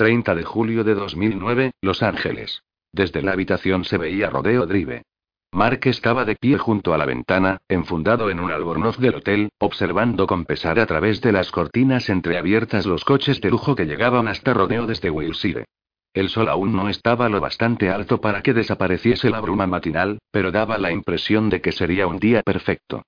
30 de julio de 2009, Los Ángeles. Desde la habitación se veía Rodeo Drive. Mark estaba de pie junto a la ventana, enfundado en un albornoz del hotel, observando con pesar a través de las cortinas entreabiertas los coches de lujo que llegaban hasta Rodeo desde Wilshire. El sol aún no estaba lo bastante alto para que desapareciese la bruma matinal, pero daba la impresión de que sería un día perfecto.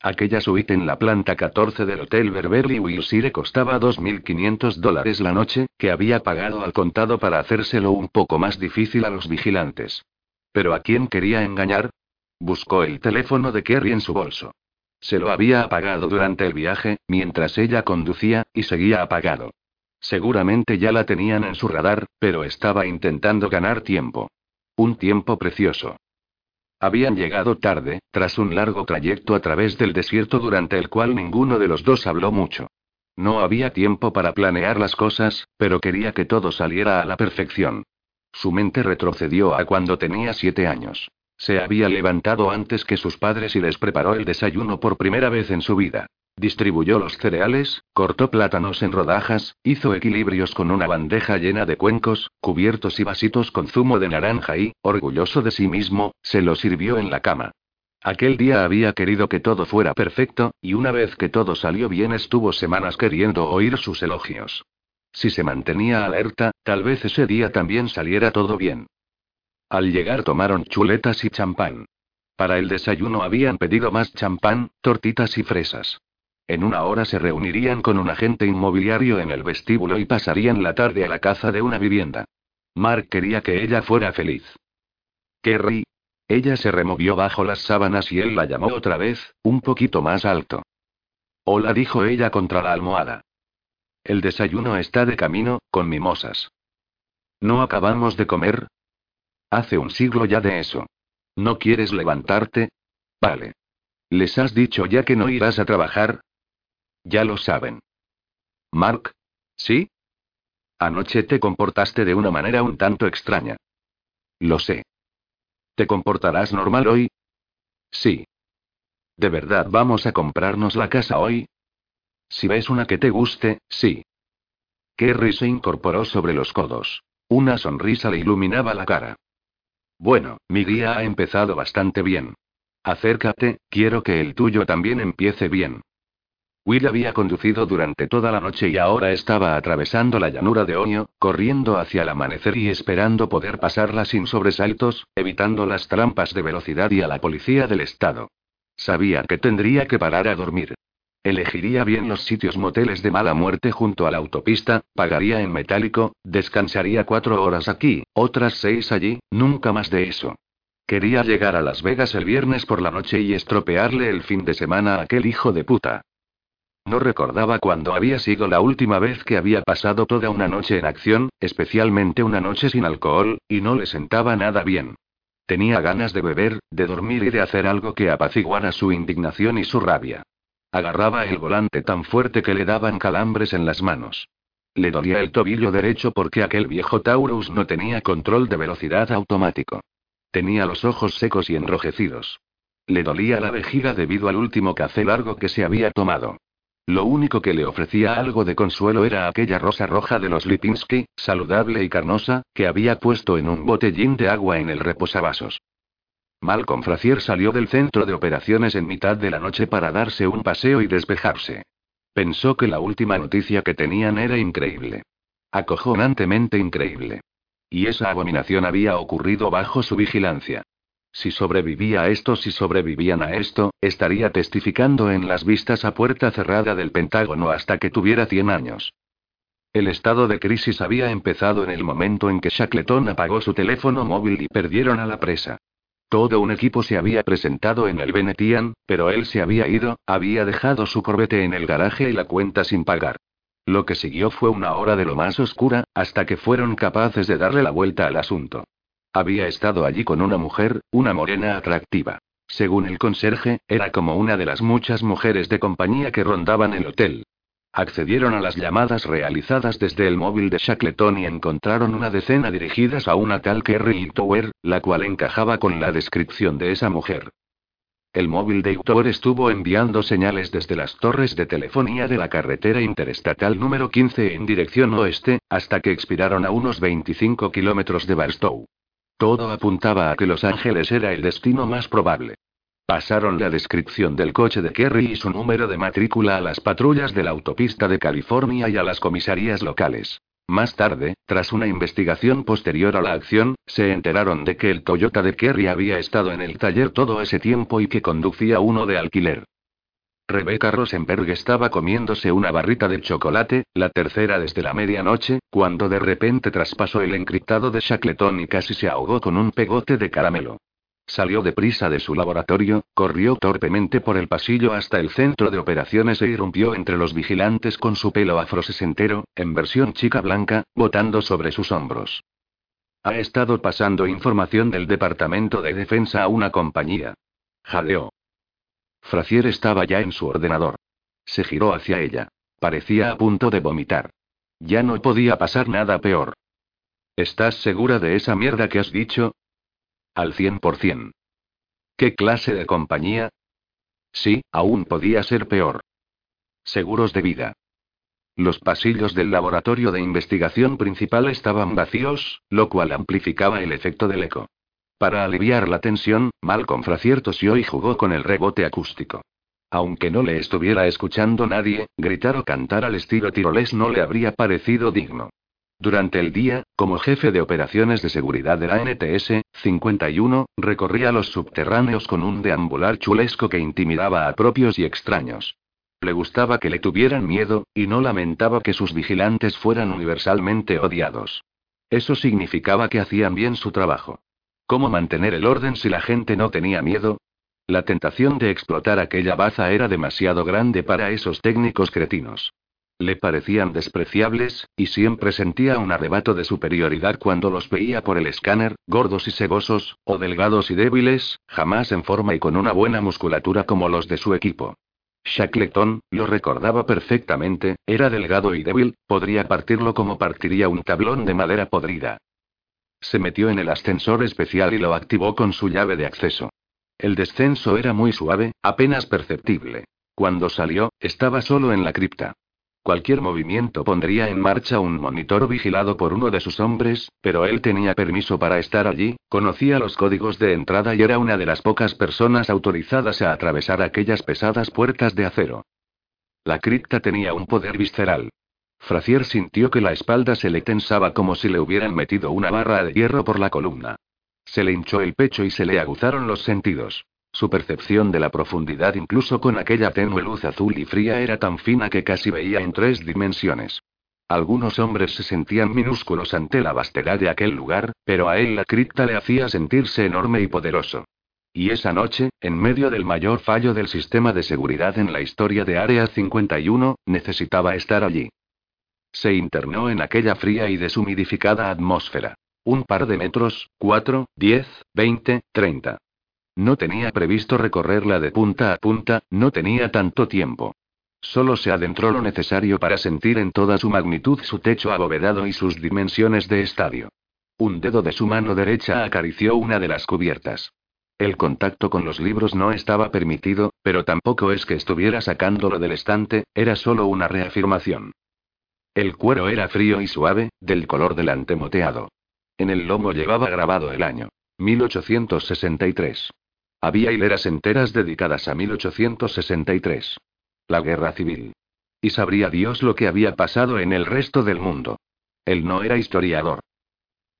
Aquella suite en la planta 14 del Hotel Berberly Wilshire costaba 2.500 dólares la noche, que había pagado al contado para hacérselo un poco más difícil a los vigilantes. ¿Pero a quién quería engañar? Buscó el teléfono de Kerry en su bolso. Se lo había apagado durante el viaje, mientras ella conducía, y seguía apagado. Seguramente ya la tenían en su radar, pero estaba intentando ganar tiempo. Un tiempo precioso. Habían llegado tarde, tras un largo trayecto a través del desierto durante el cual ninguno de los dos habló mucho. No había tiempo para planear las cosas, pero quería que todo saliera a la perfección. Su mente retrocedió a cuando tenía siete años. Se había levantado antes que sus padres y les preparó el desayuno por primera vez en su vida. Distribuyó los cereales, cortó plátanos en rodajas, hizo equilibrios con una bandeja llena de cuencos, cubiertos y vasitos con zumo de naranja y, orgulloso de sí mismo, se lo sirvió en la cama. Aquel día había querido que todo fuera perfecto, y una vez que todo salió bien estuvo semanas queriendo oír sus elogios. Si se mantenía alerta, tal vez ese día también saliera todo bien. Al llegar tomaron chuletas y champán. Para el desayuno habían pedido más champán, tortitas y fresas. En una hora se reunirían con un agente inmobiliario en el vestíbulo y pasarían la tarde a la caza de una vivienda. Mark quería que ella fuera feliz. Kerry. Ella se removió bajo las sábanas y él la llamó otra vez, un poquito más alto. Hola, dijo ella contra la almohada. El desayuno está de camino, con mimosas. ¿No acabamos de comer? Hace un siglo ya de eso. ¿No quieres levantarte? Vale. ¿Les has dicho ya que no irás a trabajar? Ya lo saben. Mark. ¿Sí? Anoche te comportaste de una manera un tanto extraña. Lo sé. ¿Te comportarás normal hoy? Sí. ¿De verdad vamos a comprarnos la casa hoy? Si ves una que te guste, sí. Kerry se incorporó sobre los codos. Una sonrisa le iluminaba la cara. Bueno, mi día ha empezado bastante bien. Acércate, quiero que el tuyo también empiece bien. Will había conducido durante toda la noche y ahora estaba atravesando la llanura de Oño, corriendo hacia el amanecer y esperando poder pasarla sin sobresaltos, evitando las trampas de velocidad y a la policía del estado. Sabía que tendría que parar a dormir. Elegiría bien los sitios moteles de mala muerte junto a la autopista, pagaría en metálico, descansaría cuatro horas aquí, otras seis allí, nunca más de eso. Quería llegar a Las Vegas el viernes por la noche y estropearle el fin de semana a aquel hijo de puta. No recordaba cuándo había sido la última vez que había pasado toda una noche en acción, especialmente una noche sin alcohol, y no le sentaba nada bien. Tenía ganas de beber, de dormir y de hacer algo que apaciguara su indignación y su rabia. Agarraba el volante tan fuerte que le daban calambres en las manos. Le dolía el tobillo derecho porque aquel viejo Taurus no tenía control de velocidad automático. Tenía los ojos secos y enrojecidos. Le dolía la vejiga debido al último café largo que se había tomado. Lo único que le ofrecía algo de consuelo era aquella rosa roja de los Lipinski, saludable y carnosa, que había puesto en un botellín de agua en el reposavasos. Malcolm Frazier salió del centro de operaciones en mitad de la noche para darse un paseo y despejarse. Pensó que la última noticia que tenían era increíble. Acojonantemente increíble. Y esa abominación había ocurrido bajo su vigilancia. Si sobrevivía a esto, si sobrevivían a esto, estaría testificando en las vistas a puerta cerrada del Pentágono hasta que tuviera 100 años. El estado de crisis había empezado en el momento en que Shackleton apagó su teléfono móvil y perdieron a la presa. Todo un equipo se había presentado en el Venetian, pero él se había ido, había dejado su corbete en el garaje y la cuenta sin pagar. Lo que siguió fue una hora de lo más oscura, hasta que fueron capaces de darle la vuelta al asunto. Había estado allí con una mujer, una morena atractiva. Según el conserje, era como una de las muchas mujeres de compañía que rondaban el hotel. Accedieron a las llamadas realizadas desde el móvil de Shackleton y encontraron una decena dirigidas a una tal Kerry Tower, la cual encajaba con la descripción de esa mujer. El móvil de Hector estuvo enviando señales desde las torres de telefonía de la carretera interestatal número 15 en dirección oeste, hasta que expiraron a unos 25 kilómetros de Barstow. Todo apuntaba a que Los Ángeles era el destino más probable. Pasaron la descripción del coche de Kerry y su número de matrícula a las patrullas de la autopista de California y a las comisarías locales. Más tarde, tras una investigación posterior a la acción, se enteraron de que el Toyota de Kerry había estado en el taller todo ese tiempo y que conducía uno de alquiler. Rebecca Rosenberg estaba comiéndose una barrita de chocolate, la tercera desde la medianoche, cuando de repente traspasó el encriptado de Shackleton y casi se ahogó con un pegote de caramelo. Salió deprisa de su laboratorio, corrió torpemente por el pasillo hasta el centro de operaciones e irrumpió entre los vigilantes con su pelo afrosesentero, en versión chica blanca, botando sobre sus hombros. Ha estado pasando información del Departamento de Defensa a una compañía. Jadeó. Frazier estaba ya en su ordenador. Se giró hacia ella. Parecía a punto de vomitar. Ya no podía pasar nada peor. ¿Estás segura de esa mierda que has dicho? Al 100%. ¿Qué clase de compañía? Sí, aún podía ser peor. Seguros de vida. Los pasillos del laboratorio de investigación principal estaban vacíos, lo cual amplificaba el efecto del eco. Para aliviar la tensión, Malcolm Frazier tosió y jugó con el rebote acústico. Aunque no le estuviera escuchando nadie, gritar o cantar al estilo tirolés no le habría parecido digno. Durante el día, como jefe de operaciones de seguridad de la NTS, 51, recorría los subterráneos con un deambular chulesco que intimidaba a propios y extraños. Le gustaba que le tuvieran miedo, y no lamentaba que sus vigilantes fueran universalmente odiados. Eso significaba que hacían bien su trabajo. ¿Cómo mantener el orden si la gente no tenía miedo? La tentación de explotar aquella baza era demasiado grande para esos técnicos cretinos. Le parecían despreciables, y siempre sentía un arrebato de superioridad cuando los veía por el escáner, gordos y segosos, o delgados y débiles, jamás en forma y con una buena musculatura como los de su equipo. Shackleton, lo recordaba perfectamente, era delgado y débil, podría partirlo como partiría un tablón de madera podrida. Se metió en el ascensor especial y lo activó con su llave de acceso. El descenso era muy suave, apenas perceptible. Cuando salió, estaba solo en la cripta. Cualquier movimiento pondría en marcha un monitor vigilado por uno de sus hombres, pero él tenía permiso para estar allí, conocía los códigos de entrada y era una de las pocas personas autorizadas a atravesar aquellas pesadas puertas de acero. La cripta tenía un poder visceral. Frazier sintió que la espalda se le tensaba como si le hubieran metido una barra de hierro por la columna. Se le hinchó el pecho y se le aguzaron los sentidos. Su percepción de la profundidad incluso con aquella tenue luz azul y fría era tan fina que casi veía en tres dimensiones. Algunos hombres se sentían minúsculos ante la vastedad de aquel lugar, pero a él la cripta le hacía sentirse enorme y poderoso. Y esa noche, en medio del mayor fallo del sistema de seguridad en la historia de Área 51, necesitaba estar allí. Se internó en aquella fría y deshumidificada atmósfera. Un par de metros, cuatro, diez, veinte, treinta. No tenía previsto recorrerla de punta a punta, no tenía tanto tiempo. Solo se adentró lo necesario para sentir en toda su magnitud su techo abovedado y sus dimensiones de estadio. Un dedo de su mano derecha acarició una de las cubiertas. El contacto con los libros no estaba permitido, pero tampoco es que estuviera sacándolo del estante, era solo una reafirmación. El cuero era frío y suave, del color del antemoteado. En el lomo llevaba grabado el año. 1863. Había hileras enteras dedicadas a 1863. La guerra civil. Y sabría Dios lo que había pasado en el resto del mundo. Él no era historiador.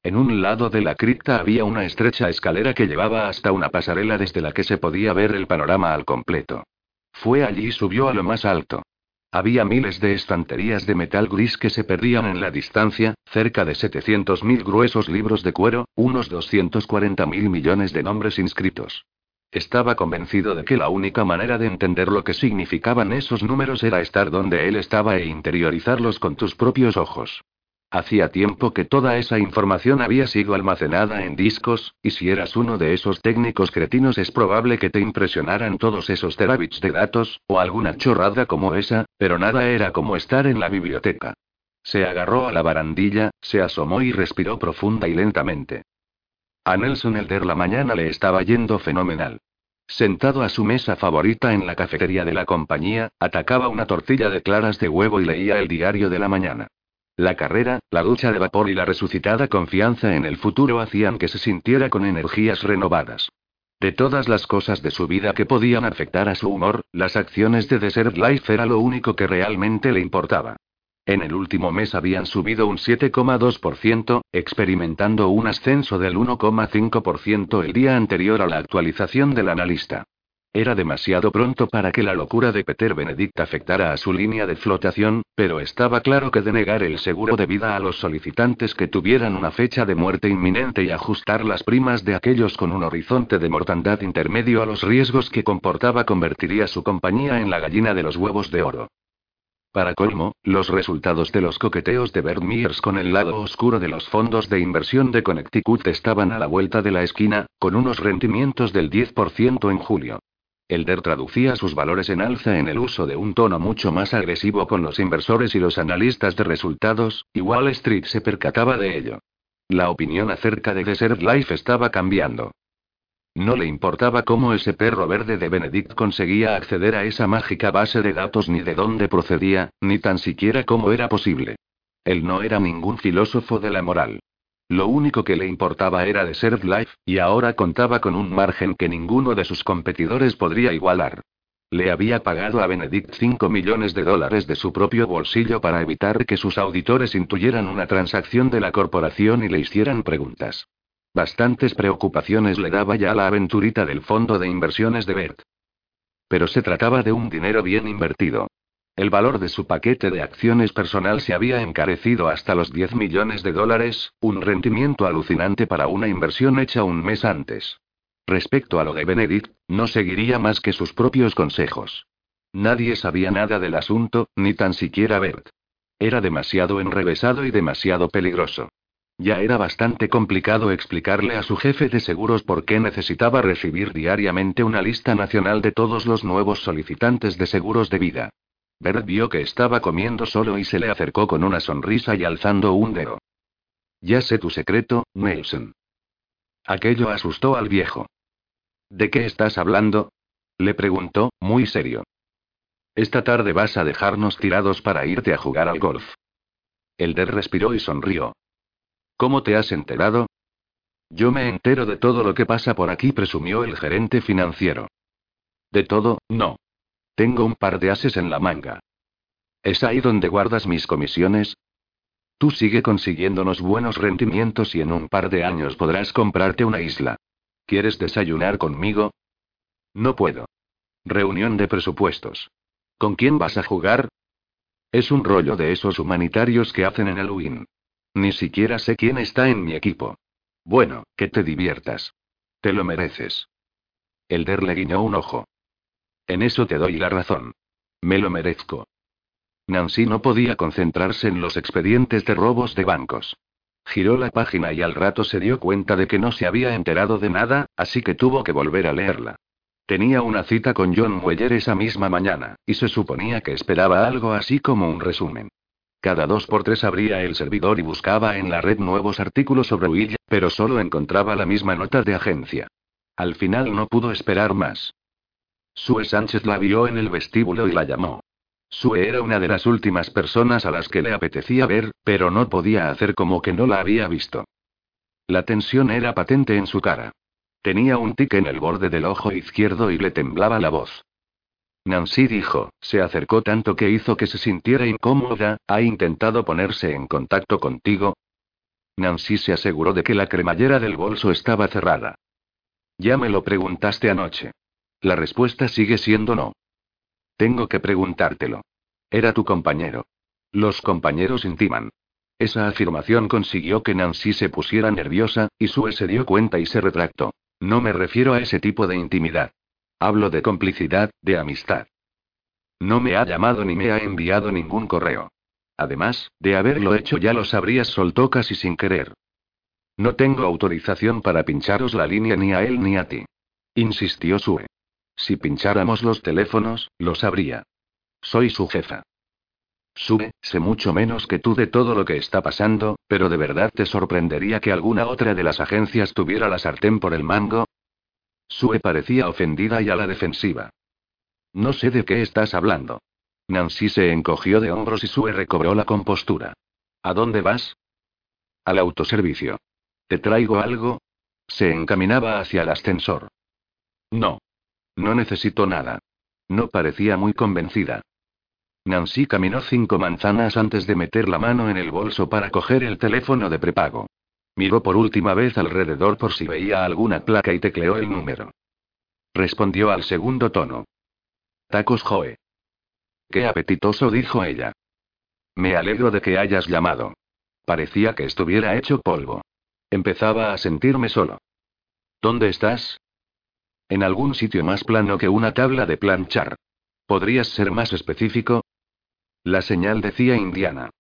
En un lado de la cripta había una estrecha escalera que llevaba hasta una pasarela desde la que se podía ver el panorama al completo. Fue allí y subió a lo más alto. Había miles de estanterías de metal gris que se perdían en la distancia, cerca de 700.000 gruesos libros de cuero, unos 240.000 millones de nombres inscritos. Estaba convencido de que la única manera de entender lo que significaban esos números era estar donde él estaba e interiorizarlos con tus propios ojos. Hacía tiempo que toda esa información había sido almacenada en discos, y si eras uno de esos técnicos cretinos es probable que te impresionaran todos esos terabits de datos, o alguna chorrada como esa, pero nada era como estar en la biblioteca. Se agarró a la barandilla, se asomó y respiró profunda y lentamente. A Nelson Elder la mañana le estaba yendo fenomenal. Sentado a su mesa favorita en la cafetería de la compañía, atacaba una tortilla de claras de huevo y leía el diario de la mañana. La carrera, la ducha de vapor y la resucitada confianza en el futuro hacían que se sintiera con energías renovadas. De todas las cosas de su vida que podían afectar a su humor, las acciones de Desert Life era lo único que realmente le importaba. En el último mes habían subido un 7,2%, experimentando un ascenso del 1,5% el día anterior a la actualización del analista. Era demasiado pronto para que la locura de Peter Benedict afectara a su línea de flotación, pero estaba claro que denegar el seguro de vida a los solicitantes que tuvieran una fecha de muerte inminente y ajustar las primas de aquellos con un horizonte de mortandad intermedio a los riesgos que comportaba convertiría su compañía en la gallina de los huevos de oro. Para colmo, los resultados de los coqueteos de Bert Mears con el lado oscuro de los fondos de inversión de Connecticut estaban a la vuelta de la esquina, con unos rendimientos del 10% en julio. Elder traducía sus valores en alza en el uso de un tono mucho más agresivo con los inversores y los analistas de resultados, y Wall Street se percataba de ello. La opinión acerca de Desert Life estaba cambiando. No le importaba cómo ese perro verde de Benedict conseguía acceder a esa mágica base de datos ni de dónde procedía, ni tan siquiera cómo era posible. Él no era ningún filósofo de la moral. Lo único que le importaba era Desert Life, y ahora contaba con un margen que ninguno de sus competidores podría igualar. Le había pagado a Benedict 5 millones de dólares de su propio bolsillo para evitar que sus auditores intuyeran una transacción de la corporación y le hicieran preguntas. Bastantes preocupaciones le daba ya la aventurita del fondo de inversiones de Bert. Pero se trataba de un dinero bien invertido. El valor de su paquete de acciones personal se había encarecido hasta los 10 millones de dólares, un rendimiento alucinante para una inversión hecha un mes antes. Respecto a lo de Benedict, no seguiría más que sus propios consejos. Nadie sabía nada del asunto, ni tan siquiera Bert. Era demasiado enrevesado y demasiado peligroso. Ya era bastante complicado explicarle a su jefe de seguros por qué necesitaba recibir diariamente una lista nacional de todos los nuevos solicitantes de seguros de vida. Bert vio que estaba comiendo solo y se le acercó con una sonrisa y alzando un dedo. Ya sé tu secreto, Nelson. Aquello asustó al viejo. ¿De qué estás hablando? Le preguntó, muy serio. Esta tarde vas a dejarnos tirados para irte a jugar al golf. Elder respiró y sonrió. ¿Cómo te has enterado? Yo me entero de todo lo que pasa por aquí, presumió el gerente financiero. De todo, no. Tengo un par de ases en la manga. ¿Es ahí donde guardas mis comisiones? Tú sigue consiguiéndonos buenos rendimientos y en un par de años podrás comprarte una isla. ¿Quieres desayunar conmigo? No puedo. Reunión de presupuestos. ¿Con quién vas a jugar? Es un rollo de esos humanitarios que hacen en el Halloween. Ni siquiera sé quién está en mi equipo. Bueno, que te diviertas. Te lo mereces. Elder le guiñó un ojo. En eso te doy la razón. Me lo merezco. Nancy no podía concentrarse en los expedientes de robos de bancos. Giró la página y al rato se dio cuenta de que no se había enterado de nada, así que tuvo que volver a leerla. Tenía una cita con John Weyer esa misma mañana, y se suponía que esperaba algo así como un resumen. Cada dos por tres abría el servidor y buscaba en la red nuevos artículos sobre Will, pero solo encontraba la misma nota de agencia. Al final no pudo esperar más. Sue Sánchez la vio en el vestíbulo y la llamó. Sue era una de las últimas personas a las que le apetecía ver, pero no podía hacer como que no la había visto. La tensión era patente en su cara. Tenía un tic en el borde del ojo izquierdo y le temblaba la voz. Nancy dijo, se acercó tanto que hizo que se sintiera incómoda, ¿ha intentado ponerse en contacto contigo? Nancy se aseguró de que la cremallera del bolso estaba cerrada. Ya me lo preguntaste anoche. La respuesta sigue siendo no. Tengo que preguntártelo. Era tu compañero. Los compañeros intiman. Esa afirmación consiguió que Nancy se pusiera nerviosa, y Sue se dio cuenta y se retractó. No me refiero a ese tipo de intimidad. Hablo de complicidad, de amistad. No me ha llamado ni me ha enviado ningún correo. Además, de haberlo hecho ya lo sabrías, soltó casi sin querer. No tengo autorización para pincharos la línea ni a él ni a ti. Insistió Sue. Si pincháramos los teléfonos, lo sabría. Soy su jefa. Sube, sé mucho menos que tú de todo lo que está pasando, pero de verdad te sorprendería que alguna otra de las agencias tuviera la sartén por el mango. Sue parecía ofendida y a la defensiva. No sé de qué estás hablando. Nancy se encogió de hombros y Sue recobró la compostura. ¿A dónde vas? Al autoservicio. ¿Te traigo algo? Se encaminaba hacia el ascensor. No. No necesito nada. No parecía muy convencida. Nancy caminó cinco manzanas antes de meter la mano en el bolso para coger el teléfono de prepago. Miró por última vez alrededor por si veía alguna placa y tecleó el número. Respondió al segundo tono. Tacos Joe. Qué apetitoso, dijo ella. Me alegro de que hayas llamado. Parecía que estuviera hecho polvo. Empezaba a sentirme solo. ¿Dónde estás? En algún sitio más plano que una tabla de planchar. ¿Podrías ser más específico? La señal decía Indiana.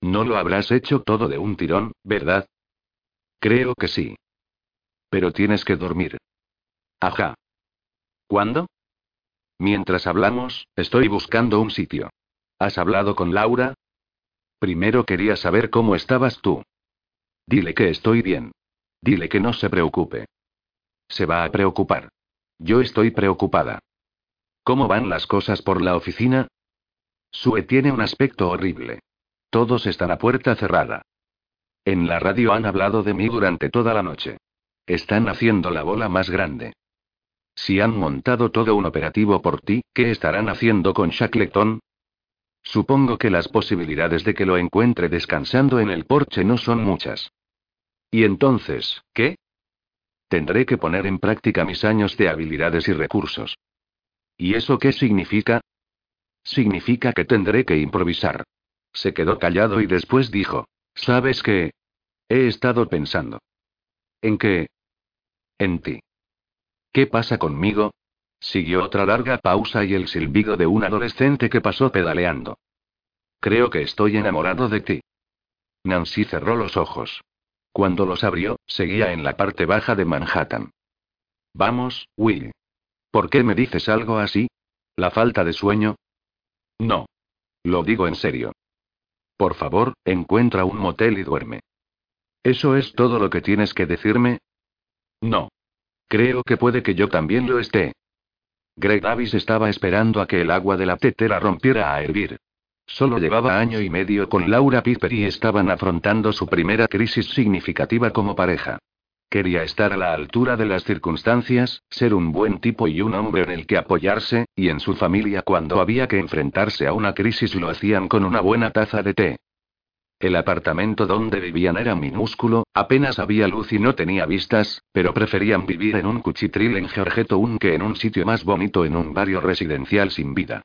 No lo habrás hecho todo de un tirón, ¿verdad? Creo que sí. Pero tienes que dormir. Ajá. ¿Cuándo? Mientras hablamos, estoy buscando un sitio. ¿Has hablado con Laura? Primero quería saber cómo estabas tú. Dile que estoy bien. Dile que no se preocupe. Se va a preocupar. Yo estoy preocupada. ¿Cómo van las cosas por la oficina? Sue tiene un aspecto horrible. Todos están a puerta cerrada. En la radio han hablado de mí durante toda la noche. Están haciendo la bola más grande. Si han montado todo un operativo por ti, ¿qué estarán haciendo con Shackleton? Supongo que las posibilidades de que lo encuentre descansando en el porche no son muchas. ¿Y entonces, qué? Tendré que poner en práctica mis años de habilidades y recursos. ¿Y eso qué significa? Significa que tendré que improvisar. Se quedó callado y después dijo, ¿sabes qué? He estado pensando. ¿En qué? En ti. ¿Qué pasa conmigo? Siguió otra larga pausa y el silbido de un adolescente que pasó pedaleando. Creo que estoy enamorado de ti. Nancy cerró los ojos. Cuando los abrió, seguía en la parte baja de Manhattan. Vamos, Will. ¿Por qué me dices algo así? ¿La falta de sueño? No. Lo digo en serio. Por favor, encuentra un motel y duerme. ¿Eso es todo lo que tienes que decirme? No. Creo que puede que yo también lo esté. Greg Davis estaba esperando a que el agua de la tetera rompiera a hervir. Solo llevaba año y medio con Laura Piper y estaban afrontando su primera crisis significativa como pareja. Quería estar a la altura de las circunstancias, ser un buen tipo y un hombre en el que apoyarse, y en su familia cuando había que enfrentarse a una crisis lo hacían con una buena taza de té. El apartamento donde vivían era minúsculo, apenas había luz y no tenía vistas, pero preferían vivir en un cuchitril en Georgetown que en un sitio más bonito en un barrio residencial sin vida.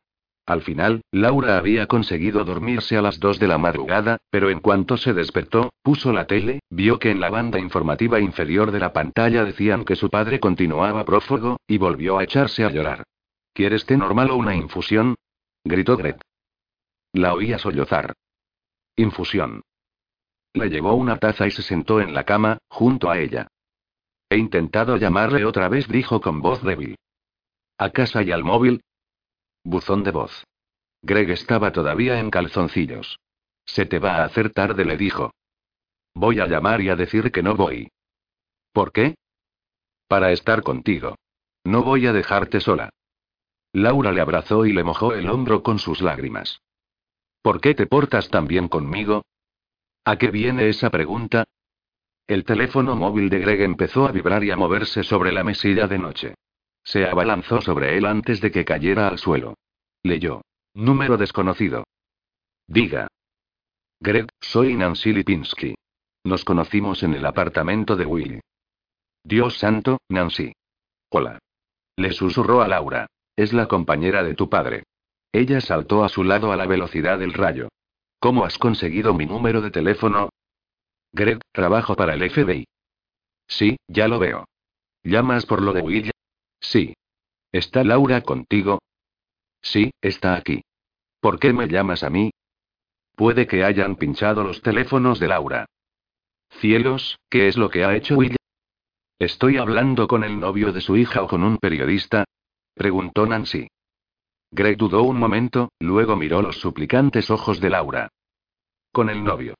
Al final, Laura había conseguido dormirse a las dos de la madrugada, pero en cuanto se despertó, puso la tele, vio que en la banda informativa inferior de la pantalla decían que su padre continuaba prófugo, y volvió a echarse a llorar. ¿Quieres té normal o una infusión? gritó Greg. La oía sollozar. Infusión. Le llevó una taza y se sentó en la cama, junto a ella. He intentado llamarle otra vez, dijo con voz débil. ¿A casa y al móvil? Buzón de voz. Greg estaba todavía en calzoncillos. Se te va a hacer tarde, le dijo. Voy a llamar y a decir que no voy. ¿Por qué? Para estar contigo. No voy a dejarte sola. Laura le abrazó y le mojó el hombro con sus lágrimas. ¿Por qué te portas tan bien conmigo? ¿A qué viene esa pregunta? El teléfono móvil de Greg empezó a vibrar y a moverse sobre la mesilla de noche. Se abalanzó sobre él antes de que cayera al suelo. Leyó. Número desconocido. Diga. Greg, soy Nancy Lipinski. Nos conocimos en el apartamento de Will. Dios santo, Nancy. Hola. Le susurró a Laura. Es la compañera de tu padre. Ella saltó a su lado a la velocidad del rayo. ¿Cómo has conseguido mi número de teléfono? Greg, trabajo para el FBI. Sí, ya lo veo. ¿Llamas por lo de Will? Sí. ¿Está Laura contigo? Sí, está aquí. ¿Por qué me llamas a mí? Puede que hayan pinchado los teléfonos de Laura. Cielos, ¿qué es lo que ha hecho Will? ¿Estoy hablando con el novio de su hija o con un periodista? preguntó Nancy. Greg dudó un momento, luego miró los suplicantes ojos de Laura. Con el novio.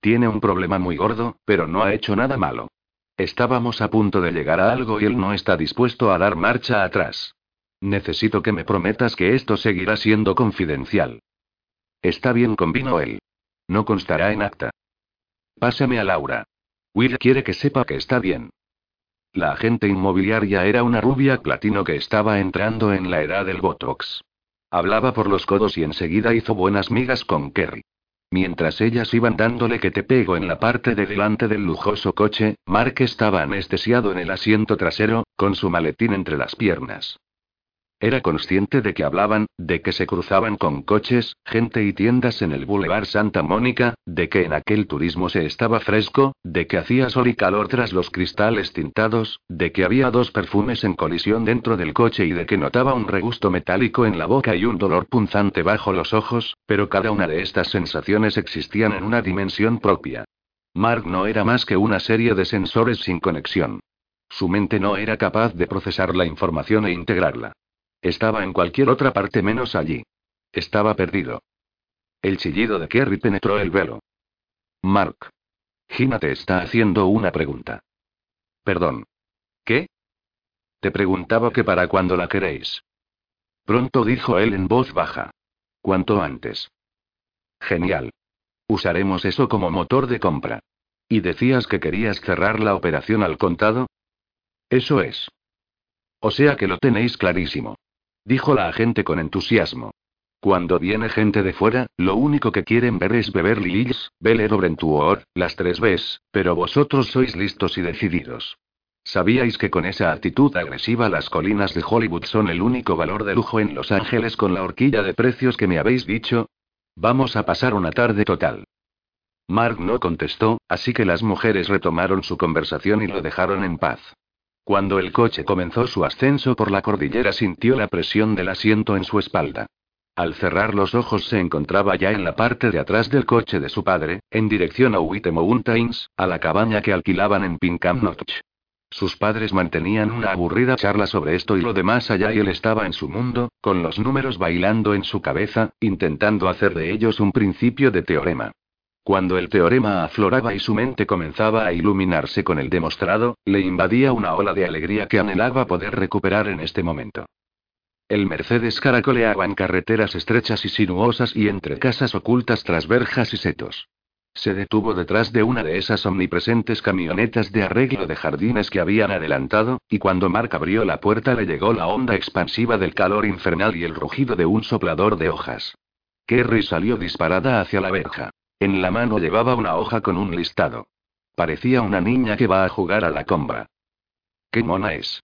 Tiene un problema muy gordo, pero no ha hecho nada malo. Estábamos a punto de llegar a algo y él no está dispuesto a dar marcha atrás. Necesito que me prometas que esto seguirá siendo confidencial. Está bien, convino él. No constará en acta. Pásame a Laura. Will quiere que sepa que está bien. La agente inmobiliaria era una rubia platino que estaba entrando en la edad del Botox. Hablaba por los codos y enseguida hizo buenas migas con Kerry. Mientras ellas iban dándole que te pego en la parte de delante del lujoso coche, Mark estaba anestesiado en el asiento trasero, con su maletín entre las piernas. Era consciente de que hablaban, de que se cruzaban con coches, gente y tiendas en el Boulevard Santa Mónica, de que en aquel turismo se estaba fresco, de que hacía sol y calor tras los cristales tintados, de que había dos perfumes en colisión dentro del coche y de que notaba un regusto metálico en la boca y un dolor punzante bajo los ojos, pero cada una de estas sensaciones existían en una dimensión propia. Mark no era más que una serie de sensores sin conexión. Su mente no era capaz de procesar la información e integrarla. Estaba en cualquier otra parte menos allí. Estaba perdido. El chillido de Kerry penetró el velo. Mark. Gina te está haciendo una pregunta. Perdón. ¿Qué? Te preguntaba que para cuándo la queréis. Pronto dijo él en voz baja. Cuanto antes. Genial. Usaremos eso como motor de compra. ¿Y decías que querías cerrar la operación al contado? Eso es. O sea que lo tenéis clarísimo. Dijo la agente con entusiasmo. Cuando viene gente de fuera, lo único que quieren ver es Beverly Hills, Bel Air o Brentwood, las tres Bs, pero vosotros sois listos y decididos. ¿Sabíais que con esa actitud agresiva las colinas de Hollywood son el único valor de lujo en Los Ángeles con la horquilla de precios que me habéis dicho? Vamos a pasar una tarde total. Mark no contestó, así que las mujeres retomaron su conversación y lo dejaron en paz. Cuando el coche comenzó su ascenso por la cordillera sintió la presión del asiento en su espalda. Al cerrar los ojos se encontraba ya en la parte de atrás del coche de su padre, en dirección a White Mountains, a la cabaña que alquilaban en Pinkham Notch. Sus padres mantenían una aburrida charla sobre esto y lo demás allá y él estaba en su mundo, con los números bailando en su cabeza, intentando hacer de ellos un principio de teorema. Cuando el teorema afloraba y su mente comenzaba a iluminarse con el demostrado, le invadía una ola de alegría que anhelaba poder recuperar en este momento. El Mercedes caracoleaba en carreteras estrechas y sinuosas y entre casas ocultas tras verjas y setos. Se detuvo detrás de una de esas omnipresentes camionetas de arreglo de jardines que habían adelantado, y cuando Mark abrió la puerta le llegó la onda expansiva del calor infernal y el rugido de un soplador de hojas. Kerry salió disparada hacia la verja. En la mano llevaba una hoja con un listado. Parecía una niña que va a jugar a la compra. ¡Qué mona es!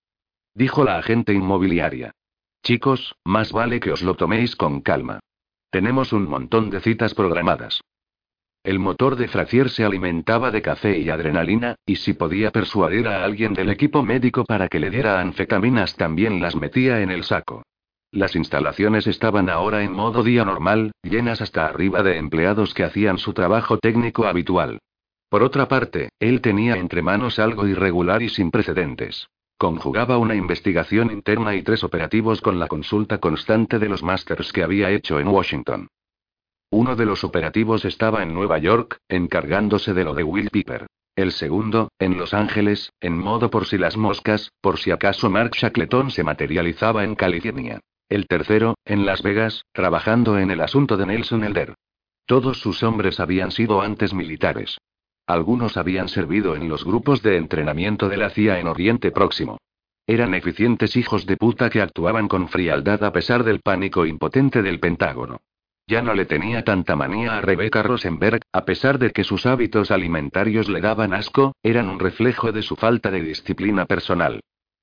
Dijo la agente inmobiliaria. Chicos, más vale que os lo toméis con calma. Tenemos un montón de citas programadas. El motor de Frazier se alimentaba de café y adrenalina, y si podía persuadir a alguien del equipo médico para que le diera anfetaminas también las metía en el saco. Las instalaciones estaban ahora en modo día normal, llenas hasta arriba de empleados que hacían su trabajo técnico habitual. Por otra parte, él tenía entre manos algo irregular y sin precedentes. Conjugaba una investigación interna y tres operativos con la consulta constante de los másters que había hecho en Washington. Uno de los operativos estaba en Nueva York, encargándose de lo de Will Piper. El segundo, en Los Ángeles, en modo por si las moscas, por si acaso Mark Shackleton se materializaba en California. El tercero, en Las Vegas, trabajando en el asunto de Nelson Elder. Todos sus hombres habían sido antes militares. Algunos habían servido en los grupos de entrenamiento de la CIA en Oriente Próximo. Eran eficientes hijos de puta que actuaban con frialdad a pesar del pánico impotente del Pentágono. Ya no le tenía tanta manía a Rebecca Rosenberg, a pesar de que sus hábitos alimentarios le daban asco, eran un reflejo de su falta de disciplina personal.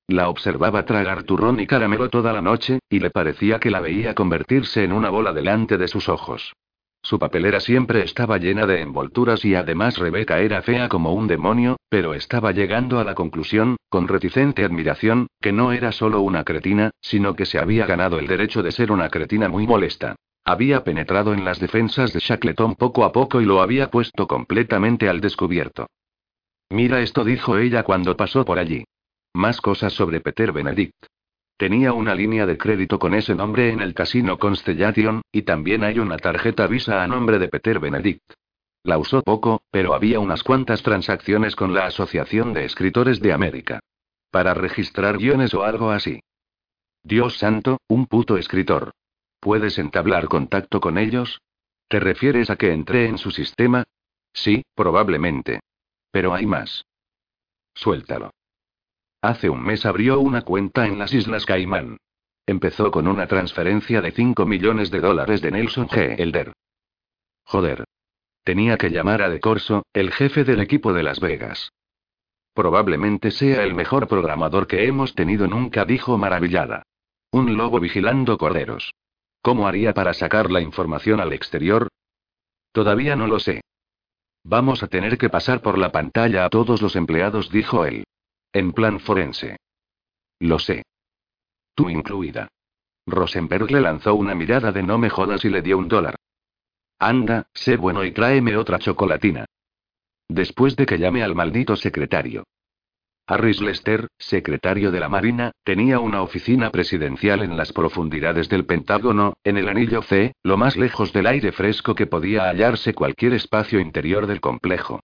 La observaba tragar turrón y caramelo toda la noche, y le parecía que la veía convertirse en una bola delante de sus ojos. Su papelera siempre estaba llena de envolturas y además Rebeca era fea como un demonio, pero estaba llegando a la conclusión, con reticente admiración, que no era solo una cretina, sino que se había ganado el derecho de ser una cretina muy molesta. Había penetrado en las defensas de Shackleton poco a poco y lo había puesto completamente al descubierto. Mira esto, dijo ella cuando pasó por allí. Más cosas sobre Peter Benedict. Tenía una línea de crédito con ese nombre en el casino Constellation, y también hay una tarjeta Visa a nombre de Peter Benedict. La usó poco, pero había unas cuantas transacciones con la Asociación de Escritores de América. Para registrar guiones o algo así. Dios santo, un puto escritor. ¿Puedes entablar contacto con ellos? ¿Te refieres a que entré en su sistema? Sí, probablemente. Pero hay más. Suéltalo. Hace un mes abrió una cuenta en las Islas Caimán. Empezó con una transferencia de 5 millones de dólares de Nelson G. Elder. Joder. Tenía que llamar a De Corso, el jefe del equipo de Las Vegas. Probablemente sea el mejor programador que hemos tenido nunca, dijo maravillada. Un lobo vigilando corderos. ¿Cómo haría para sacar la información al exterior? Todavía no lo sé. Vamos a tener que pasar por la pantalla a todos los empleados, dijo él. En plan forense. Lo sé. Tú incluida. Rosenberg le lanzó una mirada de no me jodas y le dio un dólar. Anda, sé bueno y tráeme otra chocolatina. Después de que llame al maldito secretario. Harris Lester, secretario de la Marina, tenía una oficina presidencial en las profundidades del Pentágono, en el anillo C, lo más lejos del aire fresco que podía hallarse cualquier espacio interior del complejo.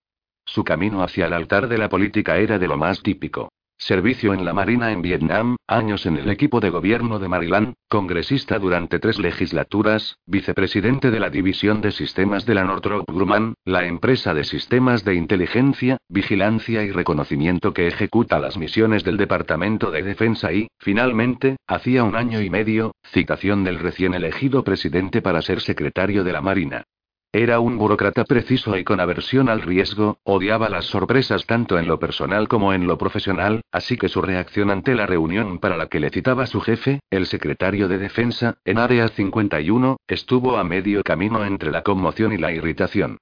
Su camino hacia el altar de la política era de lo más típico. Servicio en la Marina en Vietnam, años en el equipo de gobierno de Maryland, congresista durante tres legislaturas, vicepresidente de la División de Sistemas de la Northrop Grumman, la empresa de sistemas de inteligencia, vigilancia y reconocimiento que ejecuta las misiones del Departamento de Defensa y, finalmente, hacía un año y medio, citación del recién elegido presidente para ser secretario de la Marina. Era un burócrata preciso y con aversión al riesgo, odiaba las sorpresas tanto en lo personal como en lo profesional, así que su reacción ante la reunión para la que le citaba su jefe, el secretario de Defensa, en Área 51, estuvo a medio camino entre la conmoción y la irritación.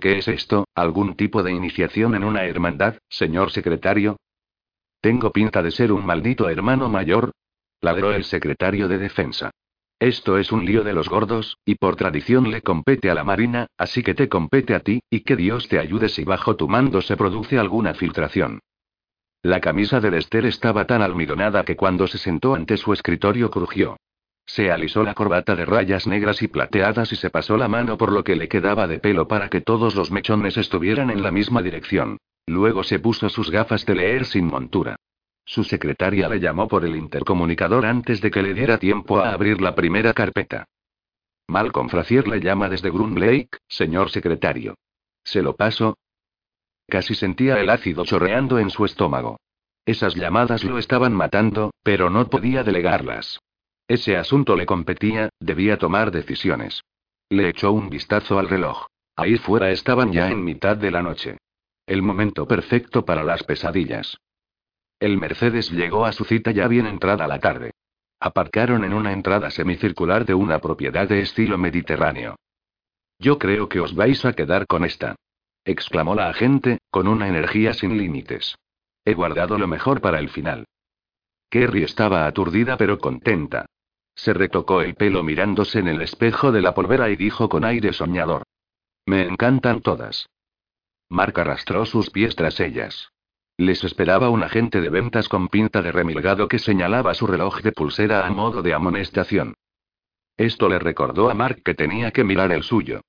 ¿Qué es esto? ¿Algún tipo de iniciación en una hermandad, señor secretario? ¿Tengo pinta de ser un maldito hermano mayor? ladró el secretario de Defensa. Esto es un lío de los gordos, y por tradición le compete a la Marina, así que te compete a ti, y que Dios te ayude si bajo tu mando se produce alguna filtración. La camisa de Lester estaba tan almidonada que cuando se sentó ante su escritorio crujió. Se alisó la corbata de rayas negras y plateadas y se pasó la mano por lo que le quedaba de pelo para que todos los mechones estuvieran en la misma dirección. Luego se puso sus gafas de leer sin montura. Su secretaria le llamó por el intercomunicador antes de que le diera tiempo a abrir la primera carpeta. Malcolm Frazier le llama desde Lake, señor secretario. ¿Se lo paso? Casi sentía el ácido chorreando en su estómago. Esas llamadas lo estaban matando, pero no podía delegarlas. Ese asunto le competía, debía tomar decisiones. Le echó un vistazo al reloj. Ahí fuera estaban ya en mitad de la noche. El momento perfecto para las pesadillas. El Mercedes llegó a su cita ya bien entrada la tarde. Aparcaron en una entrada semicircular de una propiedad de estilo mediterráneo. Yo creo que os vais a quedar con esta. exclamó la agente, con una energía sin límites. He guardado lo mejor para el final. Kerry estaba aturdida pero contenta. Se retocó el pelo mirándose en el espejo de la polvera y dijo con aire soñador. Me encantan todas. Mark arrastró sus pies tras ellas. Les esperaba un agente de ventas con pinta de remilgado que señalaba su reloj de pulsera a modo de amonestación. Esto le recordó a Mark que tenía que mirar el suyo.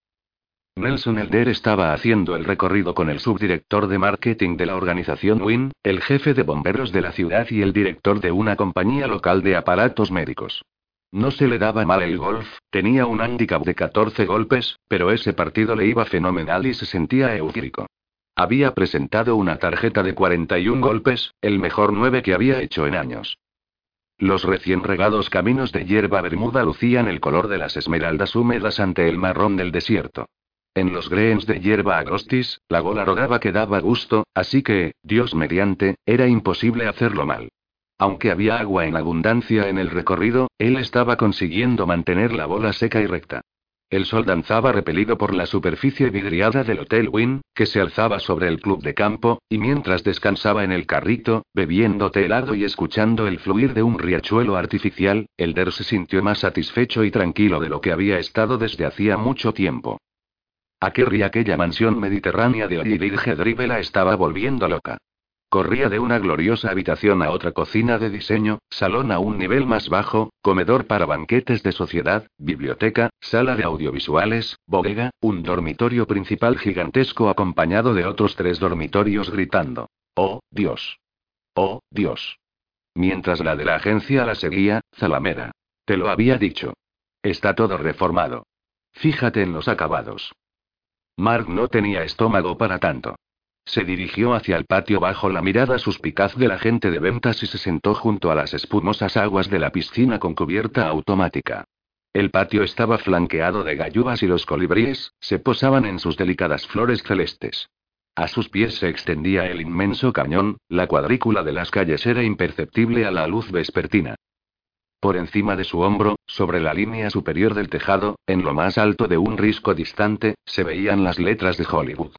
Nelson Elder estaba haciendo el recorrido con el subdirector de marketing de la organización WIN, el jefe de bomberos de la ciudad y el director de una compañía local de aparatos médicos. No se le daba mal el golf, tenía un handicap de 14 golpes, pero ese partido le iba fenomenal y se sentía eufórico. Había presentado una tarjeta de 41 golpes, el mejor 9 que había hecho en años. Los recién regados caminos de hierba bermuda lucían el color de las esmeraldas húmedas ante el marrón del desierto. En los greens de hierba agrostis, la gola rodaba que daba gusto, así que, Dios mediante, era imposible hacerlo mal. Aunque había agua en abundancia en el recorrido, él estaba consiguiendo mantener la bola seca y recta. El sol danzaba repelido por la superficie vidriada del Hotel Wynn, que se alzaba sobre el club de campo, y mientras descansaba en el carrito, bebiendo té helado y escuchando el fluir de un riachuelo artificial, Elder se sintió más satisfecho y tranquilo de lo que había estado desde hacía mucho tiempo. A aquella mansión mediterránea de Oliver Drive la estaba volviendo loca. Corría de una gloriosa habitación a otra cocina de diseño, salón a un nivel más bajo, comedor para banquetes de sociedad, biblioteca, sala de audiovisuales, bodega, un dormitorio principal gigantesco acompañado de otros tres dormitorios gritando. ¡Oh, Dios! ¡Oh, Dios! Mientras la de la agencia la seguía, Zalamera. Te lo había dicho. Está todo reformado. Fíjate en los acabados. Mark no tenía estómago para tanto. Se dirigió hacia el patio bajo la mirada suspicaz del agente de ventas y se sentó junto a las espumosas aguas de la piscina con cubierta automática. El patio estaba flanqueado de gallubas y los colibríes se posaban en sus delicadas flores celestes. A sus pies se extendía el inmenso cañón, la cuadrícula de las calles era imperceptible a la luz vespertina. Por encima de su hombro, sobre la línea superior del tejado, en lo más alto de un risco distante, se veían las letras de Hollywood.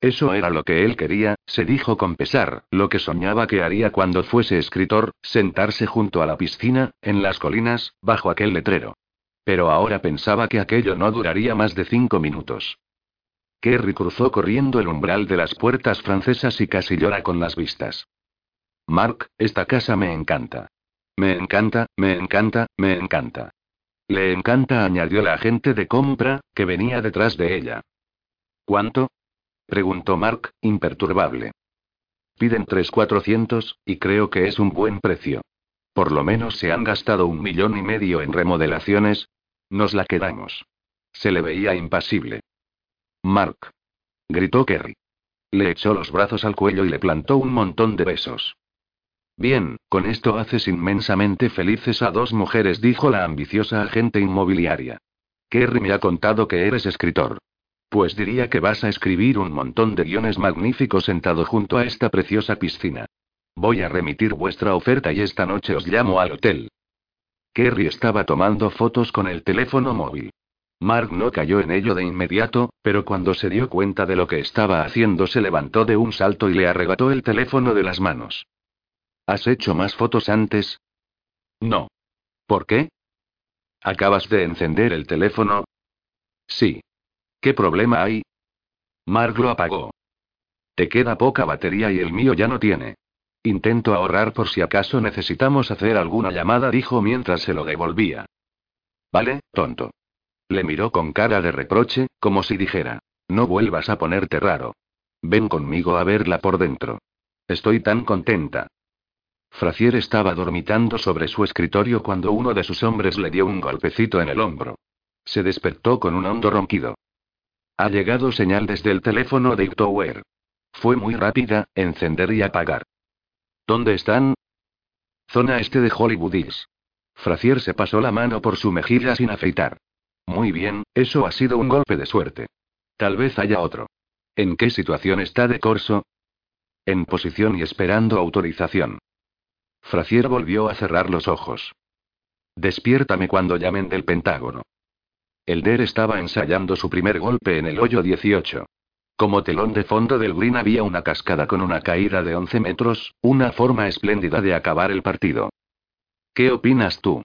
Eso era lo que él quería, se dijo con pesar, lo que soñaba que haría cuando fuese escritor, sentarse junto a la piscina, en las colinas, bajo aquel letrero. Pero ahora pensaba que aquello no duraría más de cinco minutos. Kerry cruzó corriendo el umbral de las puertas francesas y casi llora con las vistas. Mark, esta casa me encanta. Me encanta, me encanta, me encanta. Le encanta, añadió la agente de compra, que venía detrás de ella. ¿Cuánto? Preguntó Mark, imperturbable. Piden tres cuatrocientos, y creo que es un buen precio. Por lo menos se han gastado un millón y medio en remodelaciones. Nos la quedamos. Se le veía impasible. Mark. Gritó Kerry. Le echó los brazos al cuello y le plantó un montón de besos. Bien, con esto haces inmensamente felices a dos mujeres, dijo la ambiciosa agente inmobiliaria. Kerry me ha contado que eres escritor. Pues diría que vas a escribir un montón de guiones magníficos sentado junto a esta preciosa piscina. Voy a remitir vuestra oferta y esta noche os llamo al hotel. Kerry estaba tomando fotos con el teléfono móvil. Mark no cayó en ello de inmediato, pero cuando se dio cuenta de lo que estaba haciendo se levantó de un salto y le arrebató el teléfono de las manos. ¿Has hecho más fotos antes? No. ¿Por qué? ¿Acabas de encender el teléfono? Sí. ¿Qué problema hay? Mark lo apagó. Te queda poca batería y el mío ya no tiene. Intento ahorrar por si acaso necesitamos hacer alguna llamada, dijo mientras se lo devolvía. Vale, tonto. Le miró con cara de reproche, como si dijera, no vuelvas a ponerte raro. Ven conmigo a verla por dentro. Estoy tan contenta. Fracier estaba dormitando sobre su escritorio cuando uno de sus hombres le dio un golpecito en el hombro. Se despertó con un hondo ronquido. Ha llegado señal desde el teléfono de Tower. Fue muy rápida, encender y apagar. ¿Dónde están? Zona este de Hollywood Hills. Frazier se pasó la mano por su mejilla sin afeitar. Muy bien, eso ha sido un golpe de suerte. Tal vez haya otro. ¿En qué situación está de Corso? En posición y esperando autorización. Frazier volvió a cerrar los ojos. Despiértame cuando llamen del Pentágono. El DER estaba ensayando su primer golpe en el hoyo 18. Como telón de fondo del green había una cascada con una caída de 11 metros, una forma espléndida de acabar el partido. ¿Qué opinas tú?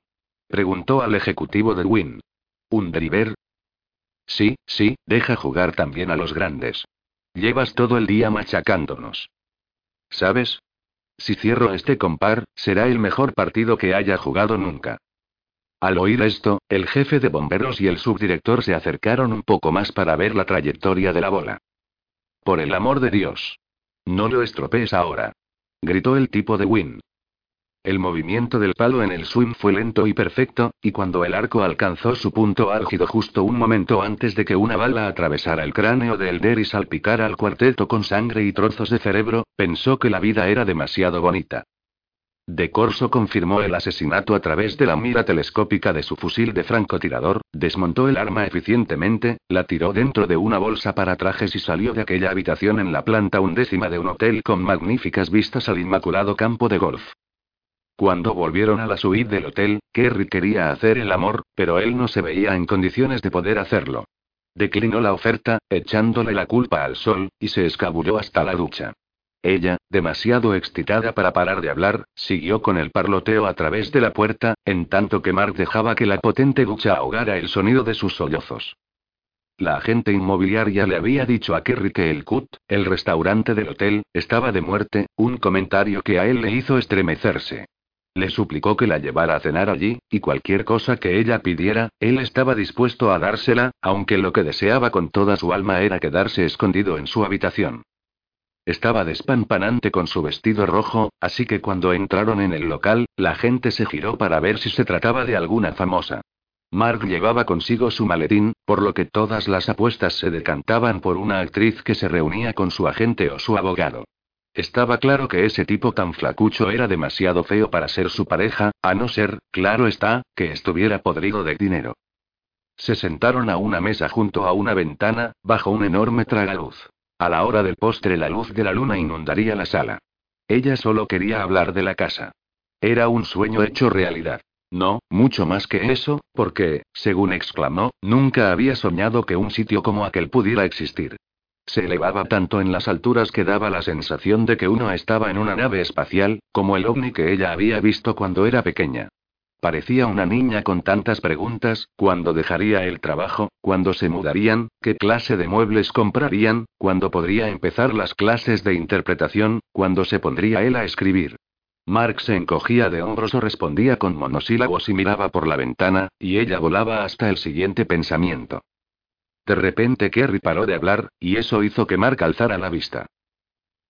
preguntó al ejecutivo de Win. ¿Un deriver? Sí, sí, deja jugar también a los grandes. Llevas todo el día machacándonos. ¿Sabes? Si cierro este compar, será el mejor partido que haya jugado nunca. Al oír esto, el jefe de bomberos y el subdirector se acercaron un poco más para ver la trayectoria de la bola. Por el amor de Dios. No lo estropees ahora. Gritó el tipo de Win. El movimiento del palo en el swing fue lento y perfecto, y cuando el arco alcanzó su punto álgido justo un momento antes de que una bala atravesara el cráneo de Elder y salpicara al cuarteto con sangre y trozos de cerebro, pensó que la vida era demasiado bonita. De Corso confirmó el asesinato a través de la mira telescópica de su fusil de francotirador, desmontó el arma eficientemente, la tiró dentro de una bolsa para trajes y salió de aquella habitación en la planta undécima de un hotel con magníficas vistas al inmaculado campo de golf. Cuando volvieron a la suite del hotel, Kerry quería hacer el amor, pero él no se veía en condiciones de poder hacerlo. Declinó la oferta, echándole la culpa al sol, y se escabulló hasta la ducha. Ella, demasiado excitada para parar de hablar, siguió con el parloteo a través de la puerta, en tanto que Mark dejaba que la potente ducha ahogara el sonido de sus sollozos. La agente inmobiliaria le había dicho a Kerry que el CUT, el restaurante del hotel, estaba de muerte, un comentario que a él le hizo estremecerse. Le suplicó que la llevara a cenar allí, y cualquier cosa que ella pidiera, él estaba dispuesto a dársela, aunque lo que deseaba con toda su alma era quedarse escondido en su habitación. Estaba despampanante con su vestido rojo, así que cuando entraron en el local, la gente se giró para ver si se trataba de alguna famosa. Mark llevaba consigo su maletín, por lo que todas las apuestas se decantaban por una actriz que se reunía con su agente o su abogado. Estaba claro que ese tipo tan flacucho era demasiado feo para ser su pareja, a no ser, claro está, que estuviera podrido de dinero. Se sentaron a una mesa junto a una ventana, bajo un enorme tragaluz. A la hora del postre la luz de la luna inundaría la sala. Ella solo quería hablar de la casa. Era un sueño hecho realidad. No, mucho más que eso, porque, según exclamó, nunca había soñado que un sitio como aquel pudiera existir. Se elevaba tanto en las alturas que daba la sensación de que uno estaba en una nave espacial, como el ovni que ella había visto cuando era pequeña. Parecía una niña con tantas preguntas, ¿cuándo dejaría el trabajo? ¿Cuándo se mudarían? ¿Qué clase de muebles comprarían? ¿Cuándo podría empezar las clases de interpretación? ¿Cuándo se pondría él a escribir? Mark se encogía de hombros o respondía con monosílabos y miraba por la ventana, y ella volaba hasta el siguiente pensamiento. De repente Kerry paró de hablar, y eso hizo que Mark alzara la vista.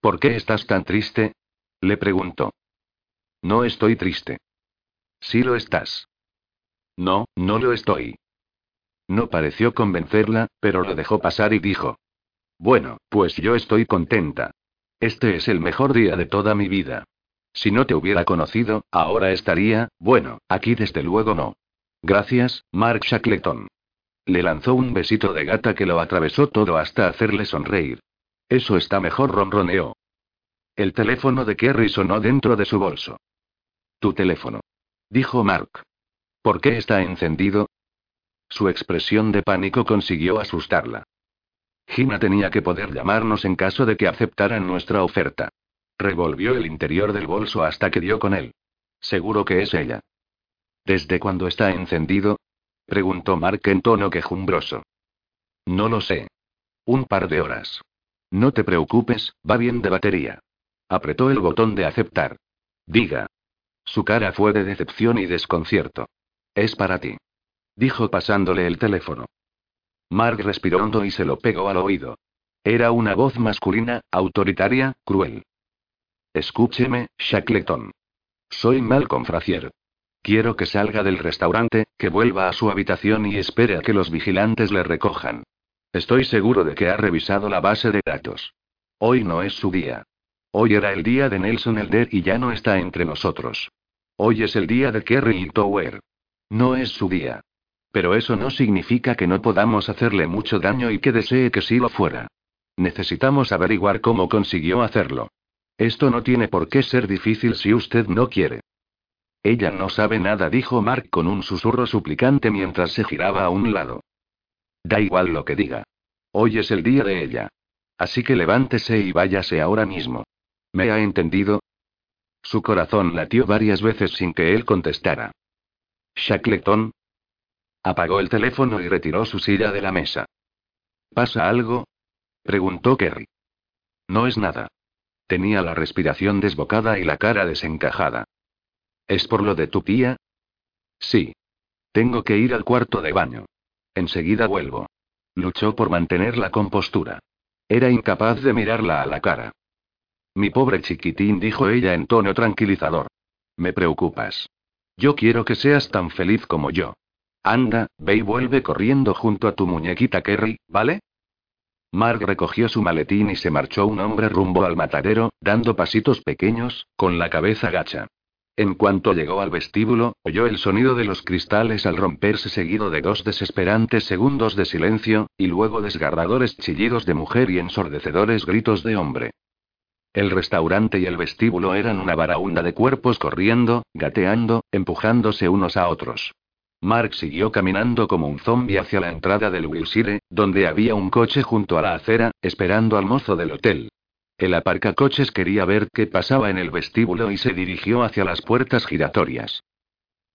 ¿Por qué estás tan triste? le preguntó. No estoy triste. Sí lo estás. No, no lo estoy. No pareció convencerla, pero lo dejó pasar y dijo. Bueno, pues yo estoy contenta. Este es el mejor día de toda mi vida. Si no te hubiera conocido, ahora estaría, bueno, aquí desde luego no. Gracias, Mark Shackleton. Le lanzó un besito de gata que lo atravesó todo hasta hacerle sonreír. Eso está mejor, ronroneó. El teléfono de Kerry sonó dentro de su bolso. Tu teléfono. Dijo Mark. ¿Por qué está encendido? Su expresión de pánico consiguió asustarla. Gina tenía que poder llamarnos en caso de que aceptaran nuestra oferta. Revolvió el interior del bolso hasta que dio con él. Seguro que es ella. ¿Desde cuándo está encendido? Preguntó Mark en tono quejumbroso. No lo sé. Un par de horas. No te preocupes, va bien de batería. Apretó el botón de aceptar. Diga. Su cara fue de decepción y desconcierto. Es para ti. Dijo pasándole el teléfono. Mark respiró hondo y se lo pegó al oído. Era una voz masculina, autoritaria, cruel. Escúcheme, Shackleton. Soy Malcolm Frazier. Quiero que salga del restaurante, que vuelva a su habitación y espere a que los vigilantes le recojan. Estoy seguro de que ha revisado la base de datos. Hoy no es su día. Hoy era el día de Nelson Elder y ya no está entre nosotros. Hoy es el día de Kerry y Tower. No es su día. Pero eso no significa que no podamos hacerle mucho daño y que desee que sí lo fuera. Necesitamos averiguar cómo consiguió hacerlo. Esto no tiene por qué ser difícil si usted no quiere. Ella no sabe nada, dijo Mark con un susurro suplicante mientras se giraba a un lado. Da igual lo que diga. Hoy es el día de ella. Así que levántese y váyase ahora mismo. ¿Me ha entendido? Su corazón latió varias veces sin que él contestara. Shackleton. Apagó el teléfono y retiró su silla de la mesa. ¿Pasa algo? preguntó Kerry. No es nada. Tenía la respiración desbocada y la cara desencajada. ¿Es por lo de tu tía? Sí. Tengo que ir al cuarto de baño. Enseguida vuelvo. Luchó por mantener la compostura. Era incapaz de mirarla a la cara. Mi pobre chiquitín, dijo ella en tono tranquilizador. Me preocupas. Yo quiero que seas tan feliz como yo. Anda, ve y vuelve corriendo junto a tu muñequita Kerry, ¿vale? Mark recogió su maletín y se marchó un hombre rumbo al matadero, dando pasitos pequeños, con la cabeza gacha. En cuanto llegó al vestíbulo, oyó el sonido de los cristales al romperse seguido de dos desesperantes segundos de silencio, y luego desgarradores chillidos de mujer y ensordecedores gritos de hombre. El restaurante y el vestíbulo eran una baraunda de cuerpos corriendo, gateando, empujándose unos a otros. Mark siguió caminando como un zombi hacia la entrada del Wilshire, donde había un coche junto a la acera, esperando al mozo del hotel. El aparcacoches quería ver qué pasaba en el vestíbulo y se dirigió hacia las puertas giratorias.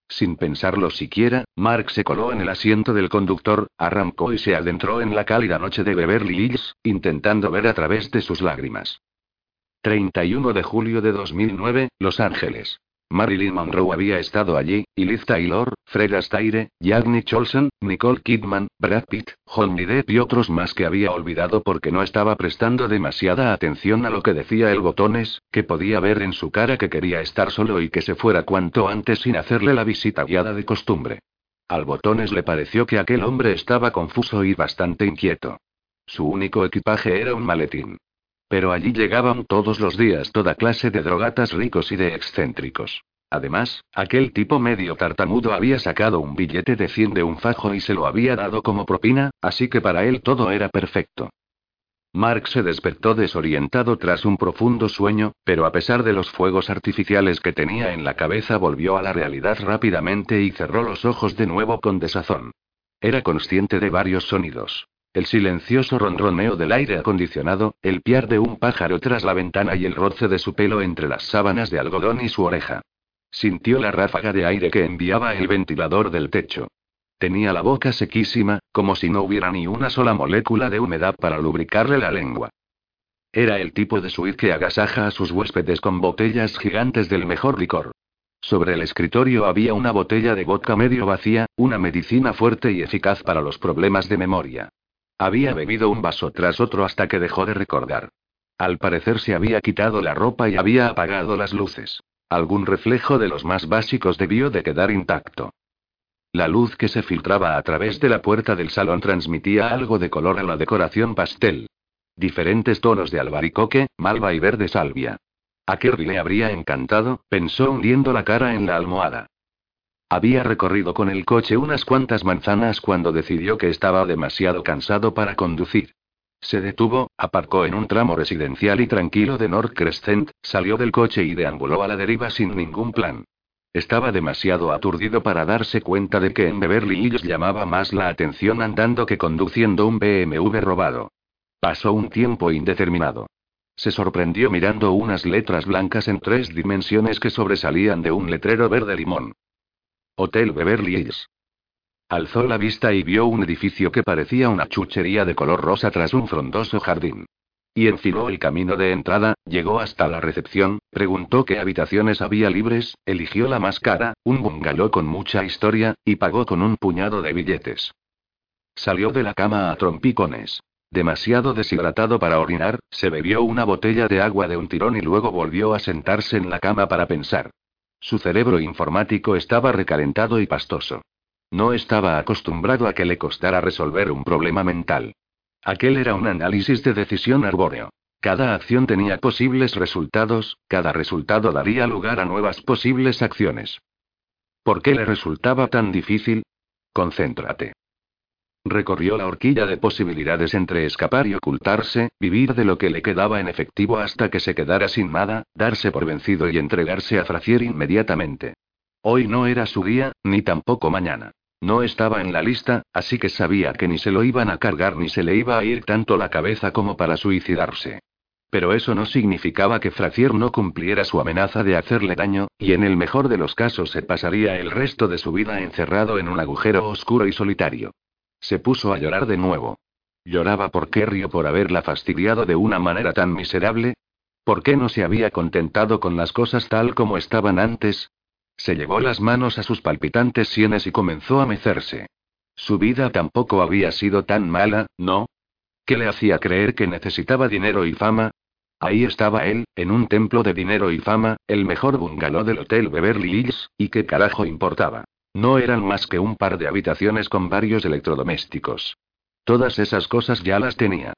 Sin pensarlo siquiera, Mark se coló en el asiento del conductor, arrancó y se adentró en la cálida noche de Beverly Hills, intentando ver a través de sus lágrimas. 31 de julio de 2009, Los Ángeles. Marilyn Monroe había estado allí, y Liz Taylor, Fred Astaire, Jack Nicholson, Nicole Kidman, Brad Pitt, Johnny Depp y otros más que había olvidado porque no estaba prestando demasiada atención a lo que decía el botones, que podía ver en su cara que quería estar solo y que se fuera cuanto antes sin hacerle la visita guiada de costumbre. Al botones le pareció que aquel hombre estaba confuso y bastante inquieto. Su único equipaje era un maletín. Pero allí llegaban todos los días toda clase de drogatas ricos y de excéntricos. Además, aquel tipo medio tartamudo había sacado un billete de 100 de un fajo y se lo había dado como propina, así que para él todo era perfecto. Mark se despertó desorientado tras un profundo sueño, pero a pesar de los fuegos artificiales que tenía en la cabeza volvió a la realidad rápidamente y cerró los ojos de nuevo con desazón. Era consciente de varios sonidos. El silencioso ronroneo del aire acondicionado, el piar de un pájaro tras la ventana y el roce de su pelo entre las sábanas de algodón y su oreja. Sintió la ráfaga de aire que enviaba el ventilador del techo. Tenía la boca sequísima, como si no hubiera ni una sola molécula de humedad para lubricarle la lengua. Era el tipo de suite que agasaja a sus huéspedes con botellas gigantes del mejor licor. Sobre el escritorio había una botella de vodka medio vacía, una medicina fuerte y eficaz para los problemas de memoria. Había bebido un vaso tras otro hasta que dejó de recordar. Al parecer se había quitado la ropa y había apagado las luces. Algún reflejo de los más básicos debió de quedar intacto. La luz que se filtraba a través de la puerta del salón transmitía algo de color a la decoración pastel. Diferentes tonos de albaricoque, malva y verde salvia. A Kirby le habría encantado, pensó hundiendo la cara en la almohada. Había recorrido con el coche unas cuantas manzanas cuando decidió que estaba demasiado cansado para conducir. Se detuvo, aparcó en un tramo residencial y tranquilo de North Crescent, salió del coche y deambuló a la deriva sin ningún plan. Estaba demasiado aturdido para darse cuenta de que en Beverly Hills llamaba más la atención andando que conduciendo un BMW robado. Pasó un tiempo indeterminado. Se sorprendió mirando unas letras blancas en tres dimensiones que sobresalían de un letrero verde limón. Hotel Beverly Hills. Alzó la vista y vio un edificio que parecía una chuchería de color rosa tras un frondoso jardín. Y enfiló el camino de entrada, llegó hasta la recepción, preguntó qué habitaciones había libres, eligió la más cara, un bungalow con mucha historia, y pagó con un puñado de billetes. Salió de la cama a trompicones. Demasiado deshidratado para orinar, se bebió una botella de agua de un tirón y luego volvió a sentarse en la cama para pensar. Su cerebro informático estaba recalentado y pastoso. No estaba acostumbrado a que le costara resolver un problema mental. Aquel era un análisis de decisión arbóreo. Cada acción tenía posibles resultados, cada resultado daría lugar a nuevas posibles acciones. ¿Por qué le resultaba tan difícil? Concéntrate. Recorrió la horquilla de posibilidades entre escapar y ocultarse, vivir de lo que le quedaba en efectivo hasta que se quedara sin nada, darse por vencido y entregarse a Fracier inmediatamente. Hoy no era su día, ni tampoco mañana. No estaba en la lista, así que sabía que ni se lo iban a cargar ni se le iba a ir tanto la cabeza como para suicidarse. Pero eso no significaba que Fracier no cumpliera su amenaza de hacerle daño, y en el mejor de los casos se pasaría el resto de su vida encerrado en un agujero oscuro y solitario. Se puso a llorar de nuevo. Lloraba por Kerry o por haberla fastidiado de una manera tan miserable. ¿Por qué no se había contentado con las cosas tal como estaban antes? Se llevó las manos a sus palpitantes sienes y comenzó a mecerse. Su vida tampoco había sido tan mala, ¿no? ¿Qué le hacía creer que necesitaba dinero y fama? Ahí estaba él, en un templo de dinero y fama, el mejor bungalow del Hotel Beverly Hills, y qué carajo importaba. No eran más que un par de habitaciones con varios electrodomésticos. Todas esas cosas ya las tenía.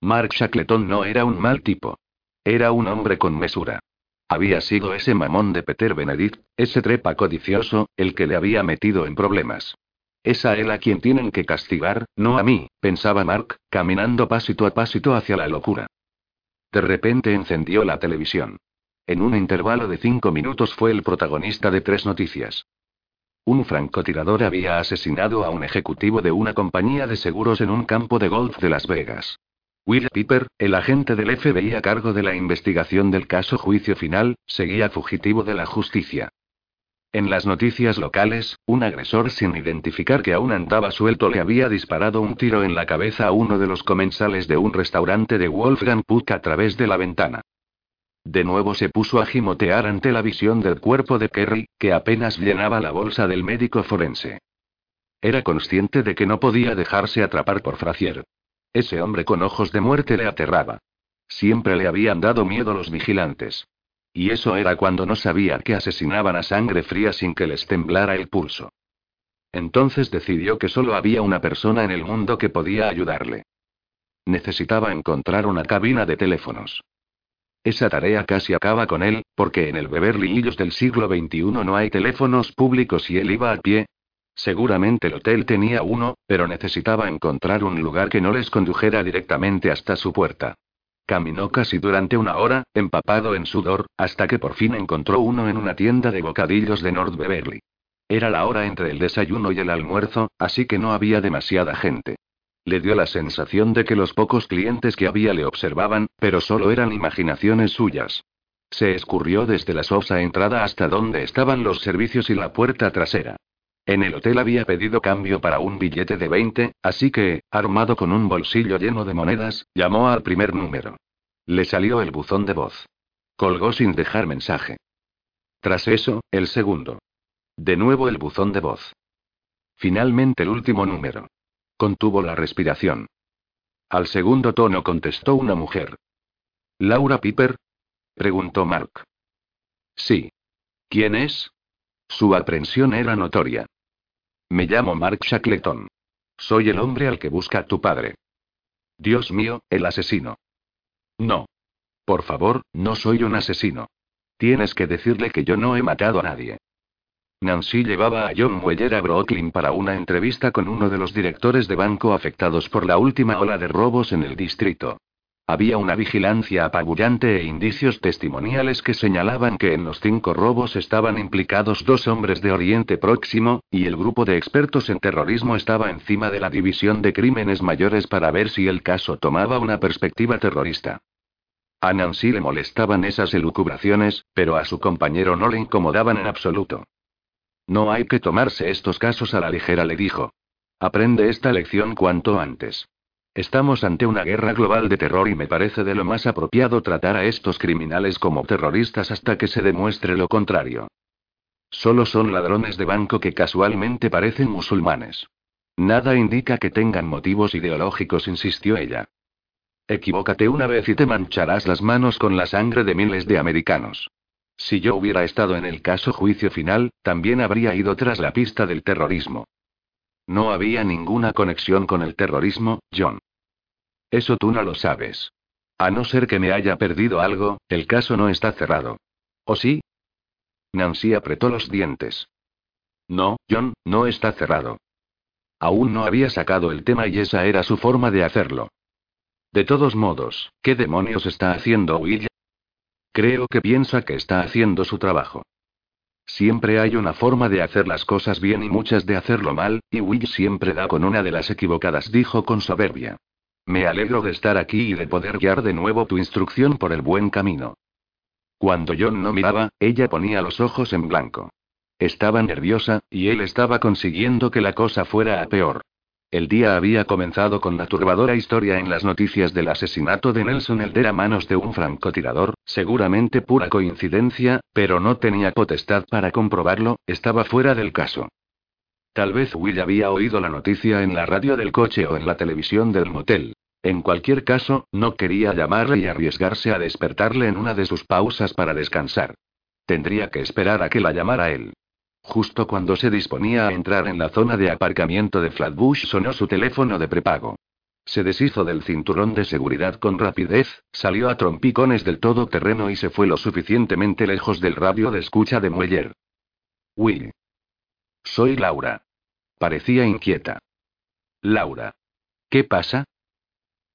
Mark Shackleton no era un mal tipo. Era un hombre con mesura. Había sido ese mamón de Peter Benedict, ese trepa codicioso, el que le había metido en problemas. Es a él a quien tienen que castigar, no a mí, pensaba Mark, caminando pasito a pasito hacia la locura. De repente encendió la televisión. En un intervalo de cinco minutos fue el protagonista de tres noticias. Un francotirador había asesinado a un ejecutivo de una compañía de seguros en un campo de golf de Las Vegas. Will Piper, el agente del FBI a cargo de la investigación del caso juicio final, seguía fugitivo de la justicia. En las noticias locales, un agresor sin identificar que aún andaba suelto le había disparado un tiro en la cabeza a uno de los comensales de un restaurante de Wolfgang Puck a través de la ventana. De nuevo se puso a gimotear ante la visión del cuerpo de Kerry, que apenas llenaba la bolsa del médico forense. Era consciente de que no podía dejarse atrapar por Frazier. Ese hombre con ojos de muerte le aterraba. Siempre le habían dado miedo los vigilantes. Y eso era cuando no sabía que asesinaban a sangre fría sin que les temblara el pulso. Entonces decidió que solo había una persona en el mundo que podía ayudarle. Necesitaba encontrar una cabina de teléfonos. Esa tarea casi acaba con él, porque en el Beverly Hills del siglo XXI no hay teléfonos públicos y él iba a pie. Seguramente el hotel tenía uno, pero necesitaba encontrar un lugar que no les condujera directamente hasta su puerta. Caminó casi durante una hora, empapado en sudor, hasta que por fin encontró uno en una tienda de bocadillos de North Beverly. Era la hora entre el desayuno y el almuerzo, así que no había demasiada gente. Le dio la sensación de que los pocos clientes que había le observaban, pero solo eran imaginaciones suyas. Se escurrió desde la sosa entrada hasta donde estaban los servicios y la puerta trasera. En el hotel había pedido cambio para un billete de 20, así que, armado con un bolsillo lleno de monedas, llamó al primer número. Le salió el buzón de voz. Colgó sin dejar mensaje. Tras eso, el segundo. De nuevo el buzón de voz. Finalmente el último número. Contuvo la respiración. Al segundo tono contestó una mujer. ¿Laura Piper? preguntó Mark. Sí. ¿Quién es? Su aprensión era notoria. Me llamo Mark Shackleton. Soy el hombre al que busca tu padre. Dios mío, el asesino. No. Por favor, no soy un asesino. Tienes que decirle que yo no he matado a nadie. Nancy llevaba a John Mueller a Brooklyn para una entrevista con uno de los directores de banco afectados por la última ola de robos en el distrito. Había una vigilancia apabullante e indicios testimoniales que señalaban que en los cinco robos estaban implicados dos hombres de Oriente Próximo, y el grupo de expertos en terrorismo estaba encima de la División de Crímenes Mayores para ver si el caso tomaba una perspectiva terrorista. A Nancy le molestaban esas elucubraciones, pero a su compañero no le incomodaban en absoluto. No hay que tomarse estos casos a la ligera, le dijo. Aprende esta lección cuanto antes. Estamos ante una guerra global de terror y me parece de lo más apropiado tratar a estos criminales como terroristas hasta que se demuestre lo contrario. Solo son ladrones de banco que casualmente parecen musulmanes. Nada indica que tengan motivos ideológicos, insistió ella. Equivócate una vez y te mancharás las manos con la sangre de miles de americanos. Si yo hubiera estado en el caso juicio final, también habría ido tras la pista del terrorismo. No había ninguna conexión con el terrorismo, John. Eso tú no lo sabes. A no ser que me haya perdido algo, el caso no está cerrado. ¿O sí? Nancy apretó los dientes. No, John, no está cerrado. Aún no había sacado el tema y esa era su forma de hacerlo. De todos modos, ¿qué demonios está haciendo Will? Creo que piensa que está haciendo su trabajo. Siempre hay una forma de hacer las cosas bien y muchas de hacerlo mal, y Will siempre da con una de las equivocadas, dijo con soberbia. Me alegro de estar aquí y de poder guiar de nuevo tu instrucción por el buen camino. Cuando John no miraba, ella ponía los ojos en blanco. Estaba nerviosa, y él estaba consiguiendo que la cosa fuera a peor. El día había comenzado con la turbadora historia en las noticias del asesinato de Nelson Elder a manos de un francotirador, seguramente pura coincidencia, pero no tenía potestad para comprobarlo, estaba fuera del caso. Tal vez Will había oído la noticia en la radio del coche o en la televisión del motel. En cualquier caso, no quería llamarle y arriesgarse a despertarle en una de sus pausas para descansar. Tendría que esperar a que la llamara él. Justo cuando se disponía a entrar en la zona de aparcamiento de Flatbush sonó su teléfono de prepago. Se deshizo del cinturón de seguridad con rapidez, salió a trompicones del todo terreno y se fue lo suficientemente lejos del radio de escucha de Mueller. Will. Soy Laura. Parecía inquieta. Laura. ¿Qué pasa?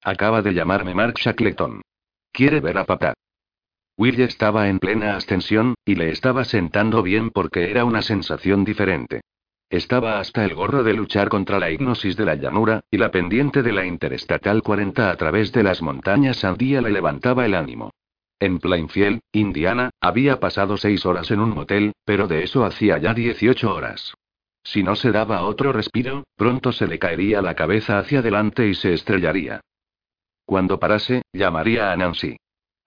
Acaba de llamarme Mark Shackleton. Quiere ver a papá. Will estaba en plena ascensión, y le estaba sentando bien porque era una sensación diferente. Estaba hasta el gorro de luchar contra la hipnosis de la llanura, y la pendiente de la Interestatal 40 a través de las montañas Sandía le levantaba el ánimo. En Plainfield, Indiana, había pasado seis horas en un motel, pero de eso hacía ya 18 horas. Si no se daba otro respiro, pronto se le caería la cabeza hacia adelante y se estrellaría. Cuando parase, llamaría a Nancy.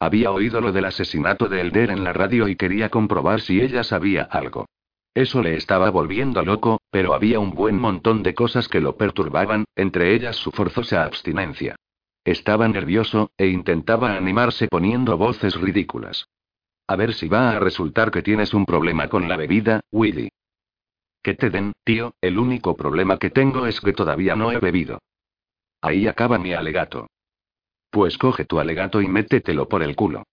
Había oído lo del asesinato de Elder en la radio y quería comprobar si ella sabía algo. Eso le estaba volviendo loco, pero había un buen montón de cosas que lo perturbaban, entre ellas su forzosa abstinencia. Estaba nervioso, e intentaba animarse poniendo voces ridículas. A ver si va a resultar que tienes un problema con la bebida, Willy. Que te den, tío, el único problema que tengo es que todavía no he bebido. Ahí acaba mi alegato. Pues coge tu alegato y métetelo por el culo.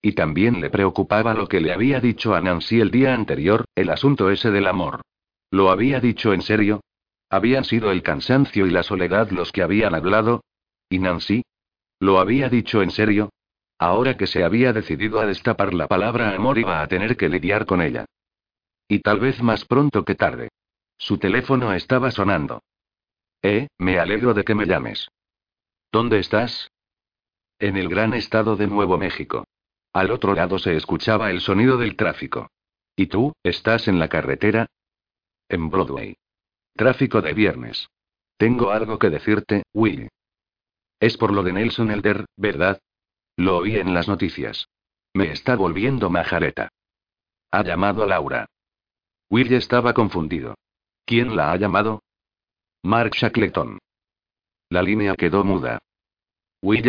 Y también le preocupaba lo que le había dicho a Nancy el día anterior, el asunto ese del amor. ¿Lo había dicho en serio? ¿Habían sido el cansancio y la soledad los que habían hablado? ¿Y Nancy? ¿Lo había dicho en serio? Ahora que se había decidido a destapar la palabra amor iba a tener que lidiar con ella. Y tal vez más pronto que tarde. Su teléfono estaba sonando. Eh, me alegro de que me llames. ¿Dónde estás? En el gran estado de Nuevo México. Al otro lado se escuchaba el sonido del tráfico. ¿Y tú, estás en la carretera? En Broadway. Tráfico de viernes. Tengo algo que decirte, Will. Es por lo de Nelson Elder, ¿verdad? Lo oí en las noticias. Me está volviendo majareta. Ha llamado a Laura. Will estaba confundido. ¿Quién la ha llamado? Mark Shackleton. La línea quedó muda. Will.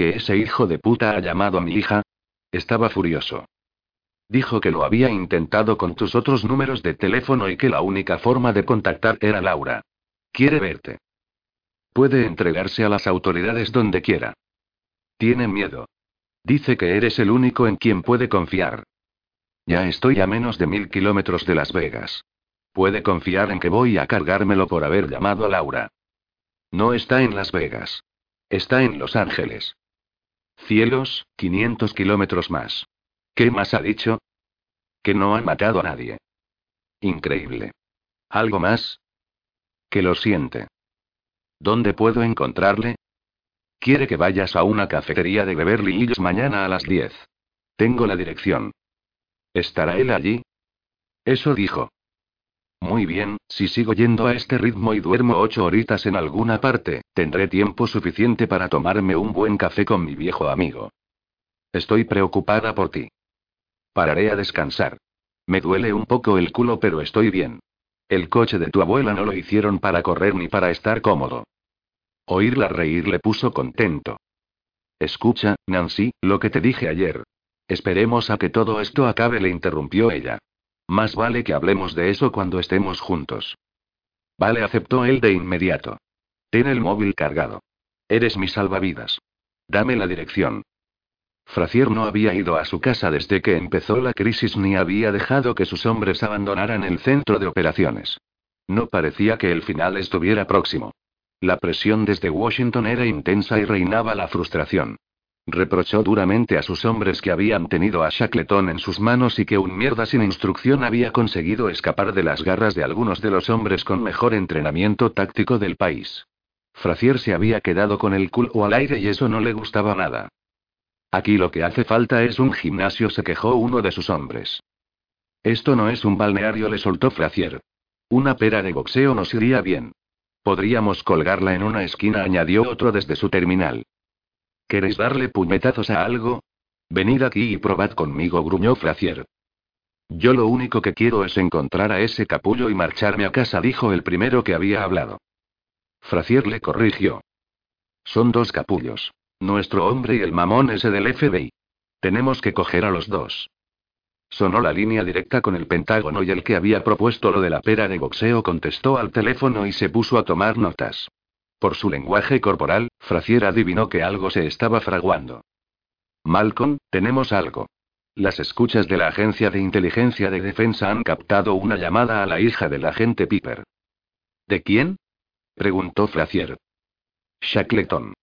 ¿Que ese hijo de puta ha llamado a mi hija? Estaba furioso. Dijo que lo había intentado con tus otros números de teléfono y que la única forma de contactar era Laura. Quiere verte. Puede entregarse a las autoridades donde quiera. Tiene miedo. Dice que eres el único en quien puede confiar. Ya estoy a menos de mil kilómetros de Las Vegas. Puede confiar en que voy a cargármelo por haber llamado a Laura. No está en Las Vegas. Está en Los Ángeles. Cielos, 500 kilómetros más. ¿Qué más ha dicho? Que no ha matado a nadie. Increíble. ¿Algo más? Que lo siente. ¿Dónde puedo encontrarle? Quiere que vayas a una cafetería de Beverly Hills mañana a las 10. Tengo la dirección. ¿Estará él allí? Eso dijo. Muy bien, si sigo yendo a este ritmo y duermo ocho horitas en alguna parte, tendré tiempo suficiente para tomarme un buen café con mi viejo amigo. Estoy preocupada por ti. Pararé a descansar. Me duele un poco el culo, pero estoy bien. El coche de tu abuela no lo hicieron para correr ni para estar cómodo. Oírla reír le puso contento. Escucha, Nancy, lo que te dije ayer. Esperemos a que todo esto acabe, le interrumpió ella. Más vale que hablemos de eso cuando estemos juntos. Vale, aceptó él de inmediato. Ten el móvil cargado. Eres mi salvavidas. Dame la dirección. Frazier no había ido a su casa desde que empezó la crisis ni había dejado que sus hombres abandonaran el centro de operaciones. No parecía que el final estuviera próximo. La presión desde Washington era intensa y reinaba la frustración. Reprochó duramente a sus hombres que habían tenido a Shackleton en sus manos y que un mierda sin instrucción había conseguido escapar de las garras de algunos de los hombres con mejor entrenamiento táctico del país. Frazier se había quedado con el culo al aire y eso no le gustaba nada. Aquí lo que hace falta es un gimnasio, se quejó uno de sus hombres. Esto no es un balneario, le soltó Frazier. Una pera de boxeo nos iría bien. Podríamos colgarla en una esquina, añadió otro desde su terminal. ¿Queréis darle puñetazos a algo? Venid aquí y probad conmigo, gruñó Frazier. Yo lo único que quiero es encontrar a ese capullo y marcharme a casa, dijo el primero que había hablado. Frazier le corrigió. Son dos capullos. Nuestro hombre y el mamón ese del FBI. Tenemos que coger a los dos. Sonó la línea directa con el Pentágono y el que había propuesto lo de la pera de boxeo contestó al teléfono y se puso a tomar notas. Por su lenguaje corporal, Frazier adivinó que algo se estaba fraguando. Malcolm, tenemos algo. Las escuchas de la Agencia de Inteligencia de Defensa han captado una llamada a la hija del agente Piper. ¿De quién? preguntó Frazier. Shackleton.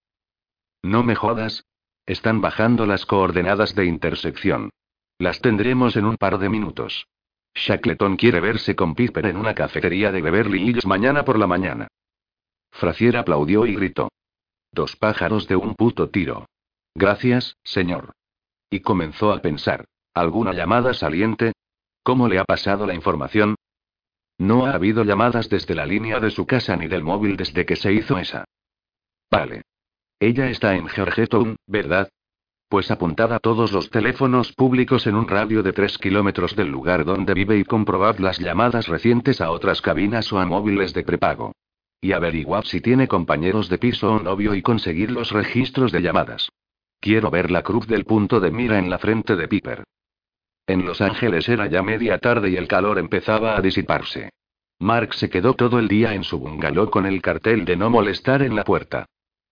No me jodas. Están bajando las coordenadas de intersección. Las tendremos en un par de minutos. Shackleton quiere verse con Piper en una cafetería de Beverly Hills mañana por la mañana. Frazier aplaudió y gritó. Dos pájaros de un puto tiro. Gracias, señor. Y comenzó a pensar. ¿Alguna llamada saliente? ¿Cómo le ha pasado la información? No ha habido llamadas desde la línea de su casa ni del móvil desde que se hizo esa. Vale. Ella está en Georgetown, ¿verdad? Pues apuntad a todos los teléfonos públicos en un radio de 3 kilómetros del lugar donde vive y comprobad las llamadas recientes a otras cabinas o a móviles de prepago. Y averiguad si tiene compañeros de piso o novio y conseguir los registros de llamadas. Quiero ver la cruz del punto de mira en la frente de Piper. En Los Ángeles era ya media tarde y el calor empezaba a disiparse. Mark se quedó todo el día en su bungalow con el cartel de no molestar en la puerta.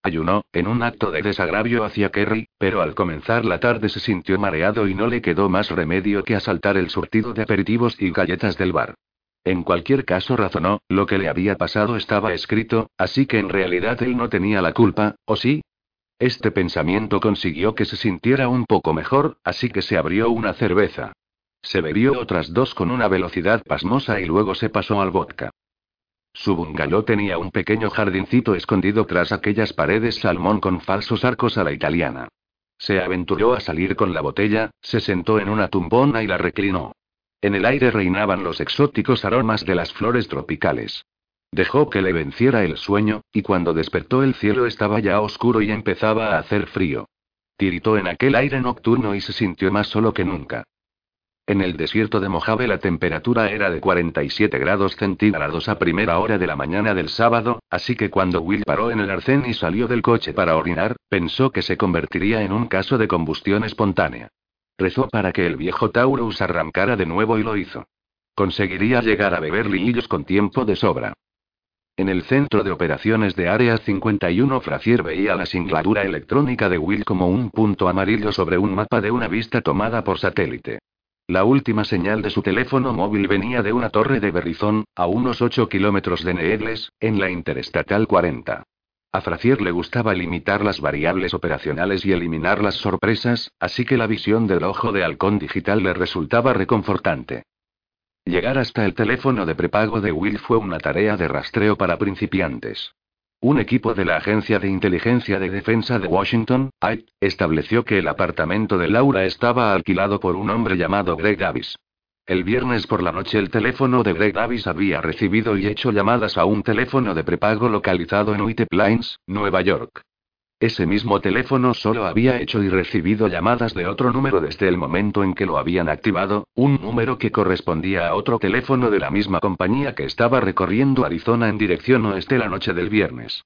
Ayunó, en un acto de desagravio hacia Kerry, pero al comenzar la tarde se sintió mareado y no le quedó más remedio que asaltar el surtido de aperitivos y galletas del bar. En cualquier caso razonó, lo que le había pasado estaba escrito, así que en realidad él no tenía la culpa, ¿o sí? Este pensamiento consiguió que se sintiera un poco mejor, así que se abrió una cerveza. Se bebió otras dos con una velocidad pasmosa y luego se pasó al vodka. Su bungalow tenía un pequeño jardincito escondido tras aquellas paredes salmón con falsos arcos a la italiana. Se aventuró a salir con la botella, se sentó en una tumbona y la reclinó. En el aire reinaban los exóticos aromas de las flores tropicales. Dejó que le venciera el sueño, y cuando despertó el cielo estaba ya oscuro y empezaba a hacer frío. Tiritó en aquel aire nocturno y se sintió más solo que nunca. En el desierto de Mojave la temperatura era de 47 grados centígrados a primera hora de la mañana del sábado, así que cuando Will paró en el arcén y salió del coche para orinar, pensó que se convertiría en un caso de combustión espontánea. Rezó para que el viejo Taurus arrancara de nuevo y lo hizo. Conseguiría llegar a Beverly Hills con tiempo de sobra. En el centro de operaciones de Área 51 Frazier veía la singladura electrónica de Will como un punto amarillo sobre un mapa de una vista tomada por satélite. La última señal de su teléfono móvil venía de una torre de Berrizón, a unos 8 kilómetros de Needles, en la Interestatal 40. A Frazier le gustaba limitar las variables operacionales y eliminar las sorpresas, así que la visión del ojo de halcón digital le resultaba reconfortante. Llegar hasta el teléfono de prepago de Will fue una tarea de rastreo para principiantes. Un equipo de la Agencia de Inteligencia de Defensa de Washington, AIT, estableció que el apartamento de Laura estaba alquilado por un hombre llamado Greg Davis. El viernes por la noche el teléfono de Greg Davis había recibido y hecho llamadas a un teléfono de prepago localizado en White Plains, Nueva York. Ese mismo teléfono solo había hecho y recibido llamadas de otro número desde el momento en que lo habían activado, un número que correspondía a otro teléfono de la misma compañía que estaba recorriendo Arizona en dirección oeste la noche del viernes.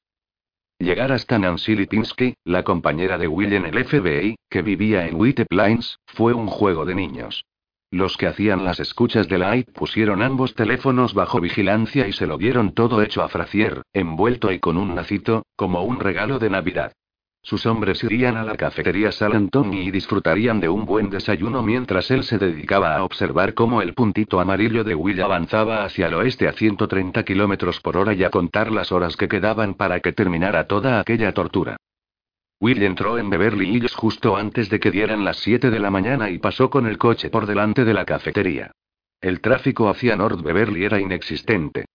Llegar hasta Nancy Lipinski, la compañera de Will en el FBI, que vivía en White Plains, fue un juego de niños. Los que hacían las escuchas de la IT pusieron ambos teléfonos bajo vigilancia y se lo dieron todo hecho a Frazier, envuelto y con un nacito, como un regalo de Navidad. Sus hombres irían a la cafetería San Antonio y disfrutarían de un buen desayuno mientras él se dedicaba a observar cómo el puntito amarillo de Will avanzaba hacia el oeste a 130 kilómetros por hora y a contar las horas que quedaban para que terminara toda aquella tortura. Will entró en Beverly Hills justo antes de que dieran las 7 de la mañana y pasó con el coche por delante de la cafetería. El tráfico hacia North Beverly era inexistente.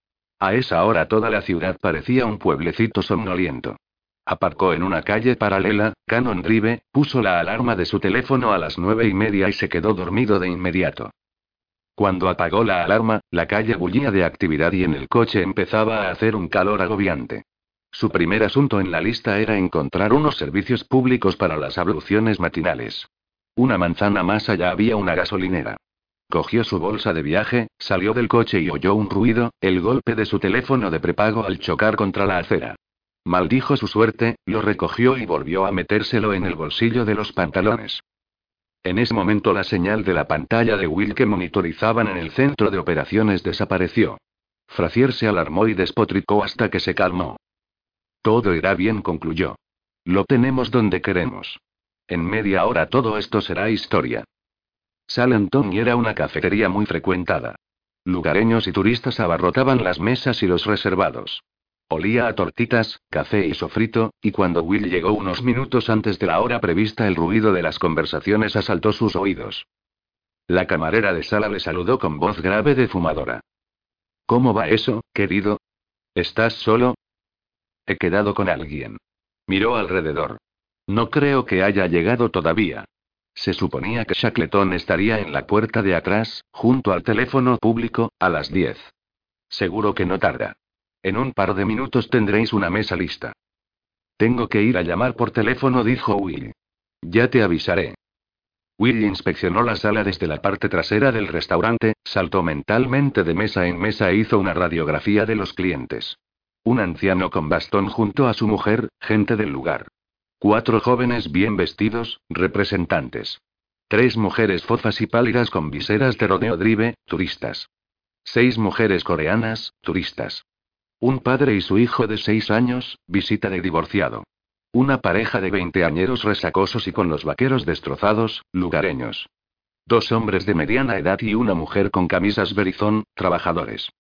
A esa hora toda la ciudad parecía un pueblecito somnoliento. Aparcó en una calle paralela, Cannon Drive, puso la alarma de su teléfono a las nueve y media y se quedó dormido de inmediato. Cuando apagó la alarma, la calle bullía de actividad y en el coche empezaba a hacer un calor agobiante. Su primer asunto en la lista era encontrar unos servicios públicos para las abluciones matinales. Una manzana más allá había una gasolinera. Cogió su bolsa de viaje, salió del coche y oyó un ruido, el golpe de su teléfono de prepago al chocar contra la acera. Maldijo su suerte, lo recogió y volvió a metérselo en el bolsillo de los pantalones. En ese momento la señal de la pantalla de Will que monitorizaban en el centro de operaciones desapareció. Frazier se alarmó y despotricó hasta que se calmó. Todo irá bien, concluyó. Lo tenemos donde queremos. En media hora todo esto será historia. San Antonio era una cafetería muy frecuentada. Lugareños y turistas abarrotaban las mesas y los reservados. Olía a tortitas, café y sofrito, y cuando Will llegó unos minutos antes de la hora prevista el ruido de las conversaciones asaltó sus oídos. La camarera de sala le saludó con voz grave de fumadora. ¿Cómo va eso, querido? ¿Estás solo? He quedado con alguien. Miró alrededor. No creo que haya llegado todavía. Se suponía que Shackleton estaría en la puerta de atrás, junto al teléfono público, a las 10. Seguro que no tarda. En un par de minutos tendréis una mesa lista. Tengo que ir a llamar por teléfono, dijo Will. Ya te avisaré. Will inspeccionó la sala desde la parte trasera del restaurante, saltó mentalmente de mesa en mesa e hizo una radiografía de los clientes. Un anciano con bastón junto a su mujer, gente del lugar. Cuatro jóvenes bien vestidos, representantes. Tres mujeres fofas y pálidas con viseras de rodeo drive, turistas. Seis mujeres coreanas, turistas. Un padre y su hijo de seis años, visita de divorciado. Una pareja de veinteañeros resacosos y con los vaqueros destrozados, lugareños. Dos hombres de mediana edad y una mujer con camisas berizón, trabajadores.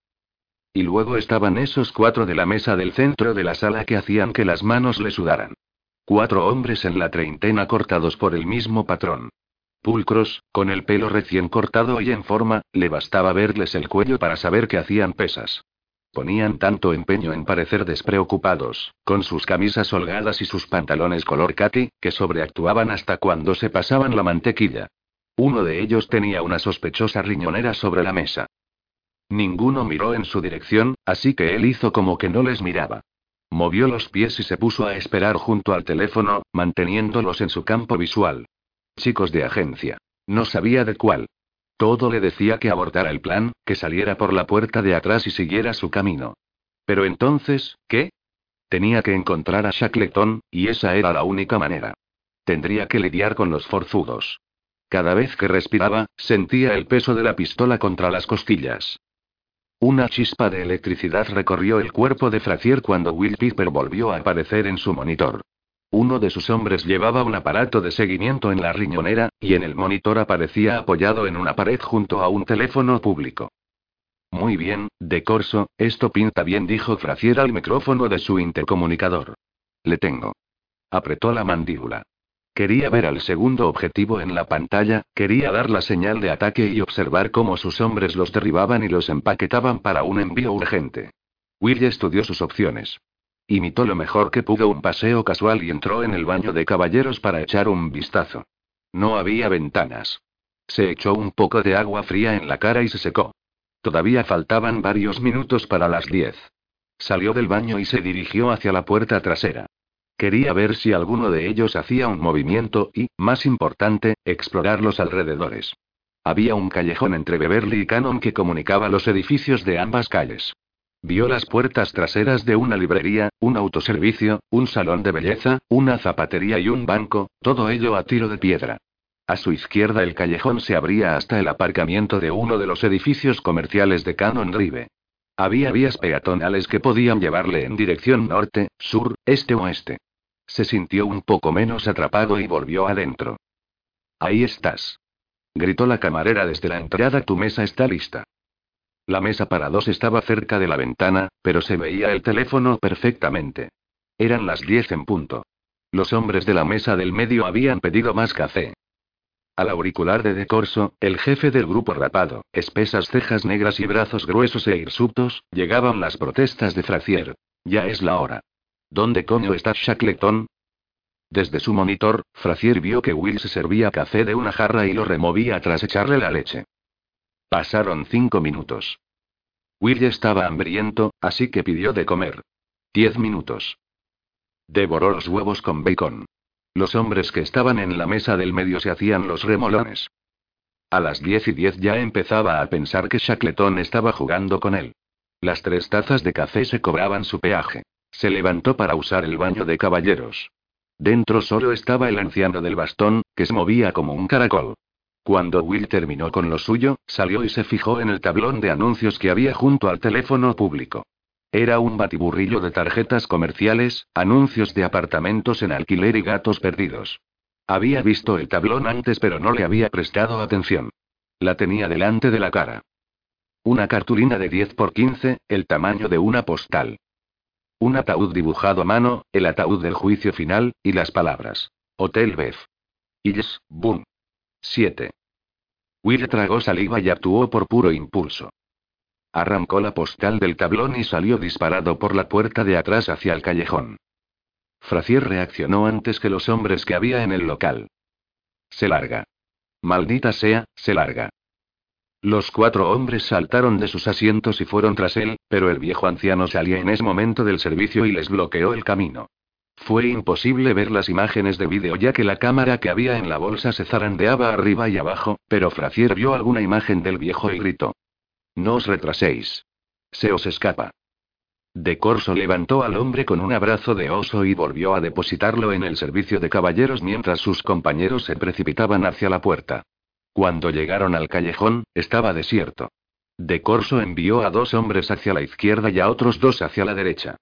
Y luego estaban esos cuatro de la mesa del centro de la sala que hacían que las manos le sudaran. Cuatro hombres en la treintena cortados por el mismo patrón. Pulcros, con el pelo recién cortado y en forma, le bastaba verles el cuello para saber que hacían pesas. Ponían tanto empeño en parecer despreocupados, con sus camisas holgadas y sus pantalones color khaki, que sobreactuaban hasta cuando se pasaban la mantequilla. Uno de ellos tenía una sospechosa riñonera sobre la mesa. Ninguno miró en su dirección, así que él hizo como que no les miraba. Movió los pies y se puso a esperar junto al teléfono, manteniéndolos en su campo visual. Chicos de agencia. No sabía de cuál. Todo le decía que abortara el plan, que saliera por la puerta de atrás y siguiera su camino. Pero entonces, ¿qué? Tenía que encontrar a Shackleton, y esa era la única manera. Tendría que lidiar con los forzudos. Cada vez que respiraba, sentía el peso de la pistola contra las costillas. Una chispa de electricidad recorrió el cuerpo de Frazier cuando Will Piper volvió a aparecer en su monitor. Uno de sus hombres llevaba un aparato de seguimiento en la riñonera, y en el monitor aparecía apoyado en una pared junto a un teléfono público. Muy bien, de corso, esto pinta bien, dijo Frazier al micrófono de su intercomunicador. Le tengo. Apretó la mandíbula. Quería ver al segundo objetivo en la pantalla, quería dar la señal de ataque y observar cómo sus hombres los derribaban y los empaquetaban para un envío urgente. Will estudió sus opciones. Imitó lo mejor que pudo un paseo casual y entró en el baño de caballeros para echar un vistazo. No había ventanas. Se echó un poco de agua fría en la cara y se secó. Todavía faltaban varios minutos para las diez. Salió del baño y se dirigió hacia la puerta trasera. Quería ver si alguno de ellos hacía un movimiento y, más importante, explorar los alrededores. Había un callejón entre Beverly y Cannon que comunicaba los edificios de ambas calles. Vio las puertas traseras de una librería, un autoservicio, un salón de belleza, una zapatería y un banco, todo ello a tiro de piedra. A su izquierda el callejón se abría hasta el aparcamiento de uno de los edificios comerciales de Cannon Drive. Había vías peatonales que podían llevarle en dirección norte, sur, este o oeste. Se sintió un poco menos atrapado y volvió adentro. Ahí estás. Gritó la camarera desde la entrada. Tu mesa está lista. La mesa para dos estaba cerca de la ventana, pero se veía el teléfono perfectamente. Eran las diez en punto. Los hombres de la mesa del medio habían pedido más café. Al auricular de Decorso, el jefe del grupo rapado, espesas cejas negras y brazos gruesos e hirsutos, llegaban las protestas de Frazier. Ya es la hora. ¿Dónde coño está Shackleton? Desde su monitor, Frazier vio que Will se servía café de una jarra y lo removía tras echarle la leche. Pasaron cinco minutos. Will estaba hambriento, así que pidió de comer. Diez minutos. Devoró los huevos con bacon. Los hombres que estaban en la mesa del medio se hacían los remolones. A las diez y diez ya empezaba a pensar que Shackleton estaba jugando con él. Las tres tazas de café se cobraban su peaje. Se levantó para usar el baño de caballeros. Dentro solo estaba el anciano del bastón, que se movía como un caracol. Cuando Will terminó con lo suyo, salió y se fijó en el tablón de anuncios que había junto al teléfono público. Era un batiburrillo de tarjetas comerciales, anuncios de apartamentos en alquiler y gatos perdidos. Había visto el tablón antes pero no le había prestado atención. La tenía delante de la cara. Una cartulina de 10 por 15, el tamaño de una postal. Un ataúd dibujado a mano, el ataúd del juicio final, y las palabras. Hotel Beth. Yes, boom. 7. Will tragó saliva y actuó por puro impulso. Arrancó la postal del tablón y salió disparado por la puerta de atrás hacia el callejón. Frazier reaccionó antes que los hombres que había en el local. Se larga. Maldita sea, se larga. Los cuatro hombres saltaron de sus asientos y fueron tras él, pero el viejo anciano salía en ese momento del servicio y les bloqueó el camino. Fue imposible ver las imágenes de vídeo ya que la cámara que había en la bolsa se zarandeaba arriba y abajo, pero Fracier vio alguna imagen del viejo y gritó. No os retraséis. Se os escapa. De Corso levantó al hombre con un abrazo de oso y volvió a depositarlo en el servicio de caballeros mientras sus compañeros se precipitaban hacia la puerta. Cuando llegaron al callejón, estaba desierto. De Corso envió a dos hombres hacia la izquierda y a otros dos hacia la derecha.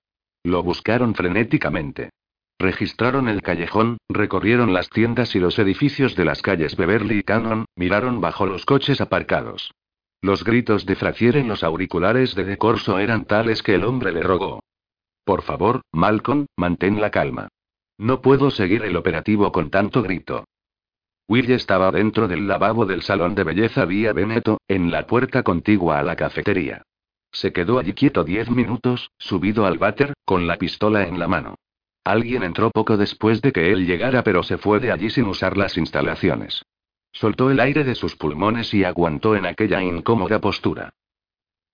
Lo buscaron frenéticamente. Registraron el callejón, recorrieron las tiendas y los edificios de las calles Beverly y Cannon, miraron bajo los coches aparcados. Los gritos de Frazier en los auriculares de De Corso eran tales que el hombre le rogó. Por favor, Malcolm, mantén la calma. No puedo seguir el operativo con tanto grito. Will estaba dentro del lavabo del salón de belleza vía Veneto, en la puerta contigua a la cafetería. Se quedó allí quieto diez minutos, subido al váter, con la pistola en la mano. Alguien entró poco después de que él llegara, pero se fue de allí sin usar las instalaciones. Soltó el aire de sus pulmones y aguantó en aquella incómoda postura.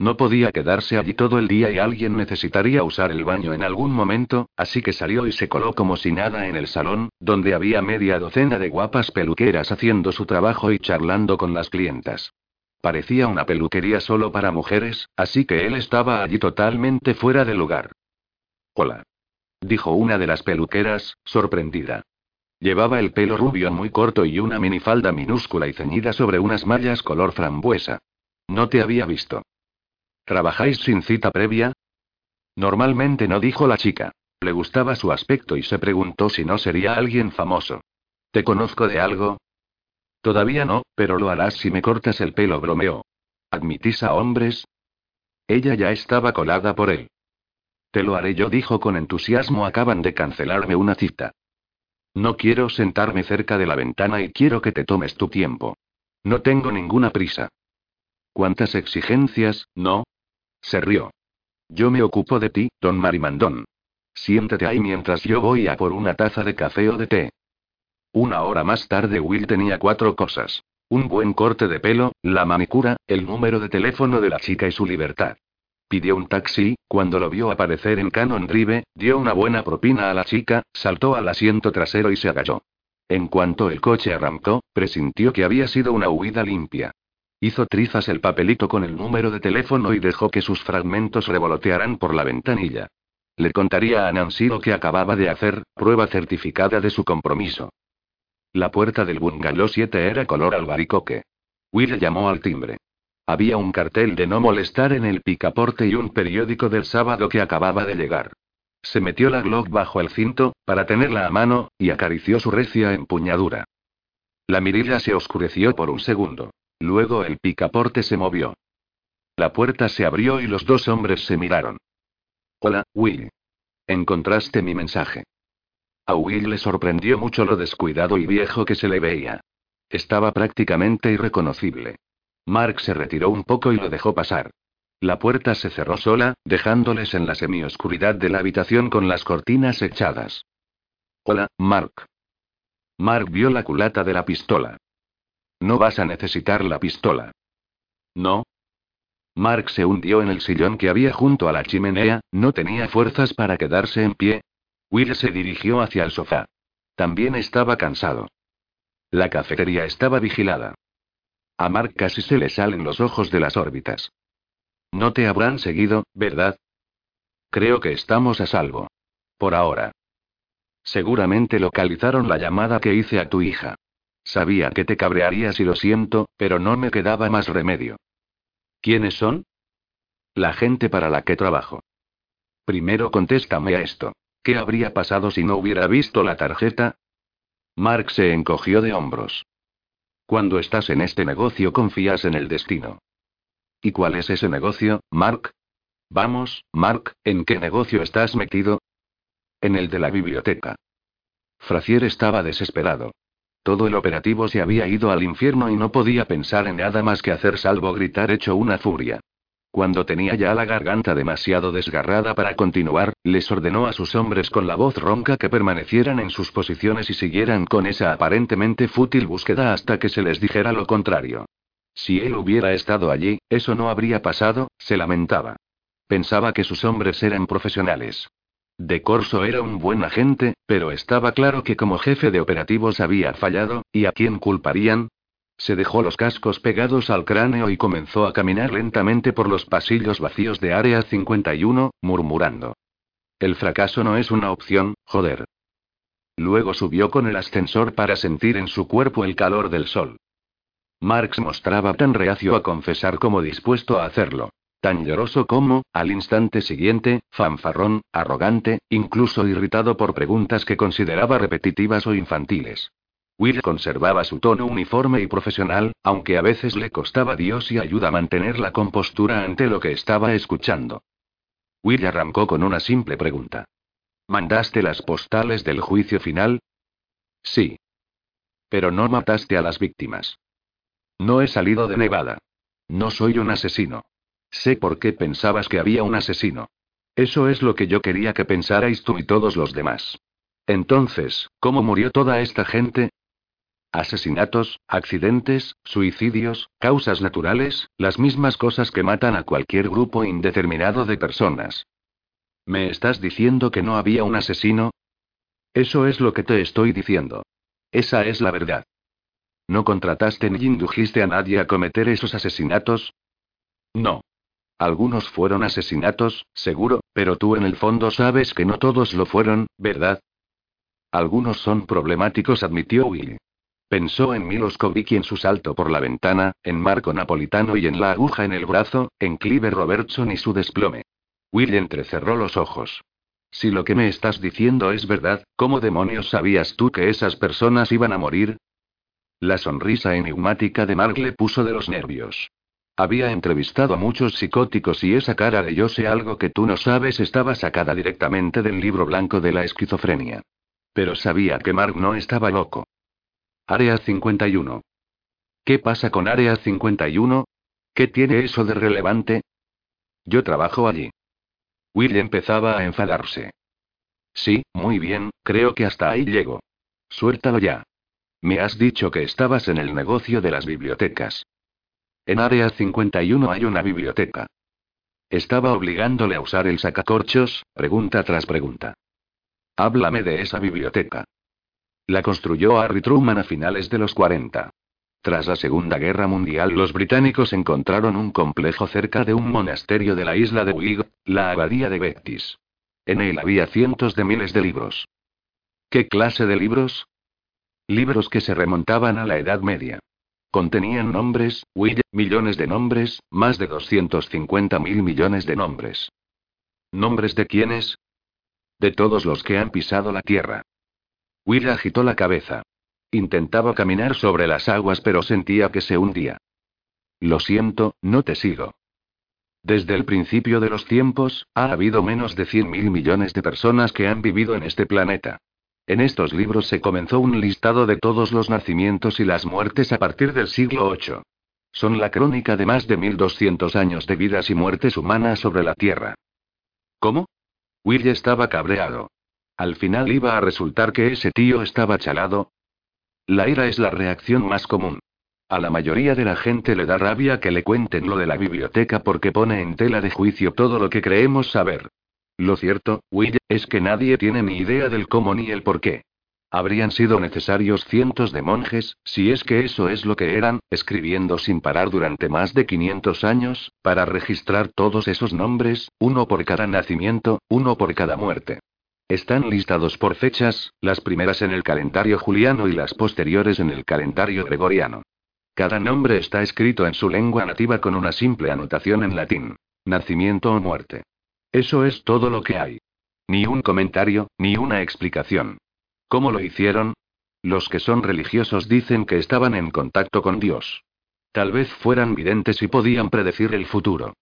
No podía quedarse allí todo el día y alguien necesitaría usar el baño en algún momento, así que salió y se coló como si nada en el salón, donde había media docena de guapas peluqueras haciendo su trabajo y charlando con las clientas. Parecía una peluquería solo para mujeres, así que él estaba allí totalmente fuera de lugar. Hola. Dijo una de las peluqueras, sorprendida. Llevaba el pelo rubio muy corto y una minifalda minúscula y ceñida sobre unas mallas color frambuesa. No te había visto. ¿Trabajáis sin cita previa? Normalmente no dijo la chica. Le gustaba su aspecto y se preguntó si no sería alguien famoso. ¿Te conozco de algo? Todavía no, pero lo harás si me cortas el pelo, bromeó. ¿Admitís a hombres? Ella ya estaba colada por él. Te lo haré yo, dijo con entusiasmo. Acaban de cancelarme una cita. No quiero sentarme cerca de la ventana y quiero que te tomes tu tiempo. No tengo ninguna prisa. ¿Cuántas exigencias, no? Se rió. Yo me ocupo de ti, don Marimandón. Siéntate ahí mientras yo voy a por una taza de café o de té. Una hora más tarde Will tenía cuatro cosas. Un buen corte de pelo, la manicura, el número de teléfono de la chica y su libertad. Pidió un taxi, cuando lo vio aparecer en Cannon Drive, dio una buena propina a la chica, saltó al asiento trasero y se agachó. En cuanto el coche arrancó, presintió que había sido una huida limpia. Hizo trizas el papelito con el número de teléfono y dejó que sus fragmentos revolotearan por la ventanilla. Le contaría a Nancy lo que acababa de hacer, prueba certificada de su compromiso. La puerta del bungalow 7 era color albaricoque. Will llamó al timbre. Había un cartel de no molestar en el picaporte y un periódico del sábado que acababa de llegar. Se metió la Glock bajo el cinto, para tenerla a mano, y acarició su recia empuñadura. La mirilla se oscureció por un segundo. Luego el picaporte se movió. La puerta se abrió y los dos hombres se miraron. Hola, Will. Encontraste mi mensaje. A Will le sorprendió mucho lo descuidado y viejo que se le veía. Estaba prácticamente irreconocible. Mark se retiró un poco y lo dejó pasar. La puerta se cerró sola, dejándoles en la semioscuridad de la habitación con las cortinas echadas. Hola, Mark. Mark vio la culata de la pistola. No vas a necesitar la pistola. ¿No? Mark se hundió en el sillón que había junto a la chimenea, no tenía fuerzas para quedarse en pie. Will se dirigió hacia el sofá. También estaba cansado. La cafetería estaba vigilada. A Mark casi se le salen los ojos de las órbitas. No te habrán seguido, ¿verdad? Creo que estamos a salvo. Por ahora. Seguramente localizaron la llamada que hice a tu hija. Sabía que te cabrearías y lo siento, pero no me quedaba más remedio. ¿Quiénes son? La gente para la que trabajo. Primero contéstame a esto. ¿Qué habría pasado si no hubiera visto la tarjeta? Mark se encogió de hombros. Cuando estás en este negocio confías en el destino. ¿Y cuál es ese negocio, Mark? Vamos, Mark, ¿en qué negocio estás metido? En el de la biblioteca. Frazier estaba desesperado. Todo el operativo se había ido al infierno y no podía pensar en nada más que hacer salvo gritar hecho una furia. Cuando tenía ya la garganta demasiado desgarrada para continuar, les ordenó a sus hombres con la voz ronca que permanecieran en sus posiciones y siguieran con esa aparentemente fútil búsqueda hasta que se les dijera lo contrario. Si él hubiera estado allí, eso no habría pasado, se lamentaba. Pensaba que sus hombres eran profesionales. De Corso era un buen agente, pero estaba claro que como jefe de operativos había fallado, ¿y a quién culparían? Se dejó los cascos pegados al cráneo y comenzó a caminar lentamente por los pasillos vacíos de Área 51, murmurando. El fracaso no es una opción, joder. Luego subió con el ascensor para sentir en su cuerpo el calor del sol. Marx mostraba tan reacio a confesar como dispuesto a hacerlo. Tan lloroso como, al instante siguiente, fanfarrón, arrogante, incluso irritado por preguntas que consideraba repetitivas o infantiles. Will conservaba su tono uniforme y profesional, aunque a veces le costaba Dios y ayuda mantener la compostura ante lo que estaba escuchando. Will arrancó con una simple pregunta. ¿Mandaste las postales del juicio final? Sí. Pero no mataste a las víctimas. No he salido de Nevada. No soy un asesino. Sé por qué pensabas que había un asesino. Eso es lo que yo quería que pensarais tú y todos los demás. Entonces, ¿cómo murió toda esta gente? Asesinatos, accidentes, suicidios, causas naturales, las mismas cosas que matan a cualquier grupo indeterminado de personas. ¿Me estás diciendo que no había un asesino? Eso es lo que te estoy diciendo. Esa es la verdad. ¿No contrataste ni indujiste a nadie a cometer esos asesinatos? No. Algunos fueron asesinatos, seguro, pero tú en el fondo sabes que no todos lo fueron, ¿verdad? Algunos son problemáticos, admitió Will. Pensó en Milos Kovic en su salto por la ventana, en Marco Napolitano y en la aguja en el brazo, en Clive Robertson y su desplome. Will entrecerró los ojos. Si lo que me estás diciendo es verdad, ¿cómo demonios sabías tú que esas personas iban a morir? La sonrisa enigmática de Mark le puso de los nervios. Había entrevistado a muchos psicóticos y esa cara de yo sé algo que tú no sabes estaba sacada directamente del libro blanco de la esquizofrenia. Pero sabía que Mark no estaba loco. Área 51. ¿Qué pasa con Área 51? ¿Qué tiene eso de relevante? Yo trabajo allí. Will empezaba a enfadarse. Sí, muy bien, creo que hasta ahí llego. Suéltalo ya. Me has dicho que estabas en el negocio de las bibliotecas. En Área 51 hay una biblioteca. Estaba obligándole a usar el sacacorchos, pregunta tras pregunta. Háblame de esa biblioteca. La construyó Harry Truman a finales de los 40. Tras la Segunda Guerra Mundial, los británicos encontraron un complejo cerca de un monasterio de la isla de Wight, la abadía de Bettis. En él había cientos de miles de libros. ¿Qué clase de libros? Libros que se remontaban a la Edad Media. Contenían nombres, millones de nombres, más de 250 mil millones de nombres. ¿Nombres de quiénes? De todos los que han pisado la Tierra. Will agitó la cabeza. Intentaba caminar sobre las aguas pero sentía que se hundía. Lo siento, no te sigo. Desde el principio de los tiempos, ha habido menos de 100 mil millones de personas que han vivido en este planeta. En estos libros se comenzó un listado de todos los nacimientos y las muertes a partir del siglo VIII. Son la crónica de más de 1200 años de vidas y muertes humanas sobre la Tierra. ¿Cómo? Will estaba cabreado. Al final iba a resultar que ese tío estaba chalado. La ira es la reacción más común. A la mayoría de la gente le da rabia que le cuenten lo de la biblioteca porque pone en tela de juicio todo lo que creemos saber. Lo cierto, Will, es que nadie tiene ni idea del cómo ni el por qué. Habrían sido necesarios cientos de monjes, si es que eso es lo que eran, escribiendo sin parar durante más de 500 años, para registrar todos esos nombres, uno por cada nacimiento, uno por cada muerte. Están listados por fechas, las primeras en el calendario juliano y las posteriores en el calendario gregoriano. Cada nombre está escrito en su lengua nativa con una simple anotación en latín. Nacimiento o muerte. Eso es todo lo que hay. Ni un comentario, ni una explicación. ¿Cómo lo hicieron? Los que son religiosos dicen que estaban en contacto con Dios. Tal vez fueran videntes y podían predecir el futuro.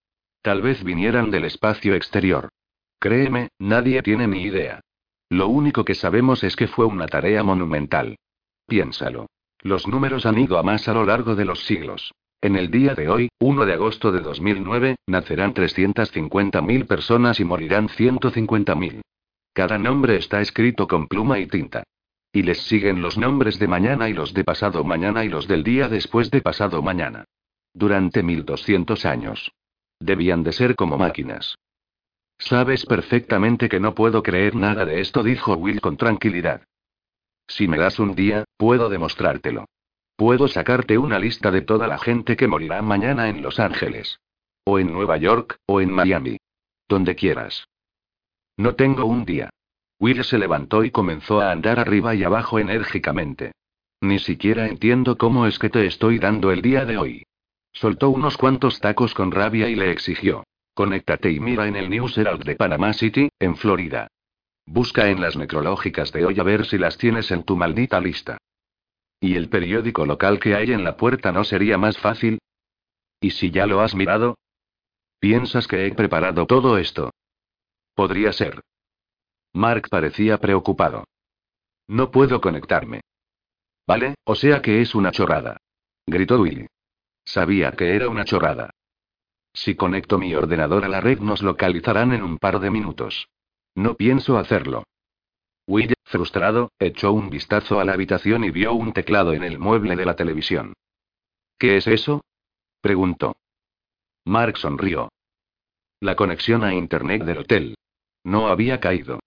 Tal vez vinieran del espacio exterior. Créeme, nadie tiene ni idea. Lo único que sabemos es que fue una tarea monumental. Piénsalo. Los números han ido a más a lo largo de los siglos. En el día de hoy, 1 de agosto de 2009, nacerán 350.000 personas y morirán 150.000. Cada nombre está escrito con pluma y tinta. Y les siguen los nombres de mañana y los de pasado mañana y los del día después de pasado mañana. Durante 1200 años. Debían de ser como máquinas. Sabes perfectamente que no puedo creer nada de esto, dijo Will con tranquilidad. Si me das un día, puedo demostrártelo. Puedo sacarte una lista de toda la gente que morirá mañana en Los Ángeles. O en Nueva York, o en Miami. Donde quieras. No tengo un día. Will se levantó y comenzó a andar arriba y abajo enérgicamente. Ni siquiera entiendo cómo es que te estoy dando el día de hoy. Soltó unos cuantos tacos con rabia y le exigió. Conéctate y mira en el News Herald de Panama City, en Florida. Busca en las necrológicas de hoy a ver si las tienes en tu maldita lista. ¿Y el periódico local que hay en la puerta no sería más fácil? ¿Y si ya lo has mirado? ¿Piensas que he preparado todo esto? Podría ser. Mark parecía preocupado. No puedo conectarme. Vale, o sea que es una chorrada. Gritó Willy. Sabía que era una chorrada. Si conecto mi ordenador a la red nos localizarán en un par de minutos. No pienso hacerlo. Will, frustrado, echó un vistazo a la habitación y vio un teclado en el mueble de la televisión. ¿Qué es eso? preguntó. Mark sonrió. La conexión a Internet del hotel. No había caído.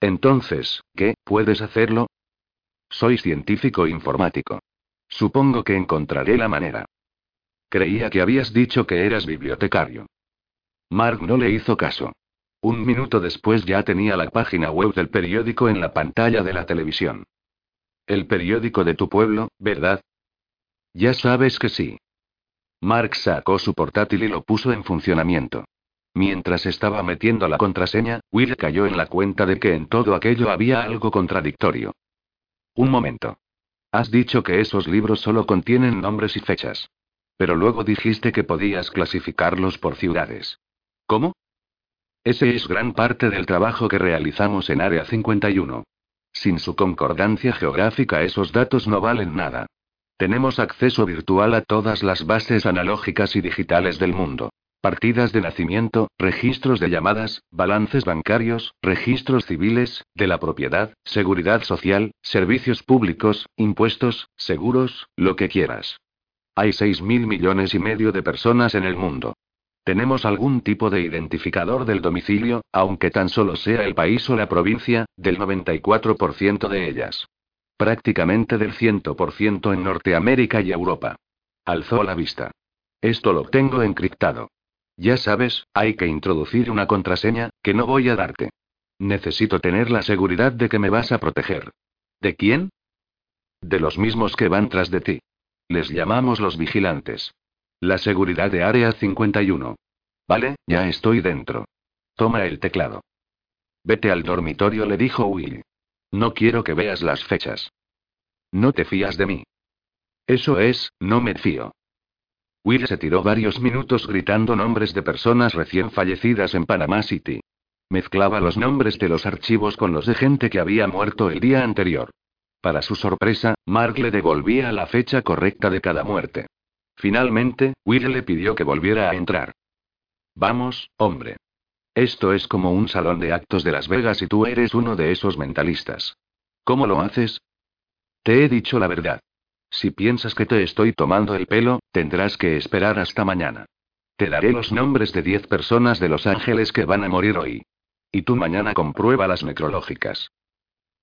Entonces, ¿qué? ¿Puedes hacerlo? Soy científico informático. Supongo que encontraré la manera. Creía que habías dicho que eras bibliotecario. Mark no le hizo caso. Un minuto después ya tenía la página web del periódico en la pantalla de la televisión. El periódico de tu pueblo, ¿verdad? Ya sabes que sí. Mark sacó su portátil y lo puso en funcionamiento. Mientras estaba metiendo la contraseña, Will cayó en la cuenta de que en todo aquello había algo contradictorio. Un momento. Has dicho que esos libros solo contienen nombres y fechas. Pero luego dijiste que podías clasificarlos por ciudades. ¿Cómo? Ese es gran parte del trabajo que realizamos en Área 51. Sin su concordancia geográfica esos datos no valen nada. Tenemos acceso virtual a todas las bases analógicas y digitales del mundo. Partidas de nacimiento, registros de llamadas, balances bancarios, registros civiles, de la propiedad, seguridad social, servicios públicos, impuestos, seguros, lo que quieras. Hay 6 mil millones y medio de personas en el mundo. Tenemos algún tipo de identificador del domicilio, aunque tan solo sea el país o la provincia, del 94% de ellas. Prácticamente del 100% en Norteamérica y Europa. Alzó la vista. Esto lo tengo encriptado. Ya sabes, hay que introducir una contraseña, que no voy a darte. Necesito tener la seguridad de que me vas a proteger. ¿De quién? De los mismos que van tras de ti. Les llamamos los vigilantes. La seguridad de Área 51. Vale, ya estoy dentro. Toma el teclado. Vete al dormitorio, le dijo Will. No quiero que veas las fechas. No te fías de mí. Eso es, no me fío. Will se tiró varios minutos gritando nombres de personas recién fallecidas en Panama City. Mezclaba los nombres de los archivos con los de gente que había muerto el día anterior. Para su sorpresa, Mark le devolvía la fecha correcta de cada muerte. Finalmente, Will le pidió que volviera a entrar. Vamos, hombre. Esto es como un salón de actos de Las Vegas y tú eres uno de esos mentalistas. ¿Cómo lo haces? Te he dicho la verdad. Si piensas que te estoy tomando el pelo, tendrás que esperar hasta mañana. Te daré los nombres de 10 personas de Los Ángeles que van a morir hoy. Y tú mañana comprueba las necrológicas.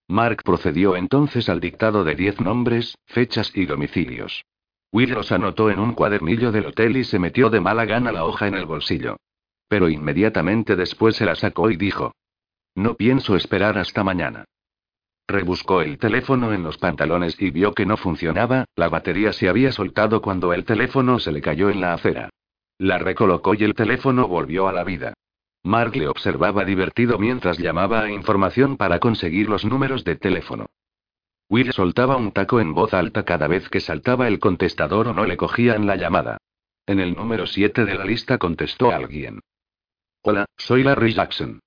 Mark procedió entonces al dictado de 10 nombres, fechas y domicilios. Will los anotó en un cuadernillo del hotel y se metió de mala gana la hoja en el bolsillo. Pero inmediatamente después se la sacó y dijo. No pienso esperar hasta mañana. Rebuscó el teléfono en los pantalones y vio que no funcionaba, la batería se había soltado cuando el teléfono se le cayó en la acera. La recolocó y el teléfono volvió a la vida. Mark le observaba divertido mientras llamaba a información para conseguir los números de teléfono. Will soltaba un taco en voz alta cada vez que saltaba el contestador o no le cogían la llamada. En el número 7 de la lista contestó alguien. Hola, soy Larry Jackson.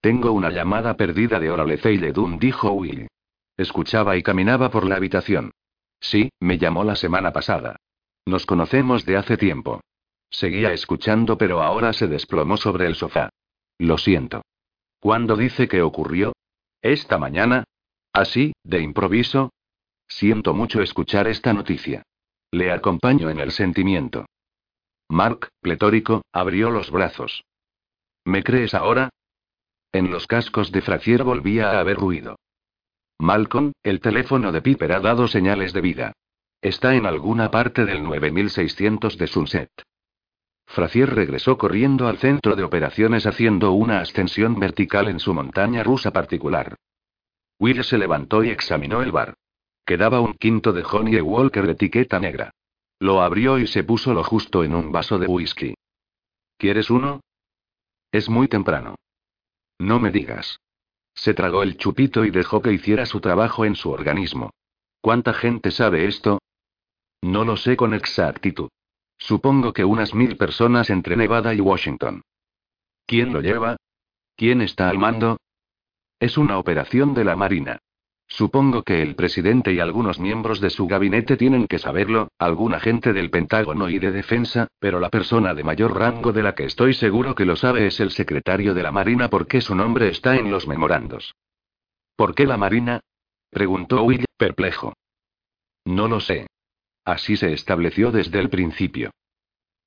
Tengo una llamada perdida de Orale Ceyledun, dijo Will. Escuchaba y caminaba por la habitación. Sí, me llamó la semana pasada. Nos conocemos de hace tiempo. Seguía escuchando, pero ahora se desplomó sobre el sofá. Lo siento. ¿Cuándo dice que ocurrió? ¿Esta mañana? ¿Así, de improviso? Siento mucho escuchar esta noticia. Le acompaño en el sentimiento. Mark, pletórico, abrió los brazos. ¿Me crees ahora? En los cascos de Frazier volvía a haber ruido. Malcolm, el teléfono de Piper ha dado señales de vida. Está en alguna parte del 9600 de Sunset. Frazier regresó corriendo al centro de operaciones haciendo una ascensión vertical en su montaña rusa particular. Will se levantó y examinó el bar. Quedaba un quinto de Honey Walker de etiqueta negra. Lo abrió y se puso lo justo en un vaso de whisky. ¿Quieres uno? Es muy temprano. No me digas. Se tragó el chupito y dejó que hiciera su trabajo en su organismo. ¿Cuánta gente sabe esto? No lo sé con exactitud. Supongo que unas mil personas entre Nevada y Washington. ¿Quién lo lleva? ¿Quién está al mando? Es una operación de la Marina. Supongo que el presidente y algunos miembros de su gabinete tienen que saberlo, algún agente del Pentágono y de Defensa, pero la persona de mayor rango de la que estoy seguro que lo sabe es el secretario de la Marina porque su nombre está en los memorandos. ¿Por qué la Marina? preguntó Will, perplejo. No lo sé. Así se estableció desde el principio.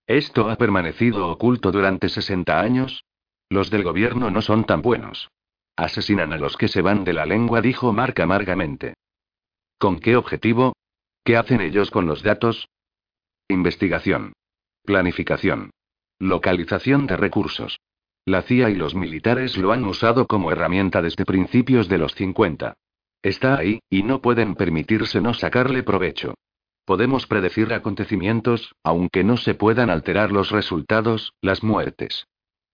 ¿Esto ha permanecido oculto durante 60 años? Los del gobierno no son tan buenos. Asesinan a los que se van de la lengua, dijo Mark amargamente. ¿Con qué objetivo? ¿Qué hacen ellos con los datos? Investigación. Planificación. Localización de recursos. La CIA y los militares lo han usado como herramienta desde principios de los 50. Está ahí, y no pueden permitirse no sacarle provecho. Podemos predecir acontecimientos, aunque no se puedan alterar los resultados, las muertes.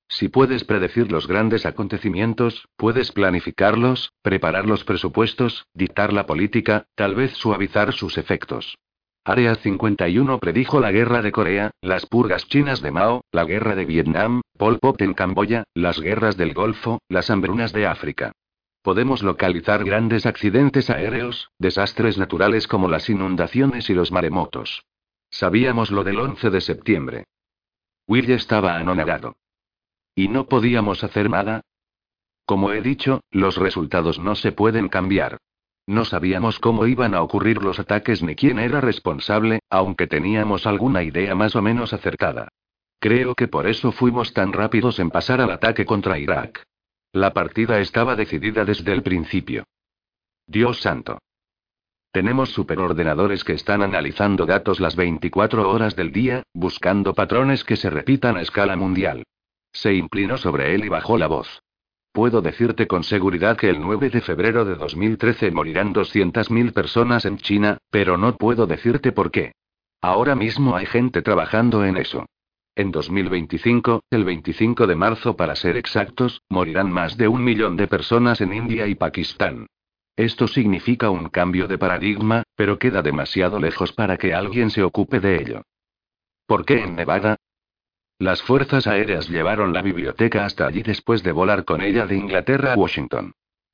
Si puedes predecir los grandes acontecimientos, puedes planificarlos, preparar los presupuestos, dictar la política, tal vez suavizar sus efectos. Área 51 predijo la guerra de Corea, las purgas chinas de Mao, la guerra de Vietnam, Pol Pot en Camboya, las guerras del Golfo, las hambrunas de África. Podemos localizar grandes accidentes aéreos, desastres naturales como las inundaciones y los maremotos. Sabíamos lo del 11 de septiembre. Will estaba anonadado. ¿Y no podíamos hacer nada? Como he dicho, los resultados no se pueden cambiar. No sabíamos cómo iban a ocurrir los ataques ni quién era responsable, aunque teníamos alguna idea más o menos acertada. Creo que por eso fuimos tan rápidos en pasar al ataque contra Irak. La partida estaba decidida desde el principio. Dios santo. Tenemos superordenadores que están analizando datos las 24 horas del día, buscando patrones que se repitan a escala mundial. Se inclinó sobre él y bajó la voz. Puedo decirte con seguridad que el 9 de febrero de 2013 morirán 200.000 personas en China, pero no puedo decirte por qué. Ahora mismo hay gente trabajando en eso. En 2025, el 25 de marzo para ser exactos, morirán más de un millón de personas en India y Pakistán. Esto significa un cambio de paradigma, pero queda demasiado lejos para que alguien se ocupe de ello. ¿Por qué en Nevada? Las fuerzas aéreas llevaron la biblioteca hasta allí después de volar con ella de Inglaterra a Washington.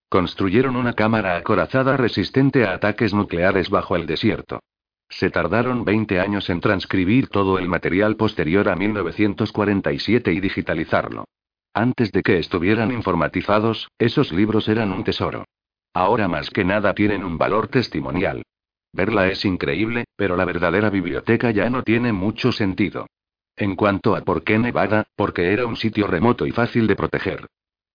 Construyeron una cámara acorazada resistente a ataques nucleares bajo el desierto. Se tardaron 20 años en transcribir todo el material posterior a 1947 y digitalizarlo. Antes de que estuvieran informatizados, esos libros eran un tesoro. Ahora más que nada tienen un valor testimonial. Verla es increíble, pero la verdadera biblioteca ya no tiene mucho sentido. En cuanto a por qué Nevada, porque era un sitio remoto y fácil de proteger.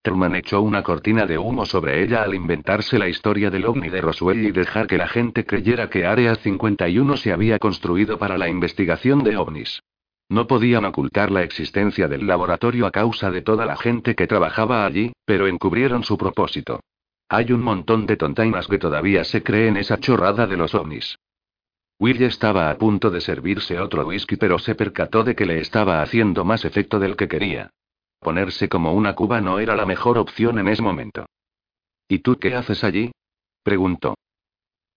Truman echó una cortina de humo sobre ella al inventarse la historia del ovni de Roswell y dejar que la gente creyera que Área 51 se había construido para la investigación de ovnis. No podían ocultar la existencia del laboratorio a causa de toda la gente que trabajaba allí, pero encubrieron su propósito. Hay un montón de tontainas que todavía se creen esa chorrada de los ovnis. Will estaba a punto de servirse otro whisky, pero se percató de que le estaba haciendo más efecto del que quería. Ponerse como una cuba no era la mejor opción en ese momento. ¿Y tú qué haces allí? preguntó.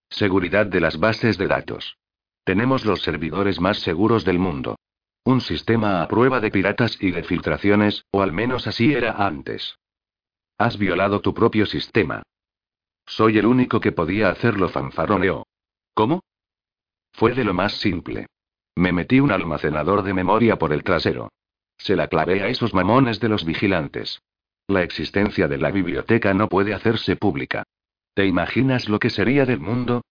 Seguridad de las bases de datos. Tenemos los servidores más seguros del mundo. Un sistema a prueba de piratas y de filtraciones, o al menos así era antes. Has violado tu propio sistema. Soy el único que podía hacerlo, fanfaroneó. ¿Cómo? Fue de lo más simple. Me metí un almacenador de memoria por el trasero. Se la clavé a esos mamones de los vigilantes. La existencia de la biblioteca no puede hacerse pública. ¿Te imaginas lo que sería del mundo?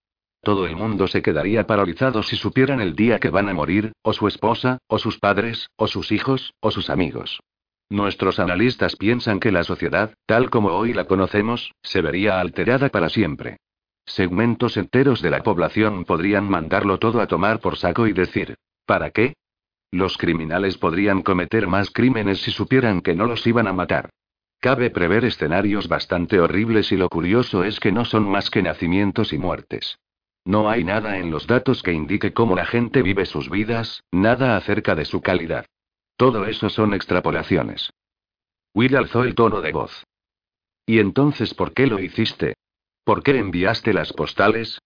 Todo el mundo se quedaría paralizado si supieran el día que van a morir, o su esposa, o sus padres, o sus hijos, o sus amigos. Nuestros analistas piensan que la sociedad, tal como hoy la conocemos, se vería alterada para siempre. Segmentos enteros de la población podrían mandarlo todo a tomar por saco y decir, ¿para qué? Los criminales podrían cometer más crímenes si supieran que no los iban a matar. Cabe prever escenarios bastante horribles y lo curioso es que no son más que nacimientos y muertes. No hay nada en los datos que indique cómo la gente vive sus vidas, nada acerca de su calidad. Todo eso son extrapolaciones. Will alzó el tono de voz. ¿Y entonces por qué lo hiciste? ¿Por qué enviaste las postales?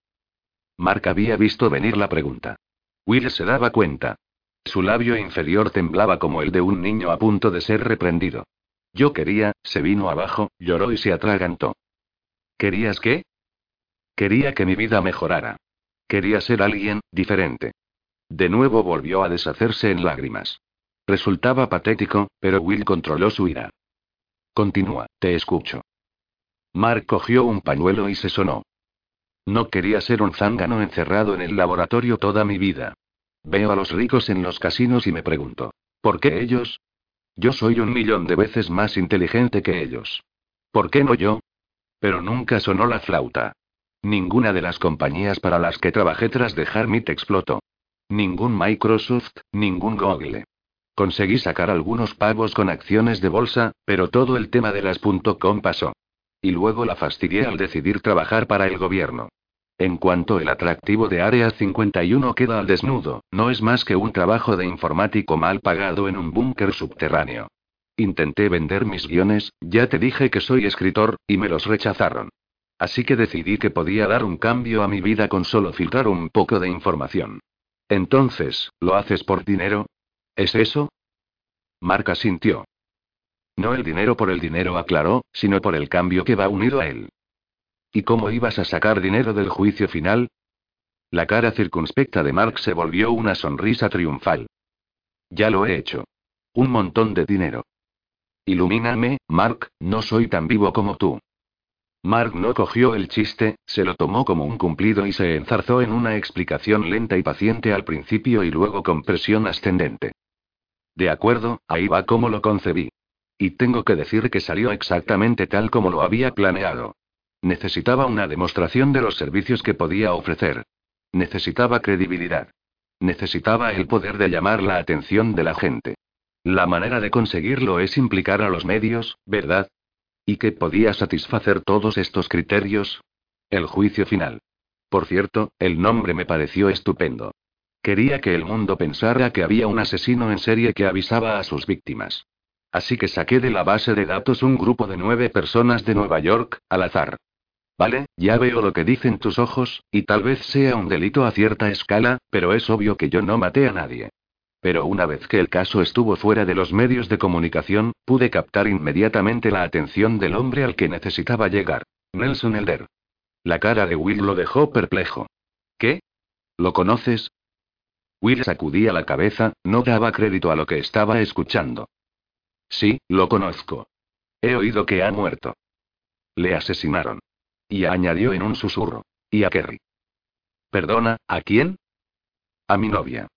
Mark había visto venir la pregunta. Will se daba cuenta. Su labio inferior temblaba como el de un niño a punto de ser reprendido. Yo quería, se vino abajo, lloró y se atragantó. ¿Querías qué? Quería que mi vida mejorara. Quería ser alguien, diferente. De nuevo volvió a deshacerse en lágrimas. Resultaba patético, pero Will controló su ira. Continúa, te escucho. Mark cogió un pañuelo y se sonó. No quería ser un zángano encerrado en el laboratorio toda mi vida. Veo a los ricos en los casinos y me pregunto, ¿por qué ellos? Yo soy un millón de veces más inteligente que ellos. ¿Por qué no yo? Pero nunca sonó la flauta. Ninguna de las compañías para las que trabajé tras dejar MIT explotó. Ningún Microsoft, ningún Google. Conseguí sacar algunos pavos con acciones de bolsa, pero todo el tema de las .com pasó. Y luego la fastidié al decidir trabajar para el gobierno. En cuanto el atractivo de Área 51 queda al desnudo, no es más que un trabajo de informático mal pagado en un búnker subterráneo. Intenté vender mis guiones, ya te dije que soy escritor, y me los rechazaron. Así que decidí que podía dar un cambio a mi vida con solo filtrar un poco de información. Entonces, ¿lo haces por dinero? ¿Es eso? Marca sintió. No el dinero por el dinero, aclaró, sino por el cambio que va unido a él. ¿Y cómo ibas a sacar dinero del juicio final? La cara circunspecta de Mark se volvió una sonrisa triunfal. Ya lo he hecho. Un montón de dinero. Ilumíname, Mark, no soy tan vivo como tú. Mark no cogió el chiste, se lo tomó como un cumplido y se enzarzó en una explicación lenta y paciente al principio y luego con presión ascendente. De acuerdo, ahí va como lo concebí. Y tengo que decir que salió exactamente tal como lo había planeado. Necesitaba una demostración de los servicios que podía ofrecer. Necesitaba credibilidad. Necesitaba el poder de llamar la atención de la gente. La manera de conseguirlo es implicar a los medios, ¿verdad? ¿Y qué podía satisfacer todos estos criterios? El juicio final. Por cierto, el nombre me pareció estupendo. Quería que el mundo pensara que había un asesino en serie que avisaba a sus víctimas. Así que saqué de la base de datos un grupo de nueve personas de Nueva York, al azar. Vale, ya veo lo que dicen tus ojos, y tal vez sea un delito a cierta escala, pero es obvio que yo no maté a nadie. Pero una vez que el caso estuvo fuera de los medios de comunicación, pude captar inmediatamente la atención del hombre al que necesitaba llegar. Nelson Elder. La cara de Will lo dejó perplejo. ¿Qué? ¿Lo conoces? Will sacudía la cabeza, no daba crédito a lo que estaba escuchando. Sí, lo conozco. He oído que ha muerto. Le asesinaron. Y añadió en un susurro. ¿Y a Kerry? Perdona, ¿a quién? A mi novia.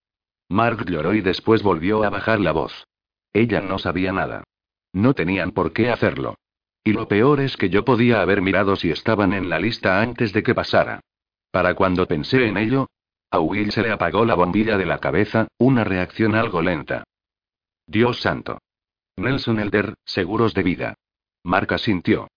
Mark lloró y después volvió a bajar la voz. Ella no sabía nada. No tenían por qué hacerlo. Y lo peor es que yo podía haber mirado si estaban en la lista antes de que pasara. Para cuando pensé en ello, a Will se le apagó la bombilla de la cabeza, una reacción algo lenta. Dios santo. Nelson Elder, seguros de vida. Marca sintió.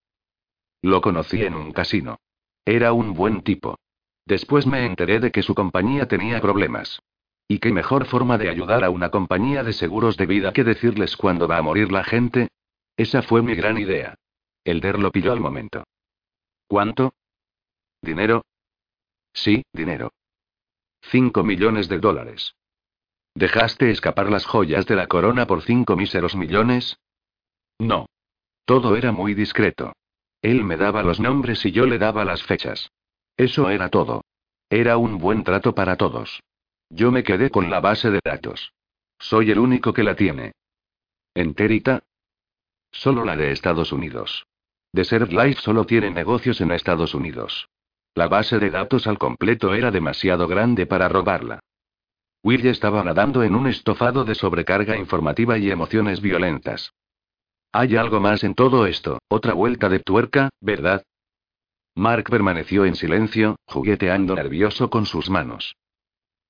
Lo conocí en un casino. Era un buen tipo. Después me enteré de que su compañía tenía problemas. ¿Y qué mejor forma de ayudar a una compañía de seguros de vida que decirles cuándo va a morir la gente? Esa fue mi gran idea. Elder lo pilló al momento. ¿Cuánto? ¿Dinero? Sí, dinero. Cinco millones de dólares. ¿Dejaste escapar las joyas de la corona por cinco míseros millones? No. Todo era muy discreto. Él me daba los nombres y yo le daba las fechas. Eso era todo. Era un buen trato para todos. Yo me quedé con la base de datos. Soy el único que la tiene. ¿Entérita? Solo la de Estados Unidos. Desert Life solo tiene negocios en Estados Unidos. La base de datos al completo era demasiado grande para robarla. Will estaba nadando en un estofado de sobrecarga informativa y emociones violentas. Hay algo más en todo esto, otra vuelta de tuerca, ¿verdad? Mark permaneció en silencio, jugueteando nervioso con sus manos.